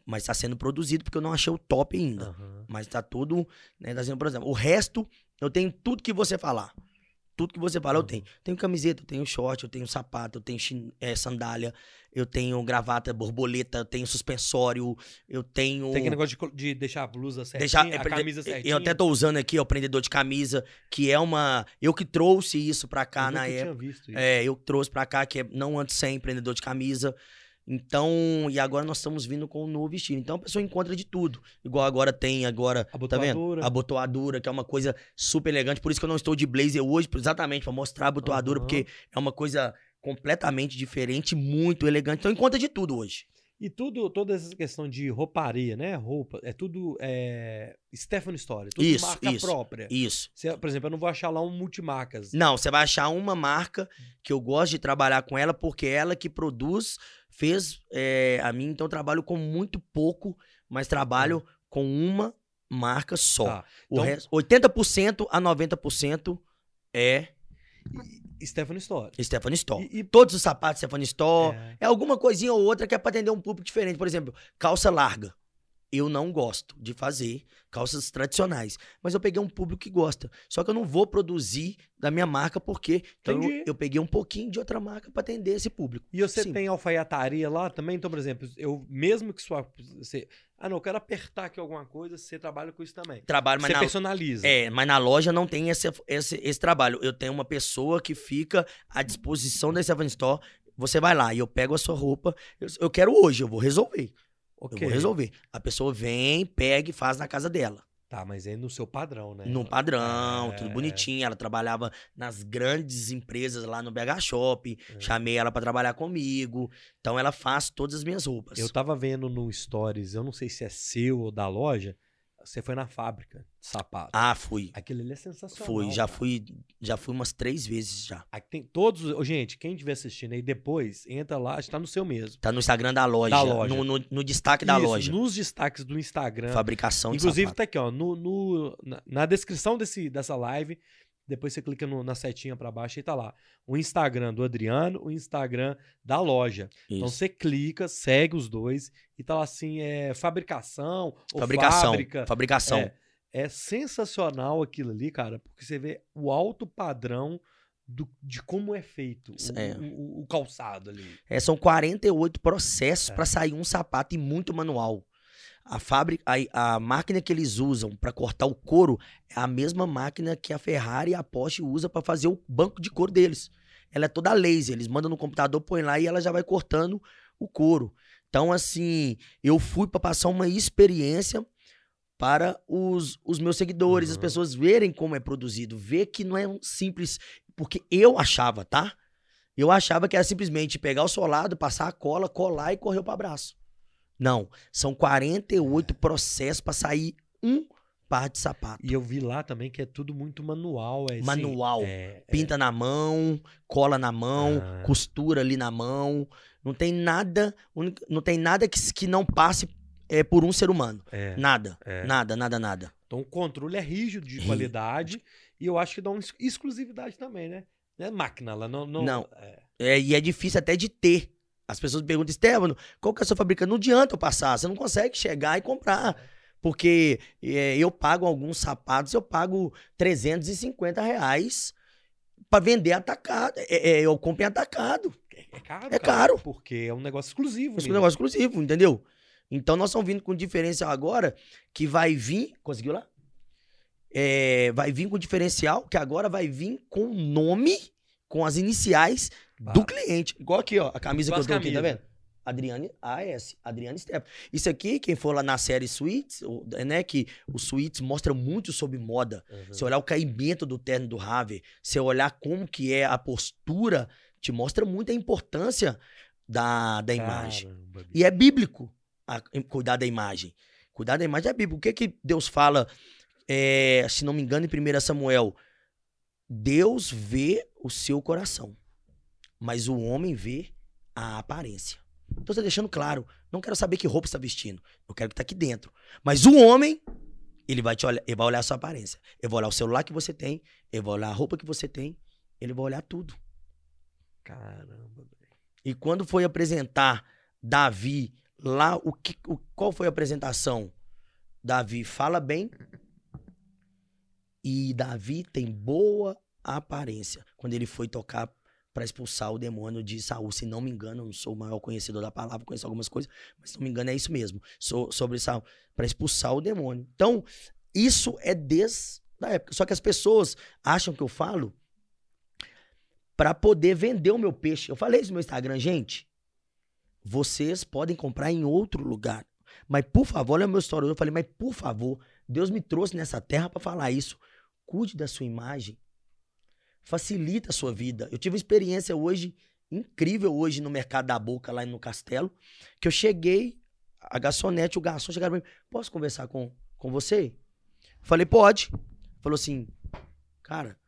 Mas tá sendo produzido porque eu não achei o top ainda. aham. Mas tá tudo, né, tá sendo, por exemplo. O resto, eu tenho tudo que você falar. Tudo que você fala, eu Uhum. tenho. Tenho camiseta, eu tenho short, eu tenho sapato, eu tenho eh, sandália, eu tenho gravata, borboleta, eu tenho suspensório, eu tenho. Tem aquele negócio de, de deixar a blusa certinha, Deixar, a é, camisa certinha. Eu até tô usando aqui, ó, o prendedor de camisa, que é uma. Eu que trouxe isso pra cá Eu na nunca tinha época. visto isso. É, eu trouxe pra cá, que é não antes sem prendedor de camisa. Então, e agora nós estamos vindo com um novo estilo. Então a pessoa encontra de tudo. Igual agora tem agora, tá vendo? A botoadura, que é uma coisa super elegante. Por isso que eu não estou de blazer hoje, exatamente pra mostrar a botoadura, Aham. porque é uma coisa completamente diferente, muito elegante. Então encontra de tudo hoje. E tudo, toda essa questão de rouparia, né? Roupa, é tudo é, Stefano Story, tudo Isso, marca isso. própria. Isso. Por exemplo, eu não vou achar lá um multimarcas. Não, você vai achar uma marca que eu gosto de trabalhar com ela, porque é ela que produz, fez é, a mim. Então eu trabalho com muito pouco, mas trabalho com uma marca só. Tá. O Então- resto, 80% a 90% é Stefano Story. Stephanie Store. E, e- Todos os sapatos Stephanie Store. é, É alguma coisinha ou outra que é pra atender um público diferente. Por exemplo, calça larga. Eu não gosto de fazer calças tradicionais. Mas eu peguei um público que gosta. Só que eu não vou produzir da minha marca porque então eu, eu peguei um pouquinho de outra marca para atender esse público. E você Sim. tem alfaiataria lá também? Então, por exemplo, eu mesmo que sua. Você, ah, não, eu quero apertar aqui alguma coisa, você trabalha com isso também. Trabalho, mas você na, personaliza. É, mas na loja não tem esse, esse, esse trabalho. Eu tenho uma pessoa que fica à disposição da Seven Store. Você vai lá e eu pego a sua roupa. Eu, eu quero hoje, eu vou resolver. Ok. Eu vou resolver. A pessoa vem, pega e faz na casa dela. Tá, mas é no seu padrão, né? No padrão, É. tudo bonitinho. Ela trabalhava nas grandes empresas lá no BH Shop. É. Chamei ela pra trabalhar comigo. Então ela faz todas as minhas roupas. Eu tava vendo no Stories, eu não sei se é seu ou da loja, você foi na fábrica de sapato. Ah, fui. Aquilo ali é sensacional. Fui, já cara. fui, já fui umas três vezes já. Aqui tem todos. Ô, gente, quem estiver assistindo aí depois, entra lá, está no seu mesmo. Tá no Instagram da loja. Da loja. No, no- no destaque da Isso, loja. Nos destaques do Instagram. Fabricação de Inclusive, sapato. tá aqui, ó. No, no- na, na descrição desse, dessa live. Depois você clica no- na setinha pra baixo e tá lá. O Instagram do Adriano, o Instagram da loja. Então Isso. você clica, segue os dois e tá lá assim: é fabricação ou Fabricação. fábrica. Fabricação. É, é sensacional aquilo ali, cara, porque você vê o alto padrão do- de como é feito o, É. o- o- calçado ali. É, são 48 processos É. pra sair um sapato e muito manual. A fábrica, a, a máquina que eles usam pra cortar o couro é a mesma máquina que a Ferrari e a Porsche usa pra fazer o banco de couro deles. Ela é toda laser, eles mandam no computador, põe lá e ela já vai cortando o couro. Então, assim, eu fui pra passar uma experiência para os, os meus seguidores, as Uhum. pessoas verem como é produzido, ver que não é um simples. Porque eu achava, tá? Eu achava que era simplesmente pegar o solado, passar a cola, colar e correr para abraço. Não, são 48 processos para sair um par de sapato. E eu vi lá também que é tudo muito manual. É, assim, Manual. é- Pinta na mão, cola na mão, Ah. costura ali na mão. Não tem nada, não tem nada que, que não passe é, por um ser humano. é, Nada, é. nada, nada, nada. Então o controle é rígido de qualidade e eu acho que dá uma ex- exclusividade também, né? Não é máquina, ela não. Não. Não. é. É, e é difícil até de ter. As pessoas perguntam, Estevam, qual que é a sua fabricante? Não adianta eu passar, você não consegue chegar e comprar. Porque é, eu pago alguns sapatos, eu pago 350 reais pra vender atacado. É, é, eu compro em atacado. É caro. É cara, caro. Porque é um negócio exclusivo. É um negócio exclusivo, entendeu? Então nós estamos vindo com diferencial agora que vai vir. Conseguiu lá? É, vai vir com diferencial que agora vai vir com o nome, com as iniciais do cliente. Igual aqui, ó, a camisa que eu tô aqui, tá vendo? Adriane AS, Adriane Step. Isso aqui, quem for lá na série Suites, né, que o Suites mostra muito sobre moda. Uhum. Se olhar o caimento do terno do Harvey, se olhar como que é a postura, te mostra muito a importância da, da imagem. Caramba. E é bíblico a- cuidar da imagem. Cuidar da imagem é bíblico. O que que Deus fala, é, se não me engano, em 1 Samuel? Deus vê o seu coração, mas o homem vê a aparência. Então você tá deixando claro, não quero saber que roupa você está vestindo, eu quero que tá aqui dentro. Mas o homem, ele vai te olhar, ele vai olhar a sua aparência. Ele vai olhar o celular que você tem, ele vai olhar a roupa que você tem, ele vai olhar tudo. Caramba, velho. E quando foi apresentar Davi lá, o que, o, qual foi a apresentação? Davi fala bem e Davi tem boa aparência. Quando ele foi tocar para expulsar o demônio de Saul, se não me engano, não sou o maior conhecedor da palavra, conheço algumas coisas, mas se não me engano é isso mesmo, so- sobre Saul, para expulsar o demônio. Então, isso é desde a época. Só que as pessoas acham que eu falo para poder vender o meu peixe. Eu falei isso no meu Instagram, gente. Vocês podem comprar em outro lugar. Mas, por favor, olha o meu história. Eu falei, mas por favor, Deus me trouxe nessa terra para falar isso. Cuide da sua imagem. Facilita a sua vida. Eu tive uma experiência hoje, incrível hoje no mercado da boca, lá no castelo, que eu cheguei, a garçonete, o garçom chegaram pra mim, posso conversar com, com você? Falei, pode. Falou assim, cara,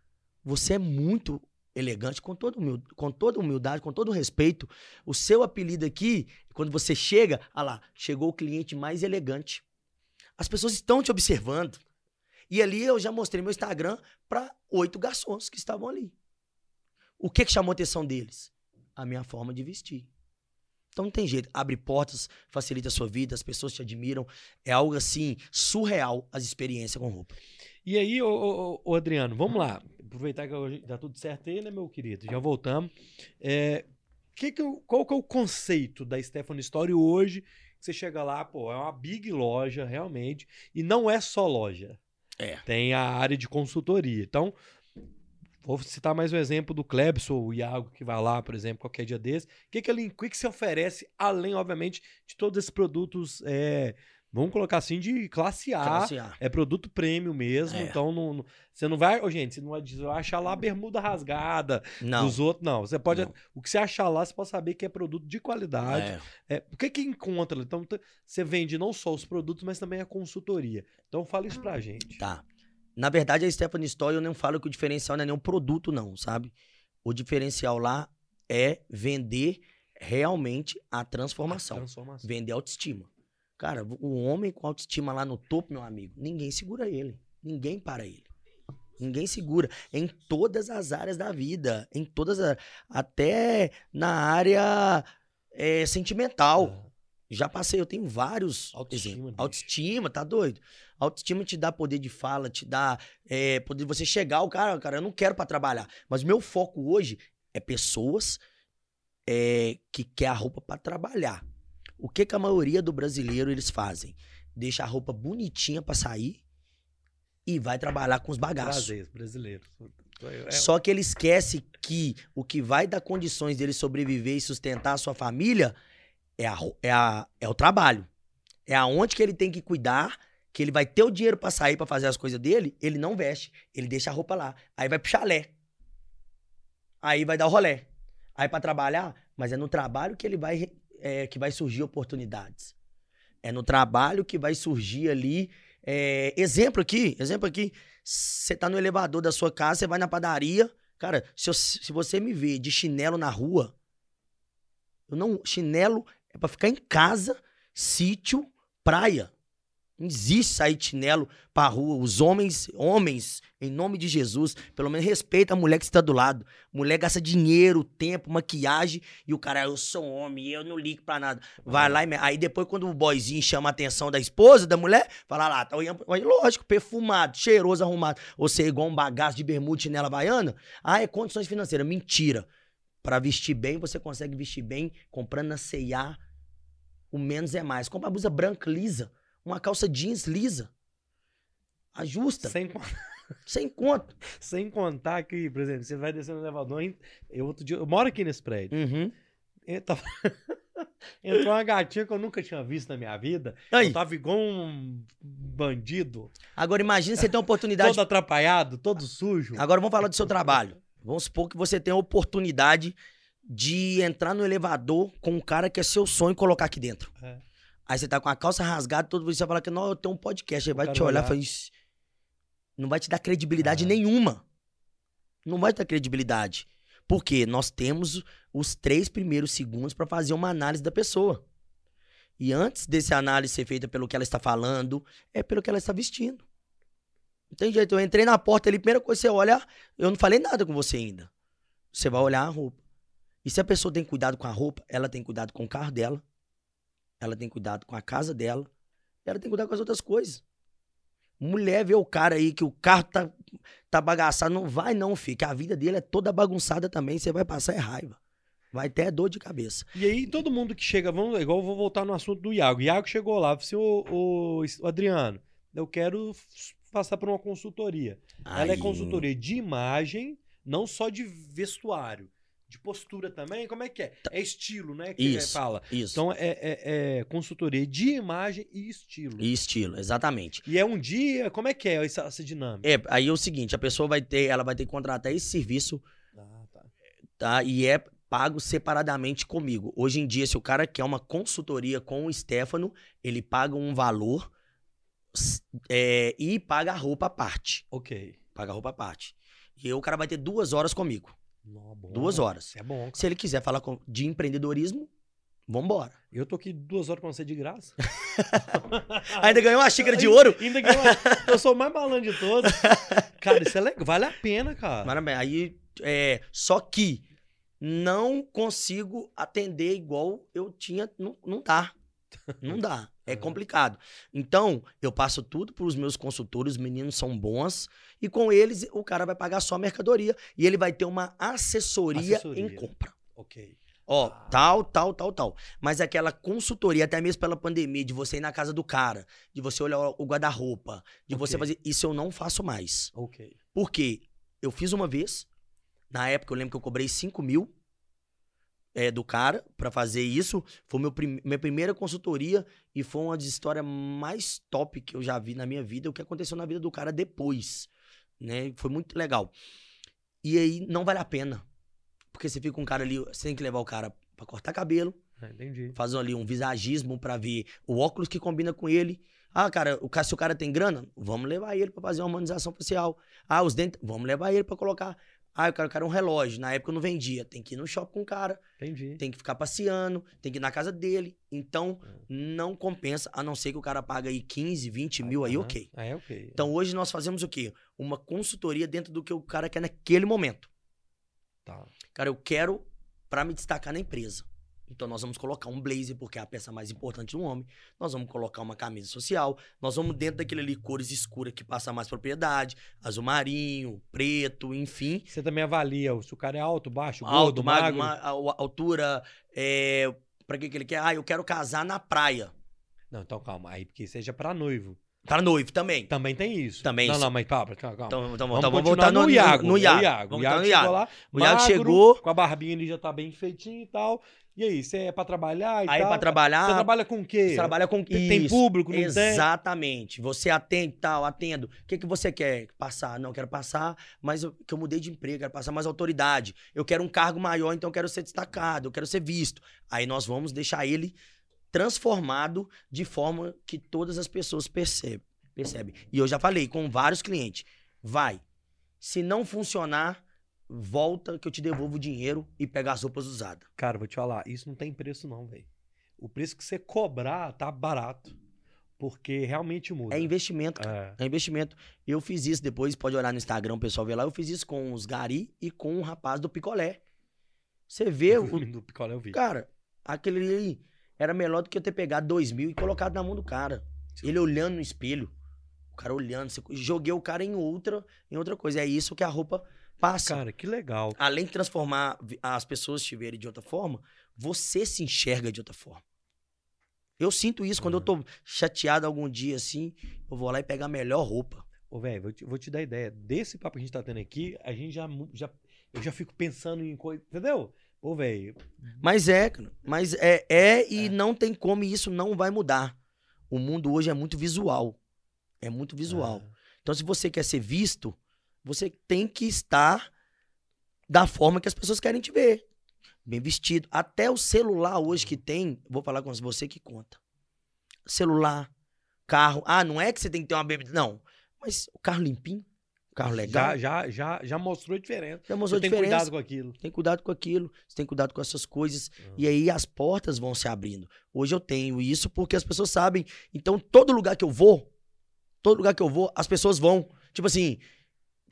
você é muito elegante, com toda, humil- com toda humildade, com todo respeito. O seu apelido aqui, quando você chega, ah lá, chegou o cliente mais elegante. As pessoas estão te observando. E ali eu já mostrei meu Instagram para oito garçons que estavam ali. O que, que chamou a atenção deles? A minha forma de vestir. Então não tem jeito. Abre portas, facilita a sua vida, as pessoas te admiram. É algo assim, surreal as experiências com roupa. E aí, ô, ô, ô, Adriano, vamos lá. Aproveitar que tá tudo certo aí, né, meu querido? Já voltamos. É, que que, qual que é o conceito da Stephanie Story hoje? Que você chega lá, pô, é uma big loja, realmente. E não é só loja. É. Tem a área de consultoria. Então, vou citar mais um exemplo do Klebson, o Iago, que vai lá, por exemplo, qualquer dia desse. O que, que, que, que você oferece, além, obviamente, de todos esses produtos, é, vamos colocar assim, de classe A. Classe A. É produto prêmio mesmo, É. então não, não- você não vai, ô, gente, você não vai achar lá a bermuda rasgada Não. dos outros, não. Você pode, Não. o que você achar lá, você pode saber que é produto de qualidade. É. É, o que que encontra? Então você vende não só os produtos, mas também a consultoria. Então fala isso pra gente. Tá. Na verdade, a Stephanie Store, eu não falo que o diferencial não é nenhum produto, não, sabe? O diferencial lá é vender realmente a transformação. Transformação. Vender autoestima. Cara, o homem com autoestima lá no topo, meu amigo, ninguém segura ele. Ninguém para ele. Ninguém segura. Em todas as áreas da vida. Em todas as. Até na área é, sentimental. Ah, Já passei, eu tenho vários Autoestima. Autoestima, tá doido? Autoestima te dá poder de fala, te dá é, poder de você chegar, o cara, cara, eu não quero pra trabalhar. Mas meu foco hoje é pessoas é, que quer a roupa pra trabalhar. O que que a maioria do brasileiro eles fazem? Deixa a roupa bonitinha pra sair e vai trabalhar com os bagaços. Prazer, brasileiro. É, Só que ele esquece que o que vai dar condições dele sobreviver e sustentar a sua família é, a é, a- é o trabalho. É aonde que ele tem que cuidar, que ele vai ter o dinheiro pra sair pra fazer as coisas dele, ele não veste, ele deixa a roupa lá. Aí vai pro chalé. Aí vai dar o rolé. Aí pra trabalhar, mas é no trabalho que ele vai é, que vai surgir oportunidades. É no trabalho que vai surgir ali é, exemplo aqui, exemplo aqui. Você tá no elevador da sua casa, você vai na padaria. Cara, se, eu- se você me vê de chinelo na rua, eu não. Chinelo é pra ficar em casa, sítio, praia. Não existe sair de chinelo pra rua. Os homens, homens, em nome de Jesus, pelo menos respeita a mulher que está do lado. Mulher gasta dinheiro, tempo, maquiagem, e o cara, eu sou homem, eu não ligo pra nada. Vai lá e. me- Aí depois, quando o boyzinho chama a atenção da esposa, da mulher, fala lá, tá olhando. Lógico, perfumado, cheiroso, arrumado. Ou ser igual um bagaço de bermuda e chinela havaiana. Ah, é condições financeiras. Mentira. Pra vestir bem, você consegue vestir bem comprando na C&A. O menos é mais. Compra uma blusa branca lisa. Uma calça jeans lisa. Ajusta. sem, con- Sem conto. sem contar que, por exemplo, você vai descendo no elevador. Eu, outro dia, eu moro aqui nesse prédio. Uhum. E tava- Entrou uma gatinha que eu nunca tinha visto na minha vida. Aí, Eu tava igual um bandido, agora imagina você ter uma oportunidade todo atrapalhado, todo sujo. Agora vamos falar do seu trabalho. Vamos supor que você tem a oportunidade de entrar no elevador com um cara que é seu sonho colocar aqui dentro. É. Aí você tá com a calça rasgada, todo mundo vai falar que não, eu tenho um podcast. O vai te olhar e "Ixi, não vai te dar credibilidade Ah. nenhuma. Não vai te dar credibilidade. Porque nós temos os três primeiros segundos para fazer uma análise da pessoa. E antes desse análise ser feita pelo que ela está falando, é pelo que ela está vestindo. Não tem jeito. Eu entrei na porta ali, primeira coisa que você olha, eu não falei nada com você ainda. Você vai olhar a roupa. E se a pessoa tem cuidado com a roupa, ela tem cuidado com o carro dela, ela tem cuidado com a casa dela, ela tem cuidado com as outras coisas. Mulher vê o cara aí que o carro tá, tá bagaçado, não vai não, filho, que a vida dele é toda bagunçada também, você vai passar é raiva. Vai ter dor de cabeça. E aí, todo mundo que chega, vamos, igual eu vou voltar no assunto do Iago. Iago chegou lá, disse, ô, ô, o Adriano, eu quero passar por uma consultoria. Ela é consultoria de imagem, não só de vestuário. De postura também? Como é que é? É estilo, né? Que Isso. fala. Isso. Então é, é- é consultoria de imagem e estilo. E estilo, exatamente. E é um dia, como é que é essa, essa dinâmica? É, aí é o seguinte, a pessoa vai ter, ela vai ter que contratar esse serviço Ah, tá. tá? E é pago separadamente comigo. Hoje em dia, se o cara quer uma consultoria com o Stefano, ele paga um valor é, e paga a roupa à parte. Ok. Paga a roupa à parte. E aí o cara vai ter duas horas comigo. Nó, bom. Duas horas. É bom. Se ele quiser falar com- de empreendedorismo, vambora. Eu tô aqui duas horas com você de graça. Ainda ganhou uma xícara de ouro? Ainda eu, eu sou o mais malandro de todos. Cara, isso é legal. Vale a pena, cara. Maravilha. Aí, é, só que não consigo atender igual eu tinha. Não, não dá. Não dá. É complicado. Então, eu passo tudo para os meus consultores, os meninos são bons, e com eles o cara vai pagar só a mercadoria e ele vai ter uma assessoria, Assessoria. em compra. Ok. Ó, Ah. tal, tal, tal, tal. Mas aquela consultoria, até mesmo pela pandemia, de você ir na casa do cara, de você olhar o guarda-roupa, de você Ok. fazer. Isso eu não faço mais. Ok. Por quê? Eu fiz uma vez. Na época, eu lembro que eu cobrei 5 mil é, do cara pra fazer isso. Foi meu prim- minha primeira consultoria e foi uma das histórias mais top que eu já vi na minha vida. O que aconteceu na vida do cara depois. Né? Foi muito legal. E aí, não vale a pena. Porque você fica com um cara ali, você tem que levar o cara pra cortar cabelo, Ah, entendi. faz ali um visagismo pra ver o óculos que combina com ele. Ah, cara, o ca- se o cara tem grana, vamos levar ele pra fazer uma harmonização facial. Ah, os dentes, vamos levar ele pra colocar. Ah, eu quero, eu quero um relógio. Na época eu não vendia. Tem que ir no shopping com o cara, Entendi. tem que ficar passeando, tem que ir na casa dele. Então, não compensa, a não ser que o cara paga aí 15, 20 mil, aí ok. Ah, é ok. Então hoje nós fazemos o quê? Uma consultoria dentro do que o cara quer naquele momento. Tá. Cara, eu quero pra me destacar na empresa. Então nós vamos colocar um blazer, porque é a peça mais importante do homem. Nós vamos colocar uma camisa social. Nós vamos dentro daquele ali cores escuras que passa mais propriedade. Azul marinho, preto, enfim. Você também avalia se o cara é alto, baixo, Alto, gordo, magro, magro. ma- a- altura. É... Pra que, que ele quer? Ah, eu quero casar na praia. Não, então calma. Aí, porque seja pra noivo. Pra noivo também. Também tem isso. Também Não, isso. não, mas calma, calma. Então, então, vamos então vamos voltar no, no Iago. No, é Iago. Iago, Vamos o Iago chegou Iago. lá, O Iago magro, chegou. Com a barbinha ali já tá bem feitinho e tal. E aí, você é pra trabalhar e Aí tal? pra trabalhar. Você trabalha com o quê? Você trabalha com Tem tem público, não tem? Exatamente. Você atende tal, atendo. O que, que você quer? Passar? Não, quero passar, mas eu, que eu mudei de emprego, quero passar mais autoridade. Eu quero um cargo maior, então eu quero ser destacado, eu quero ser visto. Aí nós vamos deixar ele transformado de forma que todas as pessoas percebem. percebem. E eu já falei com vários clientes. Vai. Se não funcionar, volta que eu te devolvo o dinheiro e pega as roupas usadas. Cara, vou te falar, isso não tem preço não, velho. O preço que você cobrar tá barato. Porque realmente muda. É investimento, cara. É. É investimento. Eu fiz isso depois, pode olhar no Instagram, o pessoal vê lá. Eu fiz isso com os gari e com o rapaz do picolé. Você vê, o, do picolé eu vi. cara, aquele ali era melhor do que eu ter pegado dois mil e colocado na mão do cara. Ele olhando no espelho. O cara olhando. Joguei o cara em outra, em outra coisa. É isso que a roupa passa. Cara, que legal. Além de transformar as pessoas te verem de outra forma, você se enxerga de outra forma. Eu sinto isso quando eu tô chateado algum dia assim, eu vou lá e pego a melhor roupa. Ô, velho, vou te, vou te dar ideia. Desse papo que a gente tá tendo aqui, a gente já, já. Eu já fico pensando em coisa. Entendeu? Ô, velho. Mas é, mas é, é e É. não tem como e isso não vai mudar. O mundo hoje é muito visual. É muito visual. Ah, Então, se você quer ser visto, você tem que estar da forma que as pessoas querem te ver. Bem vestido. Até o celular hoje que tem, vou falar com você que conta. Celular, carro. Ah, não é que você tem que ter uma bebida. Não. Mas o carro limpinho, carro legal. Já, já, já, já mostrou a diferença. Já mostrou Você tem diferença. cuidado com aquilo. Tem cuidado com aquilo, você tem cuidado com essas coisas. Ah. E aí as portas vão se abrindo. Hoje eu tenho isso porque as pessoas sabem. Então, todo lugar que eu vou, todo lugar que eu vou, as pessoas vão. Tipo assim,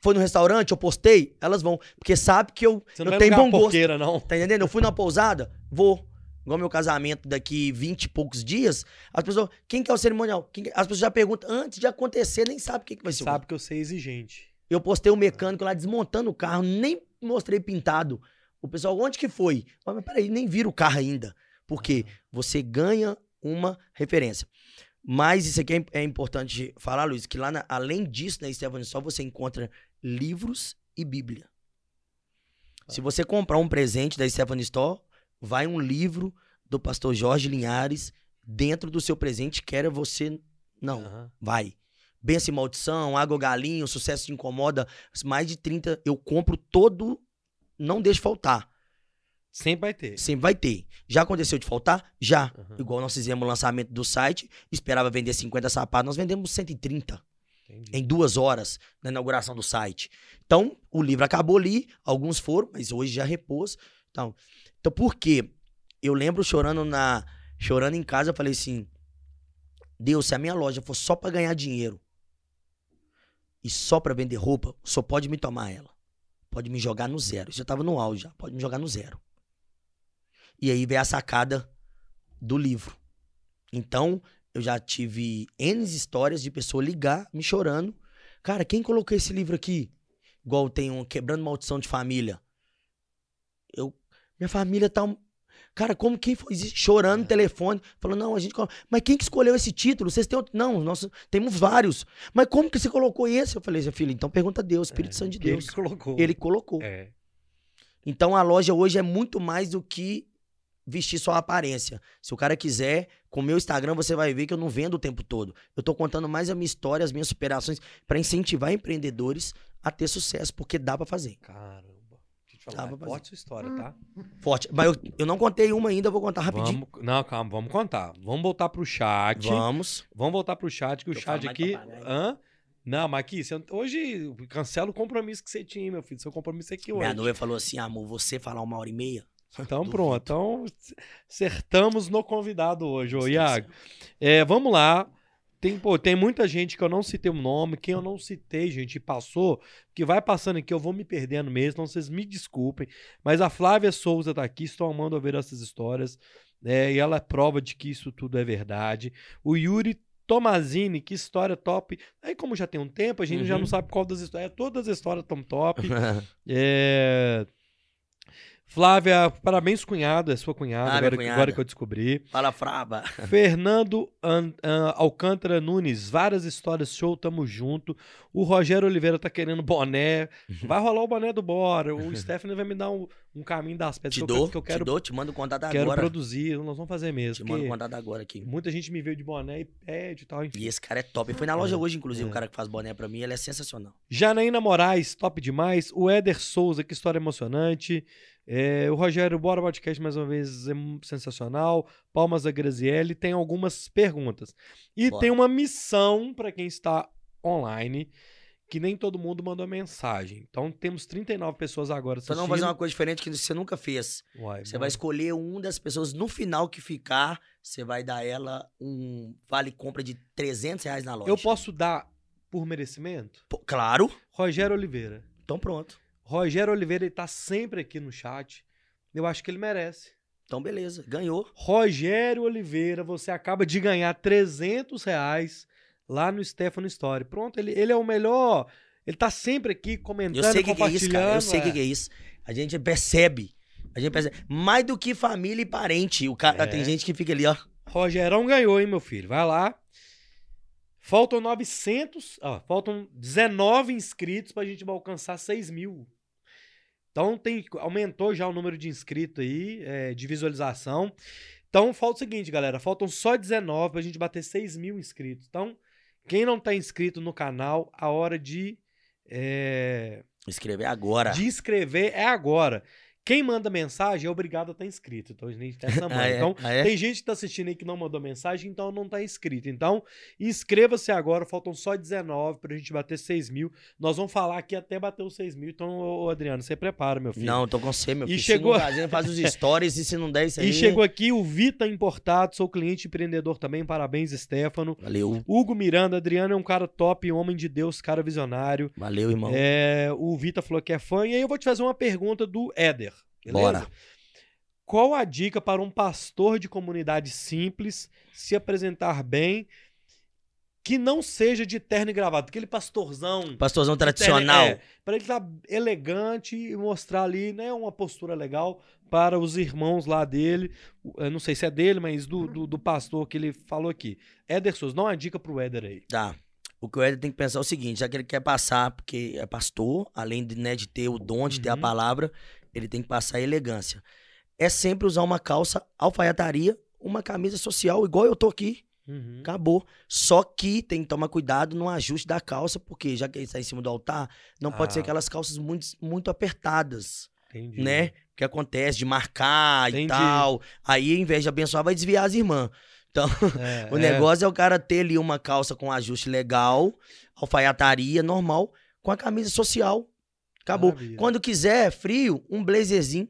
foi no restaurante, eu postei, elas vão. Porque sabe que eu, Você não eu vai tenho bom gosto. porqueira, não. Tá entendendo? Eu fui numa pousada, vou. Igual meu casamento daqui 20 e poucos dias, as pessoas, quem que é o cerimonial? Quem que- As pessoas já perguntam, antes de acontecer, nem sabe o que, que vai ser. Sabe que eu sei exigente. Eu postei o mecânico lá desmontando o carro, nem mostrei pintado. O pessoal, onde que foi? Mas peraí, nem vira o carro ainda. Porque você ganha uma referência. Mas isso aqui é, é importante falar, Luiz, que lá, na- além disso, na Stephanie Sol, você encontra livros e Bíblia. Se você comprar um presente da Stephanie Store, vai um livro do pastor Jorge Linhares dentro do seu presente, quer você... Não, Aham. Vai. Benção e maldição, água galinho, sucesso te incomoda. Mais de 30 eu compro todo, não deixo faltar. Sempre vai ter. Sempre vai ter. Já aconteceu de faltar? Já. Aham. Igual nós fizemos o lançamento do site, esperava vender 50 sapatos, nós vendemos 130 Entendi. em duas horas na inauguração do site. Então, o livro acabou ali, alguns foram, mas hoje já repôs. Então, então por quê? Eu lembro chorando na chorando em casa, eu falei assim: Deus, se a minha loja for só pra ganhar dinheiro e só pra vender roupa, só pode me tomar ela. pode me jogar no zero. Isso tava no auge já, pode me jogar no zero. E aí veio a sacada do livro. Então, eu já tive N histórias de pessoa ligar, me chorando. Cara, quem colocou esse livro aqui? Igual tem um Quebrando Maldição de Família. Eu, minha família tá. Cara, como quem foi isso? chorando no telefone, falando, não, a gente. Mas quem que escolheu esse título? Vocês têm outro? Não, nós temos vários. Mas como que você colocou esse? Eu falei, filho, então pergunta a Deus, Espírito Santo de Que ele Deus. colocou. Ele colocou. É. Então a loja hoje é muito mais do que vestir só a aparência. Se o cara quiser, com o meu Instagram você vai ver que eu não vendo o tempo todo. Eu tô contando mais a minha história, as minhas superações para incentivar empreendedores a ter sucesso, porque dá pra fazer. Caramba. Falar. pra fazer. Forte sua história, tá? Forte. Mas eu, eu não contei uma ainda, eu vou contar rapidinho. Vamos, não, calma, vamos contar. Vamos voltar pro chat. Vamos. Vamos voltar pro chat, que o Eu chat mais aqui. papagaio. Hã? Não, mas aqui, você- hoje cancela o compromisso que você tinha, meu filho. Seu compromisso é aqui hoje. Minha noiva falou assim: amor, você falar uma hora e meia? Então Duvido. pronto. Então acertamos no convidado hoje, ô Iago. É, vamos lá. Tem, pô, tem muita gente que eu não citei o nome, quem eu não citei, gente, passou, que vai passando aqui, eu vou me perdendo mesmo, então vocês me desculpem. Mas a Flávia Souza tá aqui, estou amando ouvir essas histórias, né, e ela é prova de que isso tudo é verdade. O Yuri Tomazini, que história top. Aí, como já tem um tempo, a gente já Uhum. não sabe qual das histórias. Todas as histórias estão top. É... Flávia, parabéns, cunhado. É sua cunhada, Ah, agora, cunhada. agora que eu descobri. Fala, Fraba. Fernando An- An- Alcântara Nunes, várias histórias, show, tamo junto. O Rogério Oliveira tá querendo boné. Vai rolar o boné do Bora. O Stephanie vai me dar um, um caminho das pedras Te que, eu, dou, que eu te quero, dou, te mando contato quero agora. produzir. Nós vamos fazer Te mesmo. mando o porque contato agora aqui. muita gente me veio de boné e pede e tal. Enfim. E esse cara é top. Foi na loja É, hoje, inclusive, é. o cara que faz boné pra mim, ele é sensacional. Janaína Moraes, top demais. O Éder Souza, que história emocionante. É, o Rogério, bora podcast mais uma vez, é sensacional. Palmas a Grazielli. Tem algumas perguntas. E Bora. tem uma missão para quem está online, que nem todo mundo mandou mensagem. Então temos 39 pessoas agora Então não fazer uma coisa diferente que você nunca fez. Uai, Você vai escolher um das pessoas no final que ficar, você vai dar ela um vale compra de 300 reais na loja. Eu posso dar por merecimento? Pô, Claro. Rogério Oliveira. Então pronto. Rogério Oliveira, ele tá sempre aqui no chat. Eu acho que ele merece. Então beleza. Ganhou. Rogério Oliveira, você acaba de ganhar 300 reais lá no Stefano Story. Pronto, ele, ele é o melhor. Ele tá sempre aqui comentando, Eu sei o que, que é isso, cara. Eu sei o que, é. que é isso. A gente percebe. A gente percebe. Mais do que família e parente. O cara, É. Tem gente que fica ali, ó. Rogerão ganhou, hein, meu filho? Vai lá. Faltam 900, ó, faltam 19 inscritos pra gente alcançar 6 mil. Então tem, aumentou já o número de inscritos aí, é, de visualização. Então falta o seguinte, galera, faltam só 19 pra gente bater 6 mil inscritos. Então, quem não tá inscrito no canal, a hora de, é, Escrever agora. de inscrever é agora. Quem manda mensagem é obrigado a estar inscrito. Então a gente tem essa mãe. Ah, é? Então Ah, é? tem gente que tá assistindo aí que não mandou mensagem, então não tá inscrito. Então, inscreva-se agora, faltam só 19 pra gente bater 6 mil. Nós vamos falar aqui até bater os 6 mil. Então, ô, Adriano, você prepara, meu filho. Não, tô com você, meu E filho. chegou- Se não faz os stories e se não der isso aí. E chegou aqui o Vita Importado, sou cliente empreendedor também. Parabéns, Stefano. Valeu. Hugo Miranda, Adriano é um cara top, homem de Deus, cara visionário. Valeu, irmão. É, o Vita falou que é fã. E aí eu vou te fazer uma pergunta do Éder. Beleza? Bora. Qual a dica para um pastor de comunidade simples se apresentar bem, que não seja de terno e gravata? Aquele pastorzão. Pastorzão tradicional. É, para ele estar elegante e mostrar ali né, uma postura legal para os irmãos lá dele. Eu não sei se é dele, mas do, do, do pastor que ele falou aqui. Éder Souza, dá uma dica pro Éder aí. Tá. O que o Éder tem que pensar é o seguinte, já que ele quer passar, porque é pastor, além de, né, de ter o dom, de ter a Uhum. palavra, ele tem que passar elegância. É sempre usar uma calça alfaiataria, uma camisa social, igual eu tô aqui. Uhum. Acabou. Só que tem que tomar cuidado no ajuste da calça, porque já que ele está em cima do altar, não pode ser Ah. aquelas calças muito, muito apertadas, Entendi. né? O que acontece de marcar Entendi. e tal. Aí, ao invés de abençoar, vai desviar as irmãs. É, O é. negócio é o cara ter ali uma calça com ajuste legal, alfaiataria normal, com a camisa social. Acabou. Maravilha. Quando quiser, frio, um blazerzinho.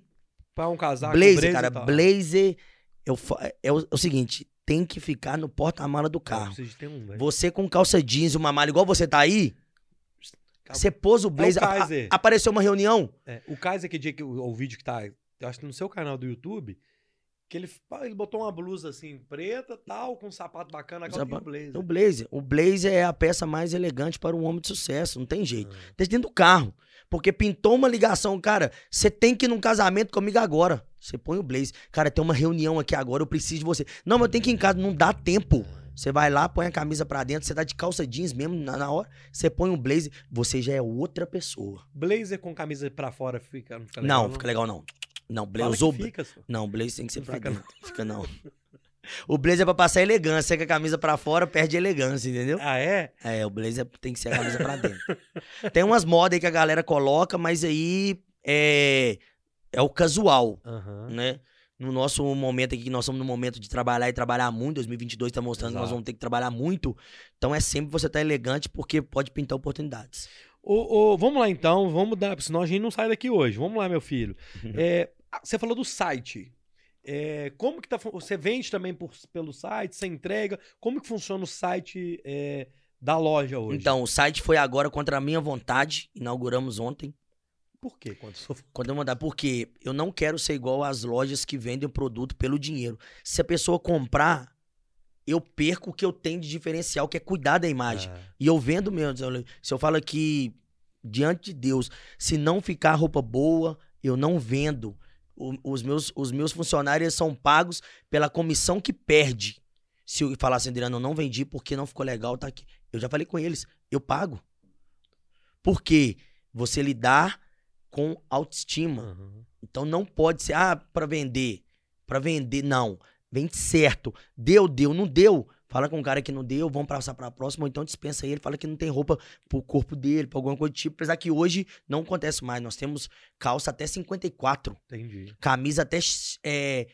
Pra um casaco, blazer, blazer cara. tal. Blazer. Eu, é, o, é o seguinte, tem que ficar no porta-mala do carro. um. Você com calça jeans uma malha igual você tá aí, Você pôs o blazer. a- a- Kaiser. apareceu uma reunião. É, o Kaiser, que dia que o, o vídeo que tá, eu acho que no seu canal do YouTube, que ele, ele botou uma blusa assim, preta, tal, com um sapato bacana, Sapato- o blazer. O blazer. O blazer é a peça mais elegante para um homem de sucesso. Não tem jeito. Ah. Desde dentro do carro. Porque pintou uma ligação, cara. Você tem que ir num casamento comigo agora. Você põe o blazer. Cara, tem uma reunião aqui agora, eu preciso de você. Não, mas eu tenho que ir em casa, não dá tempo. Você vai lá, põe a camisa pra dentro, você tá de calça jeans mesmo na, na hora. Você põe um blazer, você já é outra pessoa. Blazer com camisa pra fora fica, não fica legal? não, fica legal não. Não, blazer usou. fica, só. Não, blazer tem que ser Não pra fica dentro. Fica não. O blazer é pra passar elegância, com a camisa pra fora, perde elegância, entendeu? Ah, é? É, o blazer tem que ser a camisa pra dentro. Tem umas modas aí que a galera coloca, mas aí é, é o casual, Aham. né? No nosso momento aqui, que nós estamos no momento de trabalhar e trabalhar muito, 2022 tá mostrando que nós Exato. vamos ter que trabalhar muito. Então é sempre você estar elegante, porque pode pintar oportunidades. Ô, ô, vamos lá então, vamos dar, senão a gente não sai daqui hoje. Vamos lá, meu filho. Uhum. É, você falou do site. É, como que tá, você vende também por- pelo site, você entrega? Como que funciona o site é, da loja hoje? Então, o site foi agora contra a minha vontade, inauguramos ontem. por quê? Quando eu sou... Quando eu mandar, porque eu não quero ser igual às lojas que vendem o produto pelo dinheiro. Se a pessoa comprar, eu perco o que eu tenho de diferencial, que é cuidar da imagem. Ah, E eu vendo mesmo. Se eu falo aqui, diante de Deus, se não ficar roupa boa, eu não vendo. O- os, meus, os meus funcionários são pagos pela comissão que perde. Se eu falar assim, Adriano, eu não vendi porque não ficou legal, tá aqui. Eu já falei com eles, eu pago. Porque você lidar com autoestima. aham. Então não pode ser, ah, pra vender. Pra vender, não. Vende certo. Deu, deu, não deu. Fala com o cara que não deu, vamos passar pra próxima, ou então dispensa ele, fala que não tem roupa pro corpo dele, pra alguma coisa do tipo. Apesar que hoje não acontece mais. Nós temos calça até 54, Entendi. camisa até é,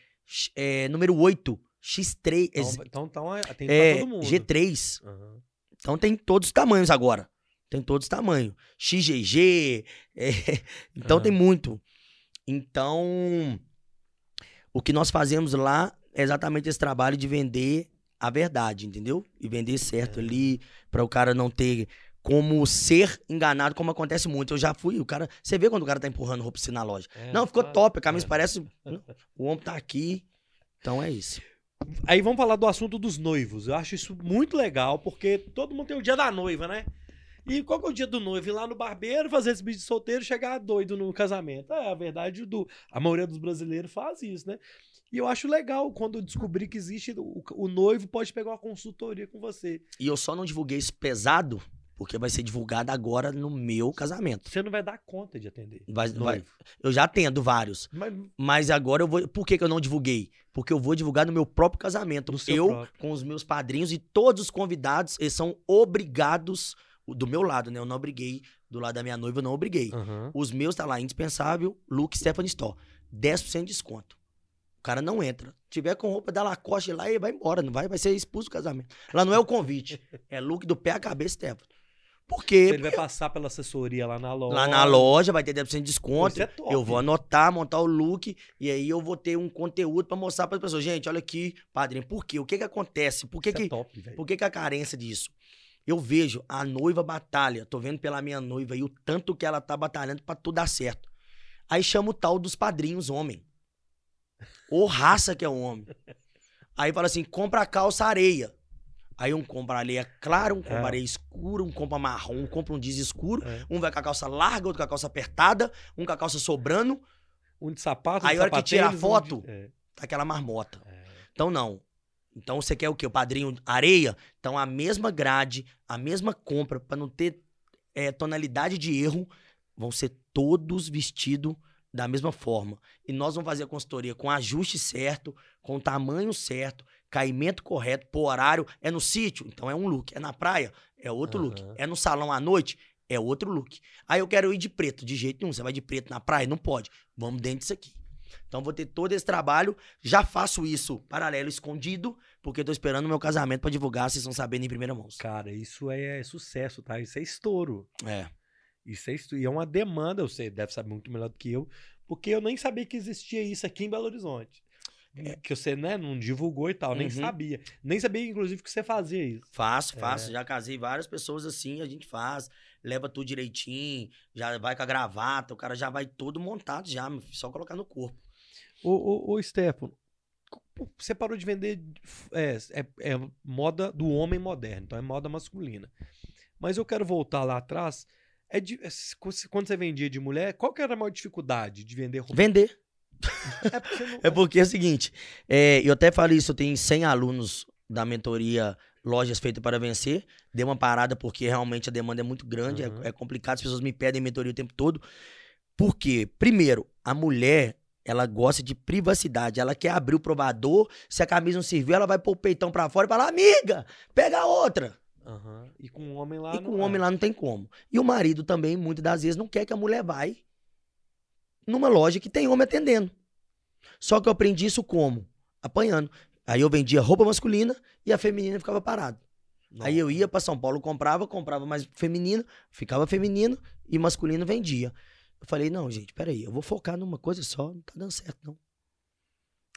é, número 8, X3, Então, então, então é- tem é, pra todo mundo. G3. Aham. Então tem todos os tamanhos agora. Tem todos os tamanhos. XGG. é, então Aham. tem muito. Então, o que nós fazemos lá é exatamente esse trabalho de vender a verdade, entendeu? E vender certo É. ali, para o cara não ter como ser enganado, como acontece muito. Eu já fui, o cara. Você vê quando o cara tá empurrando roupa assim na loja. É, não, ficou claro. top, a camisa É. parece. O ombro tá aqui. Então é isso. Aí vamos falar do assunto dos noivos. Eu acho isso muito legal, porque todo mundo tem o dia da noiva, né? E qual que é o dia do noivo? Ir lá no barbeiro, fazer esse bicho de solteiro e chegar doido no casamento. É, a verdade, do, a maioria dos brasileiros faz isso, né? E eu acho legal quando eu descobri que existe. O, o noivo pode pegar uma consultoria com você. E eu só não divulguei isso pesado, porque vai ser divulgado agora no meu casamento. Você não vai dar conta de atender. Vai- vai-. Eu já atendo vários. Mas Mas agora eu vou. Por que, que eu não divulguei? Porque eu vou divulgar no meu próprio casamento. Eu, próprio. com os meus padrinhos e todos os convidados, eles são obrigados. Do meu lado, né? Eu não obriguei. Do lado da minha noiva, eu não obriguei. Aham. Os meus tá lá, indispensável, look Stephanie Store. 10% de desconto. O cara não entra. tiver com roupa da Lacoste lá, ele vai embora. Não vai, vai ser expulso do casamento. Lá não é o convite. É look do pé à cabeça, Stephanie. Por quê? Ele vai passar pela assessoria lá na loja. Lá na loja vai ter 10% de desconto. Isso é top. Eu vou anotar, montar o look e aí eu vou ter um conteúdo pra mostrar para as pessoas. Gente, olha aqui, padrinho, por quê? O que que acontece? Por que é que, top, velho. por que que a carência disso? Eu vejo a noiva batalha, tô vendo pela minha noiva e o tanto que ela tá batalhando pra tudo dar certo. Aí chama o tal dos padrinhos homem. Ou raça que é o homem. Aí fala assim, compra a calça areia. Aí um compra areia clara, um compra É. areia escura, um compra marrom, um compra um jeans escuro. É. Um vai com a calça larga, outro com a calça apertada, um com a calça sobrando, Um de sapato, um Aí a hora que tira a sapatênis, um foto, de- É, tá aquela marmota. é. Então não. Então você quer o quê? O padrinho areia? Então a mesma grade, a mesma compra, pra não ter é, tonalidade de erro, vão ser todos vestidos da mesma forma. E nós vamos fazer a consultoria com ajuste certo, com tamanho certo, caimento correto, por horário. É no sítio? Então é um look. É na praia? É outro look. Aham. É no salão à noite? É outro look. Aí eu quero ir de preto, de jeito nenhum. Você vai de preto na praia? Não pode. Vamos dentro disso aqui. Então vou ter todo esse trabalho. Já faço isso paralelo, escondido, porque tô esperando o meu casamento pra divulgar, vocês vão sabendo em primeira mão. Cara, isso é sucesso, tá? Isso é estouro. É. Isso é. E é uma demanda, você deve saber muito melhor do que eu, porque eu nem sabia que existia isso aqui em Belo Horizonte. que você né, não divulgou e tal, nem Uhum. sabia. Nem sabia, inclusive, que você fazia isso. Faço, É. faço. Já casei várias pessoas assim, a gente faz. Leva tudo direitinho, já vai com a gravata, o cara já vai todo montado já, só colocar no corpo. Ô, ô, ô Stefano, você parou de vender. É, é, é moda do homem moderno, então é moda masculina. Mas eu quero voltar lá atrás. É de- é, quando você vendia de mulher, qual que era a maior dificuldade de vender roupa? Vender. É porque não- É porque é o seguinte, é, eu até falei isso, eu tenho 100 alunos da mentoria Lojas Feitas para Vencer. Dei uma parada porque realmente a demanda é muito grande, é- Uhum. é, complicado, as pessoas me pedem mentoria o tempo todo. Por quê? Primeiro, a mulher, ela gosta de privacidade, ela quer abrir o provador, se a camisa não serviu, ela vai pôr o peitão pra fora e falar, amiga, pega a outra. Aham. E com o homem lá. e com o homem é. lá não tem como. E o marido também, muitas das vezes, não quer que a mulher vai numa loja que tem homem atendendo. Só que eu aprendi isso como? Apanhando. Aí eu vendia roupa masculina e a feminina ficava parada. Aí eu ia pra São Paulo, comprava, comprava mais feminino, ficava feminino e masculino vendia. Eu falei, não, gente, peraí, eu vou focar numa coisa só, não tá dando certo, não.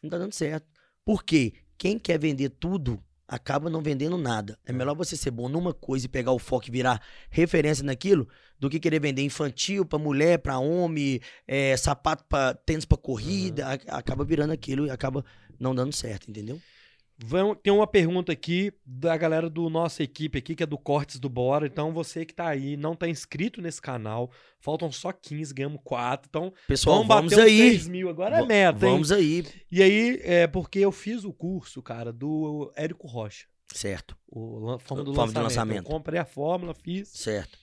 Não tá dando certo. Por quê? Quem quer vender tudo acaba não vendendo nada. É melhor você ser bom numa coisa e pegar o foco e virar referência naquilo do que querer vender infantil pra mulher, pra homem, é, sapato pra tênis pra corrida. A- Acaba virando aquilo e acaba não dando certo, entendeu? Vamos- tem uma pergunta aqui da galera do nossa equipe aqui, que é do Cortes do Bora. Então, você que tá aí, não tá inscrito nesse canal, faltam só 15, ganhamos 4. Então, Pessoal, vamos vamos, aí. 6 mil. Agora é Va- meta, hein? Vamos aí. E aí, é porque eu fiz o curso, cara, do Érico Rocha. Certo, O fórmula do, Fórmula lançamento. lançamento. Eu comprei a fórmula, fiz. certo.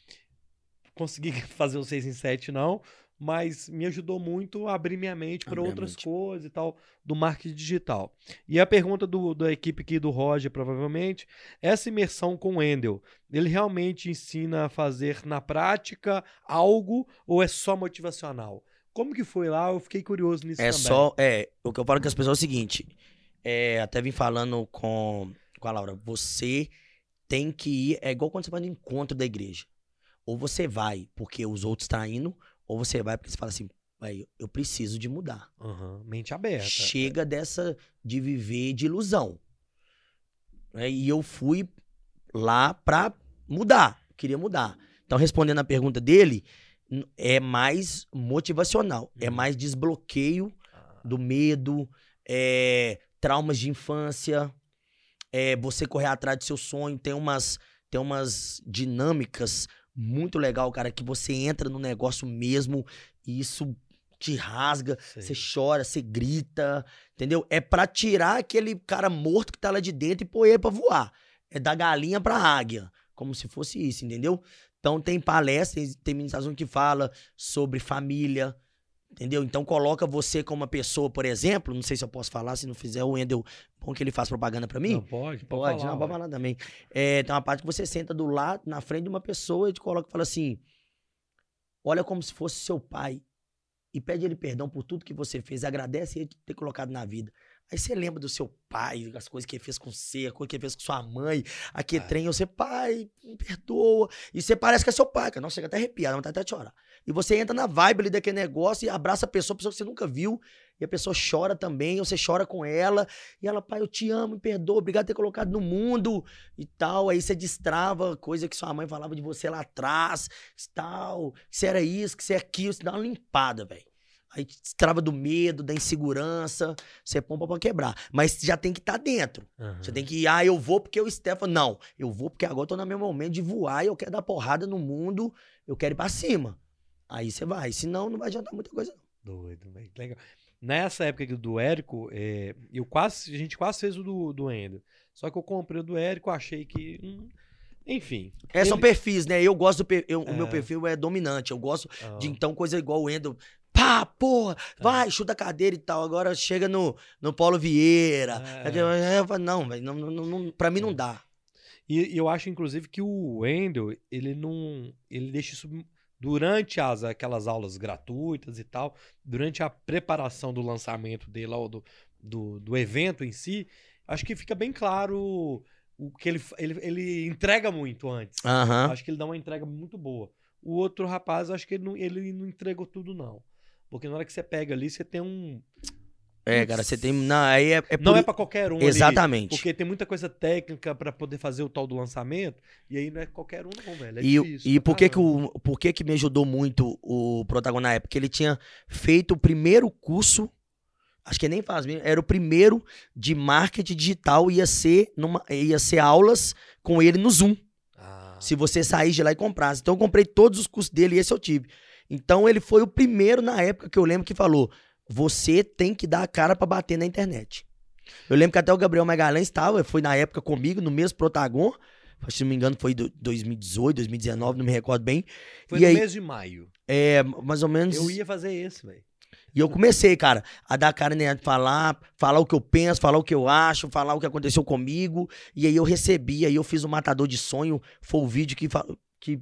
Consegui fazer o 6 em 7, não. Mas me ajudou muito a abrir minha mente para outras mente. coisas e tal, do marketing digital. E a pergunta do, da equipe aqui do Roger, provavelmente, essa imersão com o Endel, ele realmente ensina a fazer na prática algo ou é só motivacional? Como que foi lá? Eu fiquei curioso nisso É também. só. É, o que eu falo com as pessoas é o seguinte. É, até vim falando com, com a Laura. Você tem que ir. É igual quando você vai no encontro da igreja. Ou você vai porque os outros estão indo, ou você vai porque você fala assim, "Véi, eu preciso de mudar. Aham, mente aberta. Chega dessa de viver de ilusão. Né, E eu fui lá pra mudar. Queria mudar. Então, respondendo a pergunta dele, é mais motivacional. É Uhum. mais desbloqueio Ah, do medo, é, traumas de infância, é, você correr atrás do seu sonho. Tem umas, tem umas dinâmicas muito legal, cara, que você entra no negócio mesmo e isso te rasga, sei. você chora, você grita, entendeu? É pra tirar aquele cara morto que tá lá de dentro e pôr ele pra voar. É da galinha pra águia, como se fosse isso, entendeu? Então tem palestras, tem ministração que fala sobre família, entendeu? Então coloca você como uma pessoa, por exemplo, não sei se eu posso falar, se não fizer o Wendel, bom que ele faz propaganda pra mim. Não, pode, pode, Pode, falar, não, pode falar também. É, tem uma parte que você senta do lado, na frente de uma pessoa e te coloca e fala assim: olha como se fosse seu pai e pede ele perdão por tudo que você fez, agradece ele ter colocado na vida. Aí você lembra do seu pai, as coisas que ele fez com você, a coisa que ele fez com sua mãe, aquele É. trem, você, pai, me perdoa. E você parece que é seu pai, cara. Nossa, chega até arrepiado, vontade até de chorar. E você entra na vibe ali daquele negócio e abraça a pessoa, a pessoa que você nunca viu, e a pessoa chora também, ou você chora com ela, e ela, pai, eu te amo, me perdoa, obrigado por ter colocado no mundo e tal. Aí você destrava coisa que sua mãe falava de você lá atrás, tal, que você era isso, que você é aquilo, você dá uma limpada, velho. Aí destrava do medo, da insegurança, você pompa pra quebrar. Mas já tem que estar dentro. Aham. Você tem que ir, ah, eu vou porque o Stefano. Não, eu vou porque agora eu tô no meu momento de voar e eu quero dar porrada no mundo, eu quero ir pra cima. Aí você vai, senão não vai adiantar muita coisa. não. Doido, velho. que Legal. Nessa época aqui do Érico, é, eu quase, a gente quase fez o do, do Endo. Só que eu comprei o do Érico, achei que. hum, enfim. É, são Ele- perfis, né? Eu gosto do. per- eu- O meu É. perfil é dominante. Eu gosto Ah, de então coisa igual o Endo. Pá, porra, vai, chuta a cadeira e tal. Agora chega no, no Paulo Vieira. É. É, eu falo, não, velho, não, não, não, pra mim não dá. E, e eu acho, inclusive, que o Wendel, ele não. Ele deixa isso durante as, aquelas aulas gratuitas e tal, durante a preparação do lançamento dele, ou do, do, do evento em si, acho que fica bem claro o que ele, ele, ele entrega muito antes. Aham. Acho que ele dá uma entrega muito boa. O outro rapaz, acho que ele não, ele não entregou tudo, não. Porque na hora que você pega ali, você tem um. É, cara, você tem. Não, aí é, é Não por- é pra qualquer um ali, Exatamente. porque tem muita coisa técnica pra poder fazer o tal do lançamento, e aí não é qualquer um não, velho. É e difícil. e por que que, o, por que que me ajudou muito o protagonista na época? Porque ele tinha feito o primeiro curso, acho que nem faz mesmo, era o primeiro de marketing digital, ia ser, numa, ia ser aulas com ele no Zoom. Ah, se você sair de lá e comprasse. Então eu comprei todos os cursos dele e esse eu tive. Então ele foi o primeiro na época que eu lembro que falou: você tem que dar a cara pra bater na internet. Eu lembro que até o Gabriel Magalhães estava, foi na época comigo, no mesmo Protagon. Se não me engano, foi do 2018, 2019, não me recordo bem. Foi e no aí- mês de maio. É, mais ou menos. Eu ia fazer esse, velho. E eu comecei, cara, a dar cara né, falar, falar o que eu penso, falar o que eu acho, falar o que aconteceu comigo. E aí eu recebi, aí eu fiz o Matador de Sonho, foi o vídeo que, que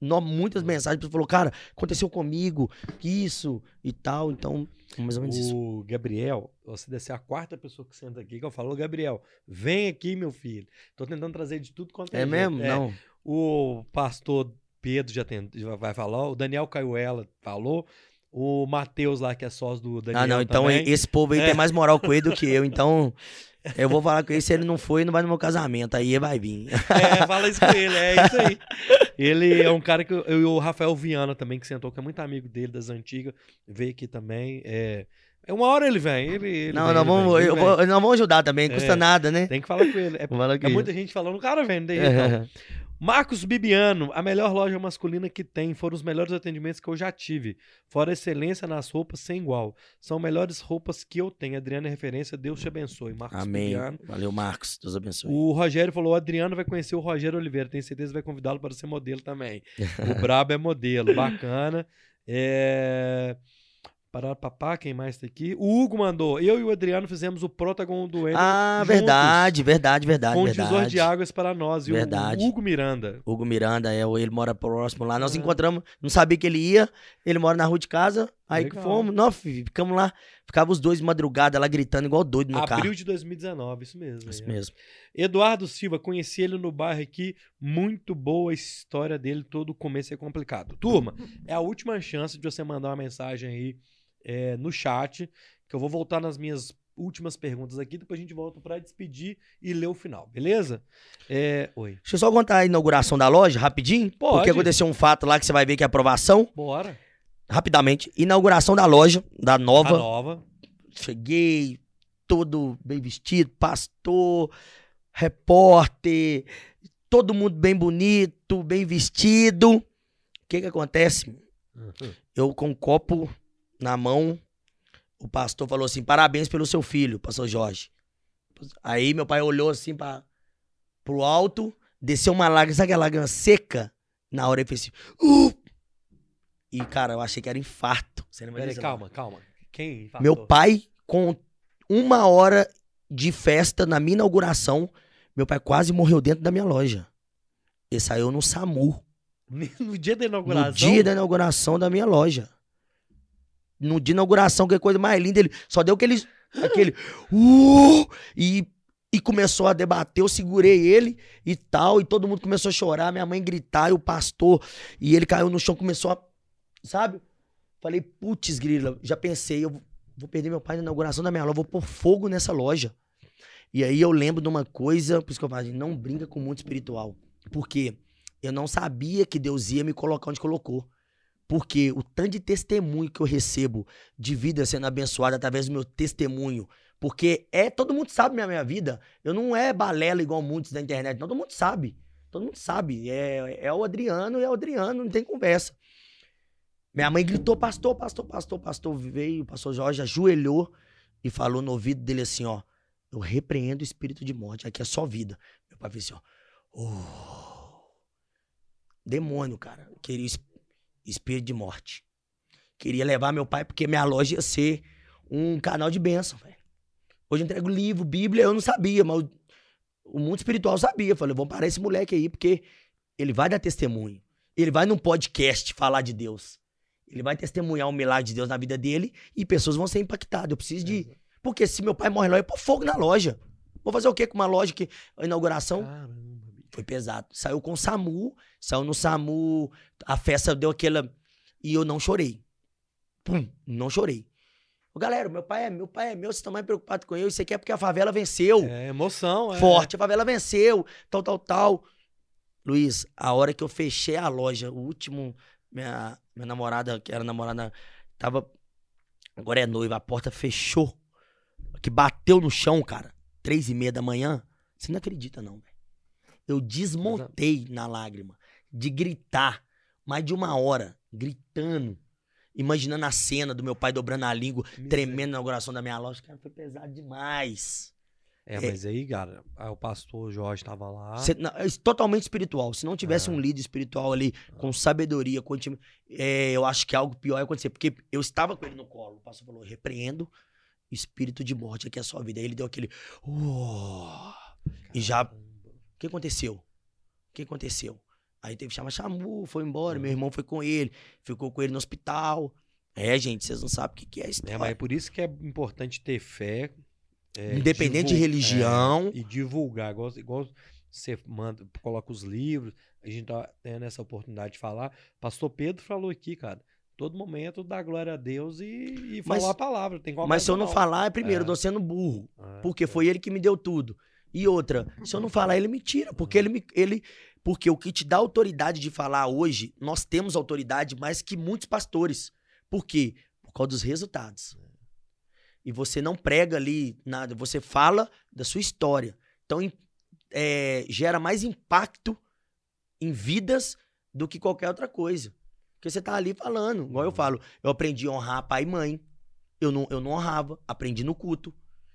nó- muitas mensagens, pessoas falou, cara, aconteceu comigo, isso e tal. Então, mais ou menos isso. O Gabriel, você deve ser a quarta pessoa que senta aqui que eu falo, "Ô, Gabriel, vem aqui, meu filho. Tô tentando trazer de tudo quanto é É jeito." mesmo? É, Não. O pastor Pedro já, tem, já vai falar, o Daniel Caiuela falou, o Matheus lá, que é sócio do Daniel ah, não, então também. esse povo aí É. tem mais moral com ele do que eu, então eu vou falar com ele, se ele não foi, não vai no meu casamento, aí ele vai vir. É, fala isso com ele, é isso aí. Ele é um cara que eu, eu e o Rafael Viana também, que sentou, que é muito amigo dele, das antigas, veio aqui também. É, é uma hora ele vem, ele, ele não, vem, nós ele vamos, vem, ele eu vem. vou- nós vamos ajudar também, não custa É. nada, né? Tem que falar com ele. É, é muita gente falando, cara, velho, não tem jeito não. Marcos Bibiano, a melhor loja masculina que tem. Foram os melhores atendimentos que eu já tive. Fora excelência nas roupas, sem igual. São melhores roupas que eu tenho. Adriano é referência, Deus te abençoe. Marcos Amém. Bibiano. Valeu, Marcos. Deus abençoe. O Rogério falou: o Adriano vai conhecer o Rogério Oliveira. Tenho certeza que vai convidá-lo para ser modelo também. O Brabo é modelo, bacana. É. Parar papá, quem mais tá aqui? O Hugo mandou. Eu e o Adriano fizemos o Protagon do Ender. Ah, juntos, verdade, verdade, verdade, Com um verdade. divisor de águas para nós. E Verdade. o Hugo Miranda. Hugo Miranda, é, ele mora próximo lá. Nós Ah. encontramos, não sabia que ele ia, ele mora na rua de casa, aí que Legal. fomos, nós fi- ficamos lá, ficava os dois de madrugada lá gritando igual doido no Abril carro. de 2019, isso mesmo. Isso é. mesmo. Eduardo Silva, conheci ele no bairro aqui. Muito boa a história dele, todo o começo é complicado. Turma, é a última chance de você mandar uma mensagem aí é, no chat, que eu vou voltar nas minhas últimas perguntas aqui, depois a gente volta pra despedir e ler o final, beleza? É, Oi. Deixa eu só contar a inauguração da loja, rapidinho. Pode. Porque aconteceu um fato lá que você vai ver que é aprovação. Bora. Rapidamente. Inauguração da loja, da nova. A nova. Cheguei, todo bem vestido, pastor, repórter, todo mundo bem bonito, bem vestido. O que que acontece? Eu com um copo na mão, o pastor falou assim: parabéns pelo seu filho, pastor Jorge. Aí meu pai olhou assim para pro alto, desceu uma lágrima, sabe aquela lágrima seca? Na hora ele fez assim. "Uh!" E, cara, eu achei que era infarto. Você lembra Peraí, calma, calma. Quem? Meu infartou? pai, com uma hora de festa na minha inauguração, meu pai quase morreu dentro da minha loja. Ele saiu no SAMU. No dia da inauguração. No dia da inauguração da minha loja. No da inauguração, que é coisa mais linda. Ele só deu aquele. aquele uh, e, e começou a debater. Eu segurei ele e tal. E todo mundo começou a chorar. Minha mãe gritar. E o pastor. E ele caiu no chão, começou a. Sabe? Falei, putz, grila. Já pensei, eu vou perder meu pai na inauguração da minha loja. Vou pôr fogo nessa loja. E aí eu lembro de uma coisa. Por isso que eu falo, não brinca com o mundo espiritual. Por quê? Eu não sabia que Deus ia me colocar onde colocou. Porque o tanto de testemunho que eu recebo de vida sendo abençoada através do meu testemunho. Porque é, todo mundo sabe minha, minha vida. Eu não é balela igual muitos da internet. Todo mundo sabe. Todo mundo sabe. É, é o Adriano e é o Adriano, não tem conversa. Minha mãe gritou, pastor, pastor, pastor, pastor. Veio, o pastor Jorge ajoelhou e falou no ouvido dele assim, ó. Eu repreendo o espírito de morte. Aqui é só vida. Meu pai fez assim, ó. Oh. Demônio, cara. Queria espírito de morte. Queria levar meu pai porque minha loja ia ser um canal de bênção, velho. Hoje eu entrego livro, Bíblia, eu não sabia, mas o, o mundo espiritual sabia. Eu Falei, vamos parar esse moleque aí, porque ele vai dar testemunho. Ele vai num podcast falar de Deus. Ele vai testemunhar o milagre de Deus na vida dele e pessoas vão ser impactadas. Eu preciso de. Porque se meu pai morre lá, eu pôr fogo na loja. Vou fazer o quê com uma loja que a inauguração Caramba. Foi pesado. Saiu com o SAMU, saiu no SAMU, a festa deu aquela. E eu não chorei. Pum, não chorei. Galera, meu pai é meu pai é meu, vocês estão mais preocupados com eu. Isso aqui é porque a favela venceu. É emoção, é. Forte, a favela venceu, tal, tal, tal. Luiz, a hora que eu fechei a loja, o último. Minha, minha namorada, que era namorada, tava. Agora é noiva, a porta fechou. Que bateu no chão, cara. Três e meia da manhã. Você não acredita, não, velho. Eu desmontei na lágrima. De gritar. Mais de uma hora. Gritando. Imaginando a cena do meu pai dobrando a língua, tremendo na inauguração da minha loja. Cara, foi pesado demais. É, mas aí, cara, aí o pastor Jorge tava lá. Cê- não, é totalmente espiritual. Se não tivesse Ah. um líder espiritual ali, com sabedoria, com intimi- é, eu acho que algo pior ia acontecer. Porque eu estava com ele no colo. O pastor falou: repreendo espírito de morte aqui é a sua vida. Aí ele deu aquele. "Uó". E já. O que aconteceu? O que aconteceu? Aí teve que chamar Chamu, foi embora. Meu irmão foi com ele, ficou com ele no hospital. É, gente, vocês não sabem o que que é a É, mas é por isso que é importante ter fé. é, Independente de divul- religião. é, e divulgar, igual, igual você manda, coloca os livros, a gente tá tendo essa oportunidade de falar. Pastor Pedro falou aqui, cara, todo momento dá glória a Deus e, e Mas- falar a palavra. Tem Mas se eu não falar, é primeiro, É. eu tô sendo burro. É, Porque é. foi ele que me deu tudo. E outra, se eu não falar, ele me tira. Porque ele me. Ele, porque o que te dá autoridade de falar hoje, nós temos autoridade mais que muitos pastores. Por quê? Por causa dos resultados. E você não prega ali nada, você fala da sua história. Então, é, gera mais impacto em vidas do que qualquer outra coisa. Porque você tá ali falando. Igual eu falo, eu aprendi a honrar pai e mãe. Eu não, eu não honrava, aprendi no culto.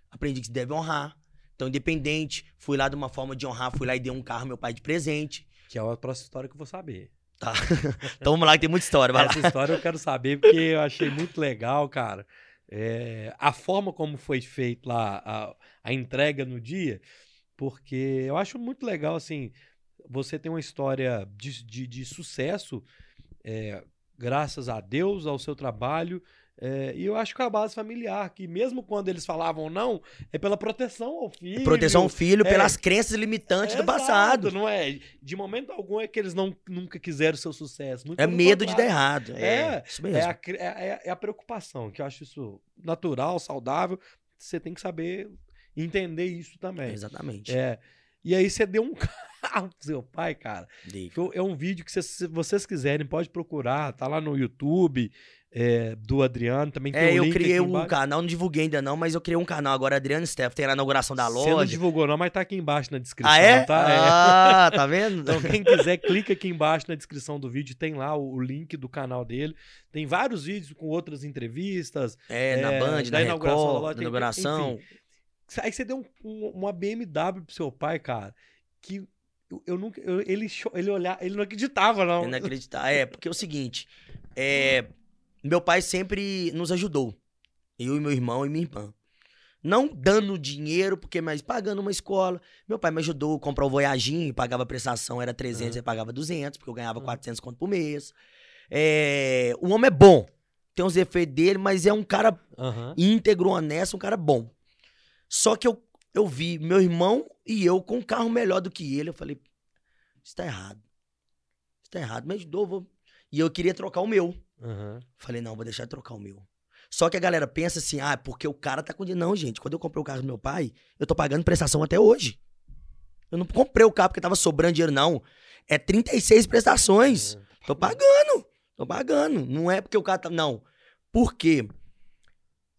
Aprendi que se deve honrar. Então, independente, fui lá de uma forma de honrar, fui lá e dei um carro ao meu pai de presente. Que é a próxima história que eu vou saber. Tá. Então vamos lá, que tem muita história. Vai lá. Essa história eu quero saber porque eu achei muito legal, cara. É, a forma como foi feita lá a, a entrega no dia, porque eu acho muito legal, assim, você tem uma história de, de, de sucesso, é, graças a Deus, ao seu trabalho, é, e eu acho que a base familiar, que mesmo quando eles falavam não, é pela proteção ao filho. Proteção ao filho é. pelas crenças limitantes do Exato, passado. Não é? De momento algum é que eles não, nunca quiseram o seu sucesso. É medo de dar errado. É, É, isso mesmo. É a, é, é- é a preocupação, que eu acho isso natural, saudável. Você tem que saber entender isso também. Exatamente. É. E aí você deu um carro pro seu pai, cara. Dei. que É um vídeo que, se vocês quiserem, pode procurar. Tá lá no YouTube é, do Adriano. Também tem É, o eu criei um embaixo. canal, não divulguei ainda não, mas eu criei um canal agora, Adriano Steff, tem a inauguração da Você não loja. divulgou não, mas tá aqui embaixo na descrição, Ah, é? tá? É. Ah, tá vendo? Então, quem quiser, clica aqui embaixo na descrição do vídeo, tem lá o, o link do canal dele. Tem vários vídeos com outras entrevistas. É, na É, Band, da na inauguração da Record, loja, na tem- inauguração. Aí você deu um- um- uma BMW pro seu pai, cara, que eu, eu nunca. eu- ele, ele olhar, ele não acreditava, não. Inacreditável. É, porque é o seguinte, é, meu pai sempre nos ajudou. Eu e meu irmão e minha irmã. Não dando dinheiro, porque mas pagando uma escola. Meu pai me ajudou a comprar o Voyaginho, pagava a prestação, era 300, Aham. ele pagava 200, porque eu ganhava Aham. 400 conto por mês. É, o homem é bom. Tem os defeitos dele, mas é um cara Aham. íntegro, honesto, um cara bom. Só que eu, eu vi meu irmão e eu com um carro melhor do que ele. Eu falei, isso tá errado. Isso tá errado, me ajudou. Vou... E eu queria trocar o meu. Aham. Falei, não, vou deixar de trocar o meu. Só que a galera pensa assim, ah, porque o cara tá com dinheiro. Não, gente, quando eu comprei o carro do meu pai, eu tô pagando prestação até hoje. Eu não comprei o carro porque tava sobrando dinheiro, não. É 36 prestações. Tô pagando. Tô pagando. Não é porque o cara tá. Não. Por quê?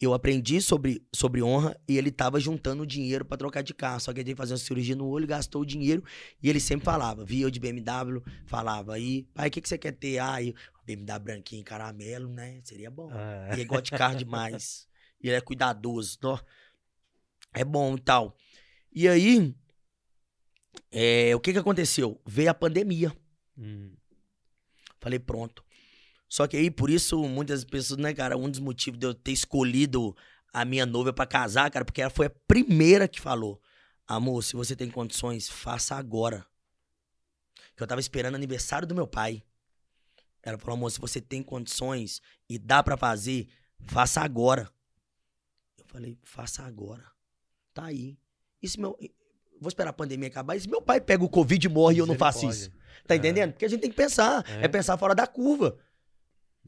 Eu aprendi sobre, sobre honra e ele tava juntando dinheiro pra trocar de carro. Só que ele teve que fazer uma cirurgia no olho, gastou o dinheiro e ele sempre falava. Via eu de BMW, falava aí, pai, o que, que você quer ter? Ah, eu, BMW branquinho, caramelo, né? Seria bom. Ah, E ele gosta de carro demais. E ele é cuidadoso. ó. É bom e tal. E aí, é, o que que aconteceu? Veio a pandemia. hum. Falei, pronto. Só que aí, por isso, muitas pessoas, né, cara, um dos motivos de eu ter escolhido a minha noiva pra casar, cara, porque ela foi a primeira que falou: Amor, se você tem condições, faça agora. Que eu tava esperando o aniversário do meu pai. Ela falou: Amor, se você tem condições e dá pra fazer, faça agora. Eu falei: Faça agora. Tá aí. E se meu. Vou esperar a pandemia acabar. E se meu pai pega o Covid e morre e eu não faço isso? Misericórdia. Tá É. entendendo? Porque a gente tem que pensar. É. É, pensar fora da curva.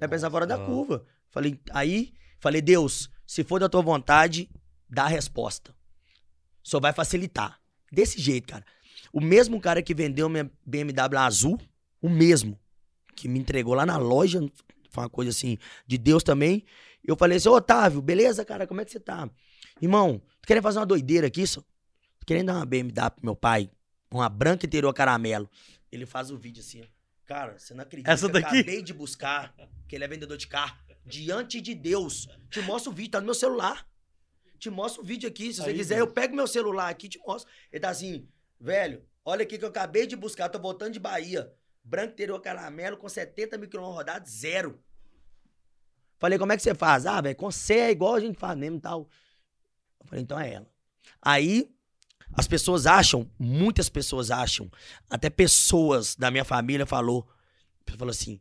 É pensar fora da curva. Falei, aí, falei, Deus, Se for da tua vontade, dá a resposta. Só vai facilitar. Desse jeito, cara. O mesmo cara que vendeu minha BMW azul, o mesmo, que me entregou lá na loja, foi uma coisa assim, de Deus também. Eu falei assim, ô Otávio, beleza, cara, como é que você tá? Irmão, tô querendo fazer uma doideira aqui, só? Tô querendo dar uma BMW pro meu pai, uma branca interior caramelo. Ele faz o vídeo assim, ó. Cara, você não acredita Essa que eu daqui? acabei de buscar, que ele é vendedor de carro, diante de Deus. Te mostro o vídeo, tá no meu celular. Te mostro o vídeo aqui. Se você Aí, quiser, Deus. eu pego meu celular aqui e te mostro. Ele tá assim, velho, olha aqui que eu acabei de buscar, tô voltando de Bahia. Branco interior caramelo com 70 mil quilômetros rodados, zero. Falei, como é que você faz? Ah, velho, com C é igual a gente faz mesmo e tal. Eu falei, então é ela. Aí, as pessoas acham, muitas pessoas acham, até pessoas da minha família falou, falou assim,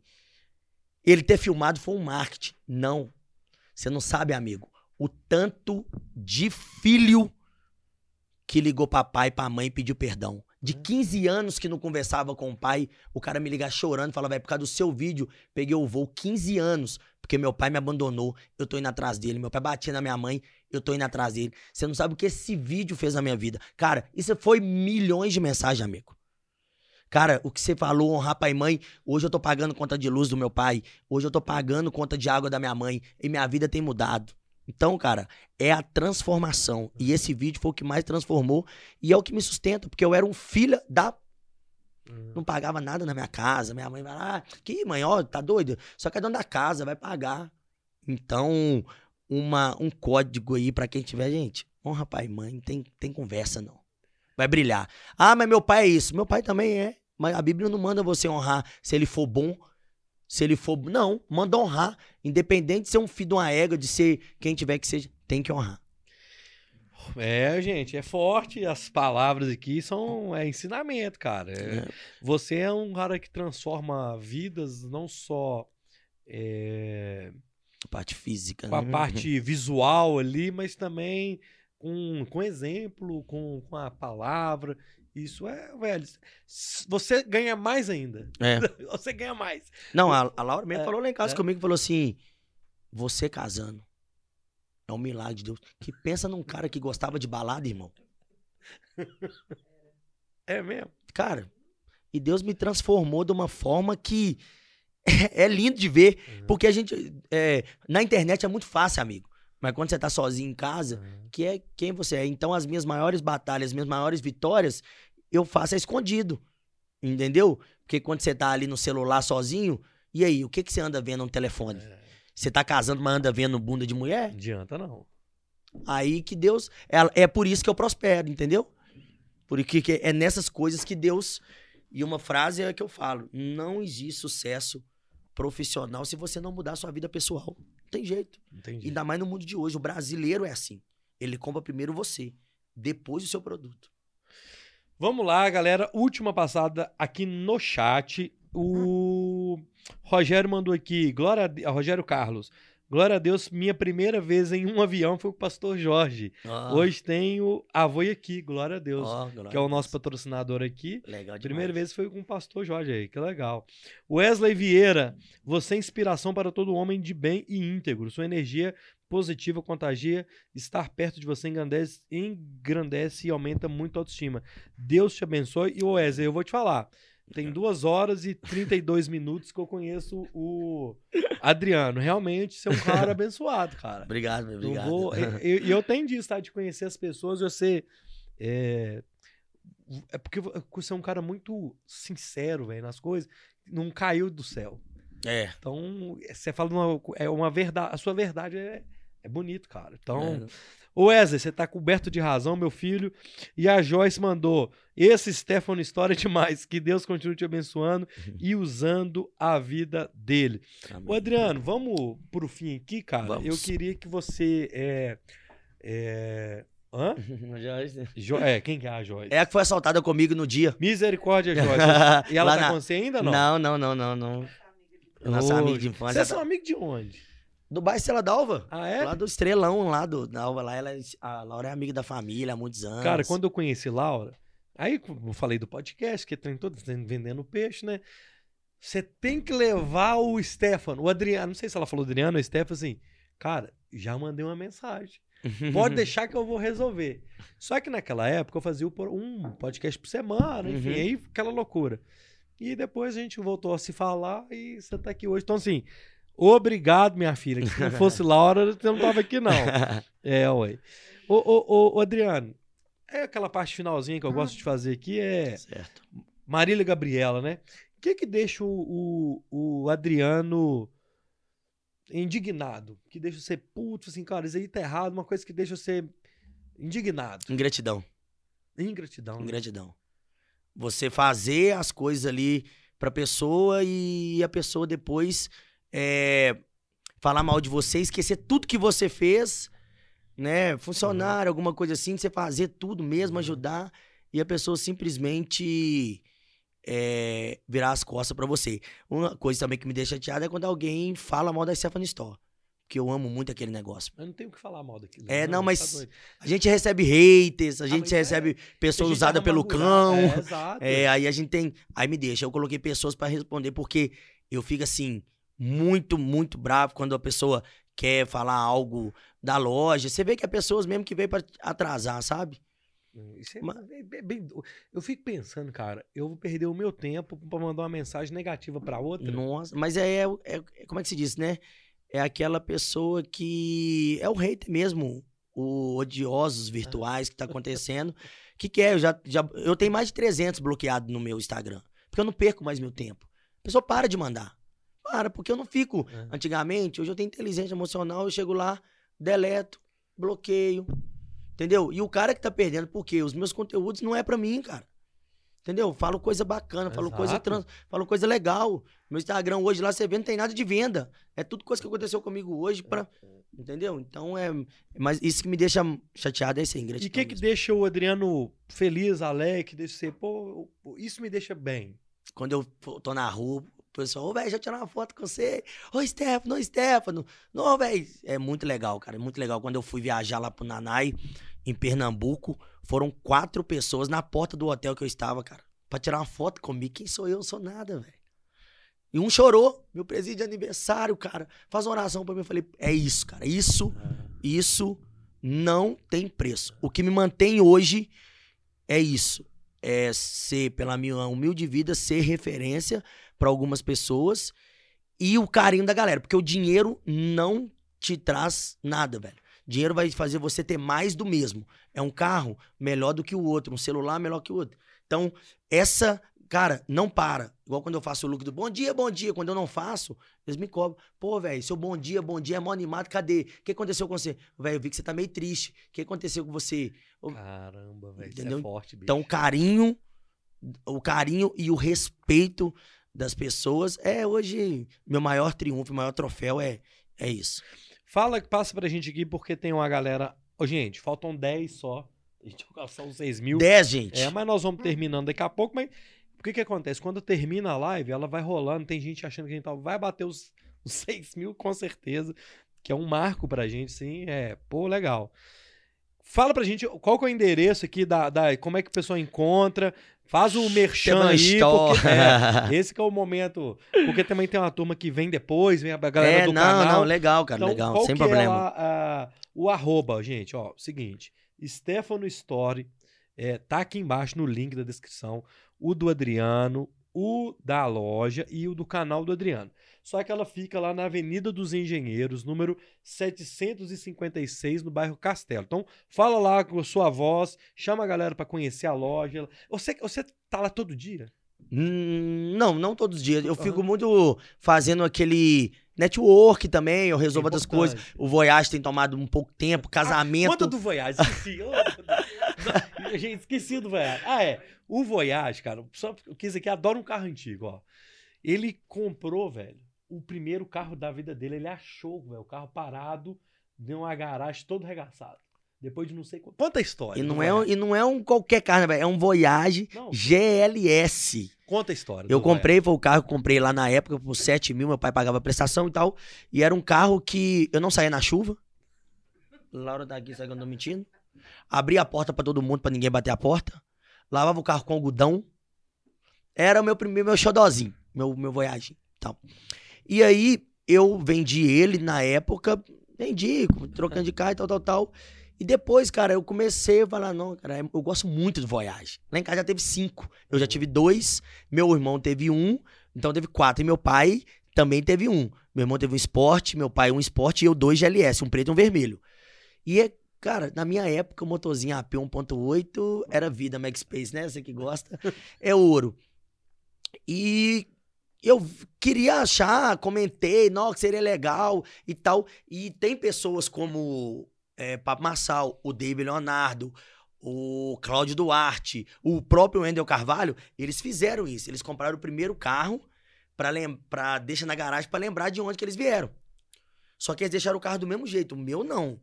ele ter filmado foi um marketing. Não. Você não sabe, amigo, o tanto de filho que ligou pra pai pra mãe e pediu perdão. De 15 anos que não conversava com o pai, o cara me liga chorando, fala, vai por causa do seu vídeo, peguei o voo 15 anos, porque meu pai me abandonou, eu tô indo atrás dele, meu pai batia na minha mãe, eu tô indo atrás dele. Você não sabe o que esse vídeo fez na minha vida. Cara, isso foi milhões de mensagens, amigo. Cara, o que você falou, honrar pai e mãe, hoje eu tô pagando conta de luz do meu pai, hoje eu tô pagando conta de água da minha mãe, e minha vida tem mudado. Então, cara, é a transformação. E esse vídeo foi o que mais transformou e é o que me sustenta, porque eu era um filho da. Não pagava nada na minha casa. Minha mãe vai lá, que mãe, ó, tá doido? Só que é dono da casa, vai pagar. Então, uma, um código aí pra quem tiver, gente, honra pai e mãe, tem, tem conversa não. Vai brilhar. Ah, mas meu pai é isso. Meu pai também é. Mas a Bíblia não manda você honrar se ele for bom, se ele for. Não, manda honrar. Independente de ser um filho de uma égua, de ser quem tiver que seja, tem que honrar. É, gente, é forte. As palavras aqui são é ensinamento, cara. É- É. Você é um cara que transforma vidas, não só é, A parte física. com a né? parte visual ali, mas também com, com exemplo, com, com a palavra. Isso é, velho. Você ganha mais ainda. É. Você ganha mais. Não, a, a Laura mesmo É, falou lá em casa é. comigo, falou assim, você casando é um milagre de Deus. Que pensa num cara que gostava de balada, irmão. É mesmo. Cara, e Deus me transformou de uma forma que é, lindo de ver. Uhum. Porque a gente, é, na internet é muito fácil, amigo. Mas quando você tá sozinho em casa, que é quem você é. Então, as minhas maiores batalhas, as minhas maiores vitórias, eu faço é escondido. Entendeu? Porque quando você tá ali no celular sozinho, e aí, o que, que você anda vendo no telefone? É, Você tá casando, mas anda vendo bunda de não mulher? adianta, não. Aí que Deus. É, é por isso que eu prospero, entendeu? Porque que é nessas coisas que Deus. E uma frase é que eu falo: não existe sucesso profissional se você não mudar a sua vida pessoal. Não tem jeito. Entendi. Ainda mais no mundo de hoje. O brasileiro é assim. Ele compra primeiro você, depois o seu produto. Vamos lá, galera. Última passada aqui no chat. O Rogério mandou aqui. Glória a Deus. Rogério Carlos. Glória a Deus, minha primeira vez em um avião foi com o pastor Jorge. Ah, Hoje tenho a Voi aqui, glória a Deus. ó, glória que é o nosso patrocinador aqui. Legal demais. Primeira vez foi com o pastor Jorge aí, que legal. Wesley Vieira, você é inspiração para todo homem de bem e íntegro. Sua energia positiva contagia. Estar perto de você engrandece, engrandece e aumenta muito a autoestima. Deus te abençoe. E Wesley, eu vou te falar. Tem duas horas e 32 minutos que eu conheço o Adriano. Realmente, você é um cara abençoado, cara. Obrigado, meu, Eu obrigado. vou. E eu, eu tenho disso, tá? De conhecer as pessoas, você. É, é porque você é um cara muito sincero, velho, nas coisas. Não caiu do céu. É. Então, você fala uma, é uma verdade. A sua verdade é, é bonito, cara. Então, é. Ô Wesley, você tá coberto de razão, meu filho. E a Joyce mandou: esse Stefano História é demais. Que Deus continue te abençoando e usando a vida dele. Amém. Ô, Adriano, vamos pro fim aqui, cara. Vamos. Eu queria que você. É, é, hã? Joyce. Jo- é, quem que é a Joyce? É a que foi assaltada comigo no dia. Misericórdia, Joyce. E ela Lá tá na- com você ainda não? Não, não, não, não, não. Nossa Ô, amiga de infância. Vocês são amigos de onde? Do bairro Estrela d'Alva. Ah, é? Lá do Estrelão, lá do da Alva. Lá ela, é- a Laura é amiga da família há muitos anos. Cara, quando eu conheci Laura, aí eu falei do podcast, que tem todo vendendo peixe, né? Você tem que levar o Stefano, o Adriano, não sei se ela falou Adriano ou Stefano, assim, Cara, já mandei uma mensagem. Pode deixar que eu vou resolver. Só que naquela época eu fazia um podcast por semana, enfim, Uhum. aí aquela loucura. E depois a gente voltou a se falar e você tá aqui hoje. Então, assim, obrigado, minha filha. Que se não fosse Laura, você não tava aqui, não. É, ué. Ô, ô, ô, Adriano, é aquela parte finalzinha que eu gosto de fazer aqui, é certo. Marília Gabriela, né? O que que deixa o, o, o Adriano indignado? Que deixa você puto, assim, cara, isso aí tá errado, uma coisa que deixa você indignado. Ingratidão. Ingratidão. né? Ingratidão. Você fazer as coisas ali pra pessoa e a pessoa depois é, falar mal de você, esquecer tudo que você fez, né? Funcionário, alguma coisa assim, você fazer tudo mesmo, Uhum. ajudar, e a pessoa simplesmente é, virar as costas pra você. Uma coisa também que me deixa chateado é quando alguém fala mal da Stephanie Store. Porque eu amo muito aquele negócio. Eu não tenho o que falar mal daquilo. É, não, mas tá. A gente recebe haters, a Ah, gente é- recebe Tem pessoa gente usada que pelo cão. É, exato. É, aí a gente tem. Aí me deixa. Eu coloquei pessoas pra responder, porque eu fico assim, muito, muito bravo quando a pessoa quer falar algo da loja. Você vê que é pessoas mesmo que veio pra atrasar, sabe? Isso é Mas- bem- eu fico pensando, cara, eu vou perder o meu tempo pra mandar uma mensagem negativa pra outra. Nossa, mas é, é- é- Como é que se diz, né? É aquela pessoa que. É o hater mesmo. O odiosos virtuais que tá acontecendo. que que é? Eu, já, já, eu tenho mais de 300 bloqueados no meu Instagram. Porque eu não perco mais meu tempo. A pessoa para de mandar. Para, porque eu não fico. É. Antigamente, hoje eu tenho inteligência emocional, eu chego lá, deleto, bloqueio. Entendeu? E o cara que tá perdendo, porque os meus conteúdos não é pra mim, cara. Entendeu? Falo coisa bacana, falo coisa Exato. trans, falo coisa legal. Meu Instagram hoje lá você vê, não tem nada de venda. É tudo coisa que aconteceu comigo hoje pra. Entendeu? Então é. Mas isso que me deixa chateado é isso aí, E ingratidão o que que mesmo. deixa o Adriano feliz, alegre, que deixa você, pô, isso me deixa bem. Quando eu tô na rua, pessoal, ô, velho, deixa eu tirar uma foto com você. Ô, Stefano, ô, Stefano. Não, velho. É muito legal, cara. É muito legal. Quando eu fui viajar lá pro Nanai, em Pernambuco, foram quatro pessoas na porta do hotel que eu estava, cara. Pra tirar uma foto comigo. Quem sou eu? Não sou nada, velho. E um chorou. Meu presente de aniversário, cara. Faz uma oração pra mim. Eu falei, é isso, cara. Isso, isso não tem preço. O que me mantém hoje é isso. É ser, pela minha humilde vida, ser referência pra algumas pessoas e o carinho da galera. Porque o dinheiro não te traz nada, velho. Dinheiro vai fazer você ter mais do mesmo. É um carro melhor do que o outro, um celular melhor que o outro. Então, essa, cara, não para. Igual quando eu faço o look do bom dia, bom dia. Quando eu não faço, eles me cobram. Pô, velho, seu bom dia, bom dia é mó animado, cadê? O que aconteceu com você? Velho, eu vi que você tá meio triste. O que aconteceu com você? Caramba, velho, é forte, bicho. Então, o carinho, o carinho e o respeito das pessoas é hoje meu maior triunfo, maior troféu é, é isso. Fala, passa pra gente aqui, porque tem uma galera... Ô, gente, faltam 10 só. A gente os 6 mil. 10, gente. É, mas nós vamos terminando daqui a pouco, mas o que que acontece? Quando termina a live, ela vai rolando, tem gente achando que a gente tá- vai bater os, os 6 mil com certeza, que é um marco pra gente, sim, é, pô, legal. Fala pra gente qual que é o endereço aqui, da, da- como é que o pessoal encontra, faz o merchan aí, Store. porque, é, esse que é o momento, porque também tem uma turma que vem depois, vem a galera é, do não, canal. não, legal, cara, Então, legal, sem é problema. lá, a- o arroba, gente? Ó, seguinte, Stefano Story, é, tá aqui embaixo no link da descrição, o do Adriano, o da loja e o do canal do Adriano. Só que ela fica lá na Avenida dos Engenheiros, número 756, no bairro Castelo. Então, fala lá com a sua voz, chama a galera pra conhecer a loja. Você, você tá lá todo dia? Hum, não, não todos os dias. Eu fico Aham. muito fazendo aquele network também, eu resolvo outras coisas. O Voyage tem tomado um pouco tempo, casamento. Conta do Voyage, esqueci. Gente, esqueci do Voyage. Ah, é. O Voyage, cara, só o que isso aqui adora um carro antigo, ó. Ele comprou, velho, o primeiro carro da vida dele. Ele achou, velho, o carro parado, deu uma garagem todo regaçado. Depois de não sei quanto. Conta a história. E não, é, um- e não é um qualquer carro, né, velho? É um Voyage Não, GLS. conta a história. Eu do Voyage. comprei, foi o carro que eu comprei lá na época por 7 mil, meu pai pagava a prestação e tal. E era um carro que eu não saía na chuva. Laura tá aqui, sabe que eu não tô mentindo. Abria a porta pra todo mundo, pra ninguém bater a porta. Lavava o carro com algodão. Era o meu primeiro, meu xodozinho, meu, meu Voyage e tal. E aí, eu vendi ele na época, Vendi, trocando de carro e tal, tal, tal. E depois, cara, eu comecei a falar, não, cara, eu gosto muito do Voyage. Lá em casa já teve cinco. Eu já tive dois, meu irmão teve um, então teve quatro. E meu pai também teve um. Meu irmão teve um esporte, meu pai um esporte e eu dois GLS, um preto e um vermelho. E, cara, na minha época, o motorzinho AP 1.8 era vida Space, né? Você que gosta, é ouro. E eu queria achar, comentei, não, que seria legal e tal. E tem pessoas como é, Papo Marçal, o David Leonardo, o Cláudio Duarte, o próprio Wendel Carvalho, eles fizeram isso. Eles compraram o primeiro carro pra, pra deixar na garagem para lembrar de onde que eles vieram. Só que eles deixaram o carro do mesmo jeito. O meu não.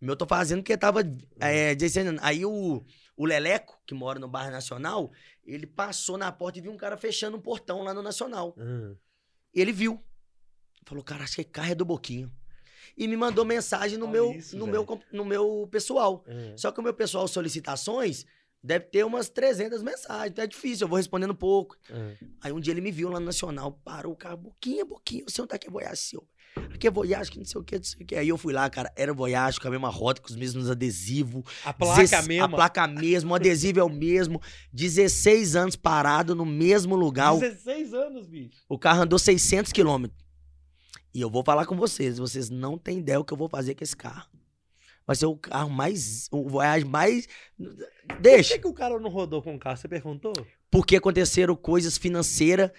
O meu tô fazendo porque tava é, dizendo. Aí o, o Leleco, que mora no bairro Nacional, ele passou na porta e viu um cara fechando um portão lá no Nacional. Uhum. Ele viu. Falou, cara, acho que carro é do Boquinho e me mandou mensagem no, meu, isso, no, meu, no meu pessoal. Uhum. Só que o meu pessoal solicitações deve ter umas 300 mensagens. Então é difícil, eu vou respondendo pouco. Uhum. Aí um dia ele me viu lá no Nacional, parou o carro, boquinha, boquinha, o senhor tá aqui, Voyage, seu. Aqui é Voyage, que não sei o que, não sei o que. Aí eu fui lá, cara, era Voyage, com a mesma rota, com os mesmos adesivos. A placa mesmo? A placa mesmo, o adesivo é o mesmo. 16 anos parado no mesmo lugar. 16 anos, bicho. O carro andou 600 quilômetros. E eu vou falar com vocês, vocês não têm ideia o que eu vou fazer com esse carro. Vai ser o carro mais. O Voyage mais. Deixa. Por que, que o cara não rodou com o carro? Você perguntou? Porque aconteceram coisas financeiras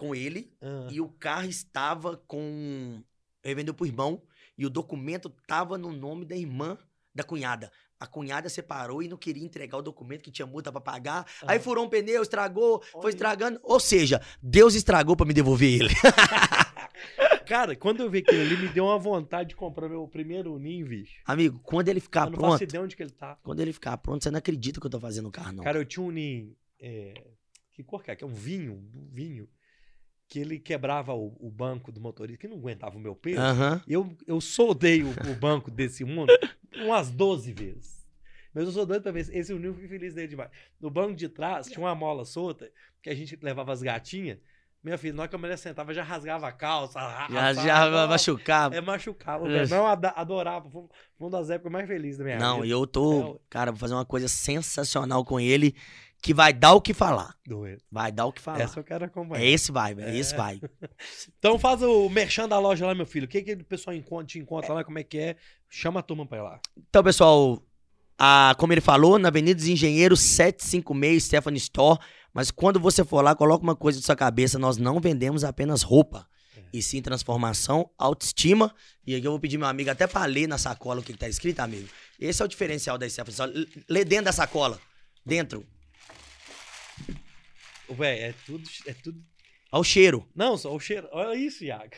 com ele ah. e o carro estava com. Ele vendeu pro irmão e o documento tava no nome da irmã da cunhada. A cunhada separou e não queria entregar o documento que tinha multa para pagar. Ah. Aí furou um pneu, estragou, Olha. foi estragando. Ou seja, Deus estragou para me devolver ele. Cara, quando eu vi aquilo ali, me deu uma vontade de comprar meu primeiro ninho, bicho. Amigo, quando ele ficar eu não pronto. Não faço ideia onde que ele tá. Quando ele ficar pronto, você não acredita que eu tô fazendo o carro, não. Cara, eu tinha um ninho. É... Que cor que é? Que é um vinho. Um vinho. Que ele quebrava o, o, banco do motorista, que não aguentava o meu peso. Uhum. Eu, eu soldei o, o banco desse mundo umas 12 vezes. Mas eu sou doido pra ver. Esse eu fui feliz dele demais. No banco de trás tinha uma mola solta, que a gente levava as gatinhas. Minha filha, na hora que a mulher sentava, já rasgava a calça. Já, já machucava. É, machucava. É. Não, adorava. Foi uma das épocas mais felizes da minha não, vida. Não, eu tô. É, cara, vou fazer uma coisa sensacional com ele que vai dar o que falar. Doido. Vai dar o que falar. Essa eu quero acompanhar. É esse vai, velho. É. Esse vai. então faz o merchan da loja lá, meu filho. O que, que o pessoal encontra, te encontra lá? Como é que é? Chama a turma pra ir lá. Então, pessoal, a, como ele falou, na Avenida dos Engenheiros 756, Stephanie Store. Mas quando você for lá, coloca uma coisa na sua cabeça: nós não vendemos apenas roupa. É. E sim transformação, autoestima. E aqui eu vou pedir meu amigo até pra ler na sacola o que, que tá escrito, amigo. Esse é o diferencial da Stephanie Store. Lê dentro da sacola. Dentro. Véi, é tudo. É tudo. Ao cheiro. Não, só o cheiro. Olha isso, Iago.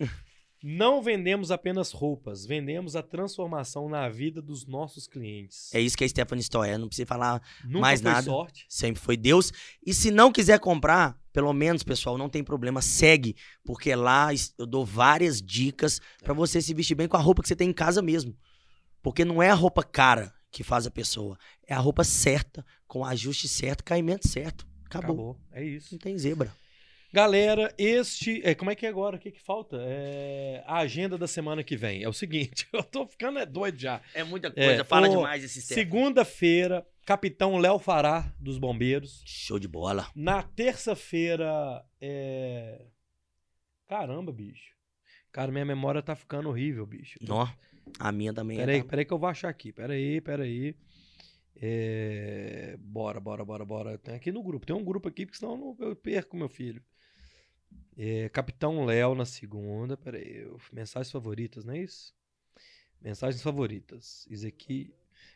Não vendemos apenas roupas, vendemos a transformação na vida dos nossos clientes. É isso que a Stephanie Store é, não precisa falar Nunca mais foi nada. sorte. Sempre foi Deus. E se não quiser comprar, pelo menos, pessoal, não tem problema, segue, porque lá eu dou várias dicas para você se vestir bem com a roupa que você tem em casa mesmo. Porque não é a roupa cara que faz a pessoa, é a roupa certa, com o ajuste certo, caimento certo. Acabou. Acabou. É isso. Não tem zebra. Galera, este. É, como é que é agora? O que, que falta? É, a agenda da semana que vem. É o seguinte, eu tô ficando é doido já. É muita coisa, é, fala demais esse tempo. Segunda-feira, Capitão Léo Fará, dos Bombeiros. Show de bola. Na terça-feira, é. Caramba, bicho. Cara, minha memória tá ficando horrível, bicho. Nó, a minha também peraí, é. Peraí, que eu vou achar aqui. Peraí, peraí. É... Bora, bora, bora, bora. Tem aqui no grupo. Tem um grupo aqui, porque senão eu perco meu filho. É, Capitão Léo na segunda. Peraí. Mensagens favoritas, não é isso? Mensagens favoritas. Isso aqui.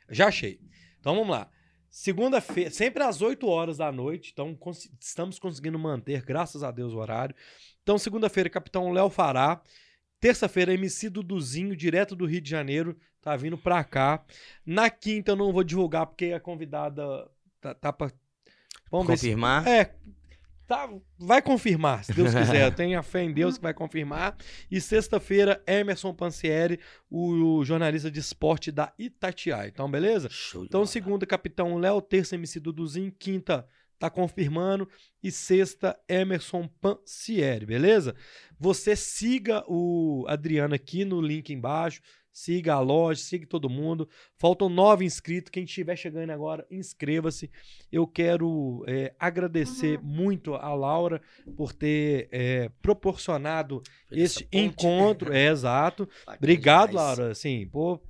Já achei. Então vamos lá. Segunda-feira, sempre às 8 horas da noite. Então cons estamos conseguindo manter, graças a Deus, o horário. Então, segunda-feira, Capitão Léo Fará. Terça-feira, MC Duduzinho, direto do Rio de Janeiro, tá vindo pra cá. Na quinta eu não vou divulgar porque a convidada tá, tá pra. Vamos confirmar? Se... É, Tá, vai confirmar, se Deus quiser. Eu tenho a fé em Deus que vai confirmar. E sexta-feira, Emerson Pancieri, o, o, jornalista de esporte da Itatiaia. Então, beleza? Show então, segunda, Capitão Léo. Terça, MC Duduzinho. Quinta, tá confirmando. E sexta, Emerson Pancieri, beleza? Você siga o Adriano aqui no link embaixo. Siga a loja, siga todo mundo. Faltam nove inscritos. Quem estiver chegando agora, inscreva-se. Eu quero é, agradecer muito a Laura por ter é, proporcionado Fez esse encontro. É exato. Bacana Obrigado, demais. Laura. Assim, pô,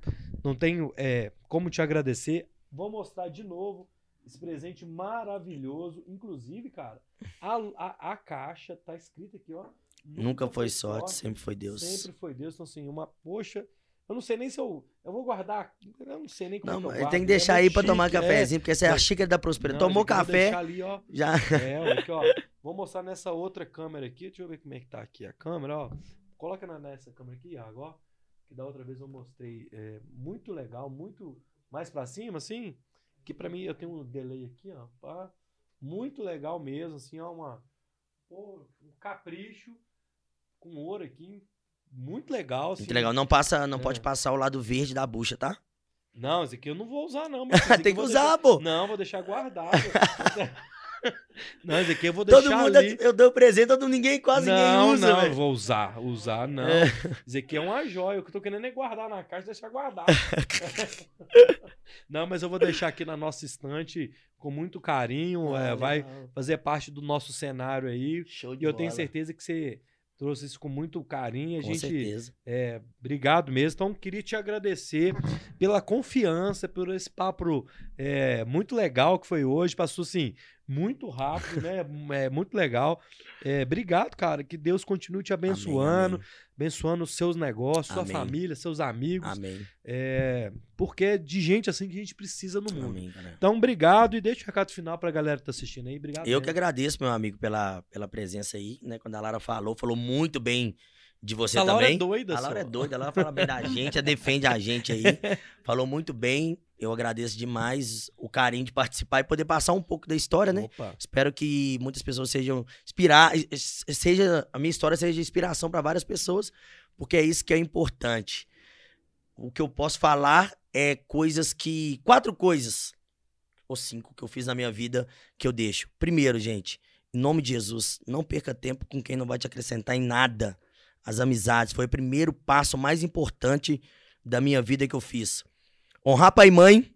não tenho é, como te agradecer. Vou mostrar de novo esse presente maravilhoso. Inclusive, cara, a, a, a caixa tá escrita aqui, ó. Nunca foi sorte, sempre foi Deus. Sempre foi Deus. Então, assim, uma. Poxa, eu não sei nem se eu. Eu vou guardar. Eu não sei nem como Não, é que eu tem que deixar é aí pra tomar chique, cafezinho, porque essa é a xícara da É. prosperidade. Tomou café, ali, ó. já. É, aqui, ó. Vou mostrar nessa outra câmera aqui. Deixa eu ver como é que tá aqui a câmera, ó. Coloca nessa câmera aqui, Iago, ó. Que da outra vez eu mostrei. É, muito legal, muito mais pra cima, assim. Que pra mim eu tenho um delay aqui, ó. pá. Muito legal mesmo, assim, ó. Uma, pô, um capricho com ouro aqui. Muito legal, assim. Muito legal. Não passa, não É. pode passar o lado verde da bucha, tá? Não, esse aqui eu não vou usar, não. Tem que usar, deixar- pô. Não, vou deixar guardado. não, esse aqui eu vou Todo deixar mundo, ali. eu dou presente, todo ninguém quase não, ninguém usa, não, velho. vou usar. Usar, não. Isso aqui é uma joia. O que eu tô querendo é guardar na caixa e deixar guardado. não, mas eu vou deixar aqui na nossa estante com muito carinho. é, Ah, vai legal. fazer parte do nosso cenário aí. Show de E eu tenho bola. certeza que você trouxe isso com muito carinho. A Com gente certeza. é, obrigado mesmo. Então, queria te agradecer pela confiança, por esse papo é, muito legal que foi hoje. Passou assim, muito rápido, né? É muito legal. É, obrigado, cara. Que Deus continue te abençoando, Amém, abençoando os seus negócios, sua Amém. família, seus amigos. Amém. É, porque é de gente assim que a gente precisa no mundo. Amém. Então, obrigado e deixa o recado final pra galera que tá assistindo aí. Obrigado. Eu que mesmo. agradeço, meu amigo, pela, pela presença aí, né? Quando a Lara falou, falou muito bem de você a Laura também. é doida, A Laura é só. doida, ela fala bem da gente, defende a gente aí. Falou muito bem. Eu agradeço demais o carinho de participar e poder passar um pouco da história, né? Opa. Espero que muitas pessoas sejam inspirar, seja a minha história seja inspiração para várias pessoas, porque é isso que é importante. O que eu posso falar é coisas que quatro coisas ou cinco que eu fiz na minha vida que eu deixo. Primeiro, gente, em nome de Jesus, não perca tempo com quem não vai te acrescentar em nada. As amizades foi o primeiro passo mais importante da minha vida que eu fiz. Honrar pai e mãe,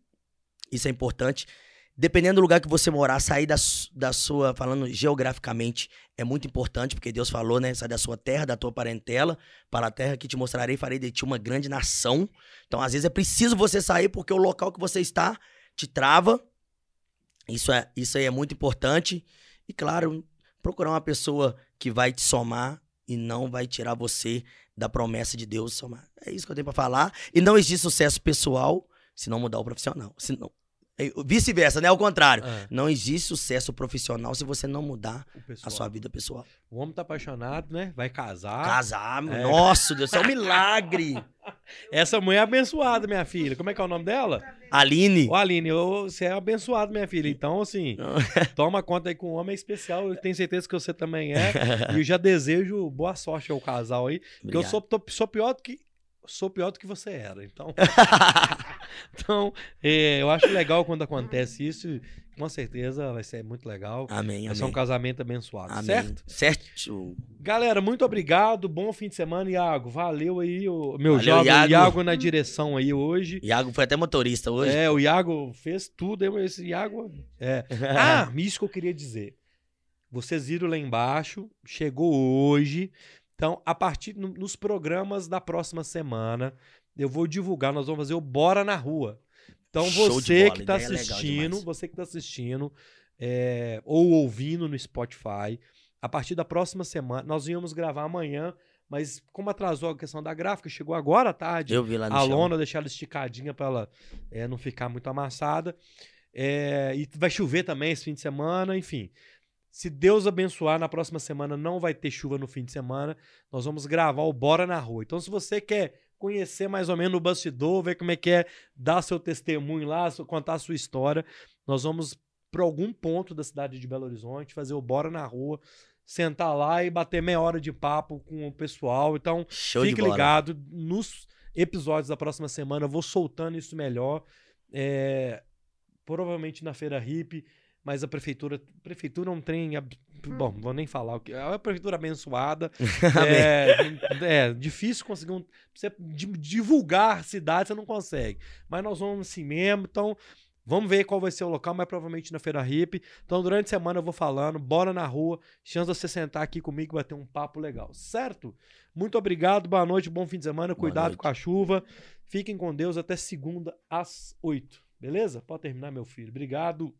isso é importante. Dependendo do lugar que você morar, sair da, da sua, falando geograficamente, é muito importante, porque Deus falou, né? Sai da sua terra, da tua parentela, para a terra que te mostrarei, farei de ti uma grande nação. Então, às vezes, é preciso você sair, porque o local que você está te trava. Isso, é, isso aí é muito importante. E, claro, procurar uma pessoa que vai te somar e não vai tirar você da promessa de Deus somar. É isso que eu tenho pra falar. E não existe sucesso pessoal se não mudar o profissional. Se não- é, Vice-versa, né? Ao contrário. É, Não existe sucesso profissional se você não mudar a sua vida pessoal. O homem tá apaixonado, né? Vai casar. Casar, é. nossa, Deus, isso é um milagre. Essa mulher é abençoada, minha filha. Como é que é o nome dela? Aline. Ô, Aline, você é abençoado, minha filha. Então, assim, toma conta aí que um homem é especial. Eu tenho certeza que você também é. E eu já desejo boa sorte ao casal aí. Porque eu Obrigado. sou, tô- sou pior do que. Sou pior do que você era. Então, então é, eu acho legal quando acontece isso. Com certeza vai ser muito legal. Amém, Vai ser um amém. casamento abençoado, Amém. certo? Certo. Galera, muito obrigado. Bom fim de semana, Iago. Valeu aí, o meu Valeu, jovem Iago. Iago na direção aí hoje. Iago foi até motorista hoje. É, o Iago fez tudo. Esse Iago. É. Ah, isso que eu queria dizer. Vocês viram lá embaixo, chegou hoje. Então, a partir no- nos programas da próxima semana, eu vou divulgar. Nós vamos fazer o Bora na Rua. Então, Show você bola, que está assistindo, você que está assistindo é, ou ouvindo no Spotify, a partir da próxima semana, nós íamos gravar amanhã, mas como atrasou a questão da gráfica, chegou agora à tarde Eu vi lá no a chão. lona, deixar ela esticadinha para ela é, não ficar muito amassada. É, e vai chover também esse fim de semana, enfim. Se Deus abençoar, na próxima semana não vai ter chuva no fim de semana. Nós vamos gravar o Bora na Rua. Então, se você quer conhecer mais ou menos o bastidor, ver como é que é, dar seu testemunho lá, contar a sua história, nós vamos para algum ponto da cidade de Belo Horizonte, fazer o Bora na Rua, sentar lá e bater meia hora de papo com o pessoal. Então, Show Fique ligado nos episódios da próxima semana. Eu vou soltando isso melhor. É, provavelmente na Feira Hip, mas a prefeitura, prefeitura é um trem, ab- bom, não vou nem falar o que, é uma prefeitura abençoada, é, é difícil conseguir um, você di- divulgar cidade, você não consegue, mas nós vamos assim mesmo, então Vamos ver qual vai ser o local, mas provavelmente na Feira Hip. Então, durante a semana eu vou falando, bora na rua, chance de você sentar aqui comigo e bater um papo legal, certo? Muito obrigado, boa noite, bom fim de semana, Boa cuidado noite. com a chuva. Fiquem com Deus até segunda às oito, beleza? Pode terminar, meu filho. Obrigado.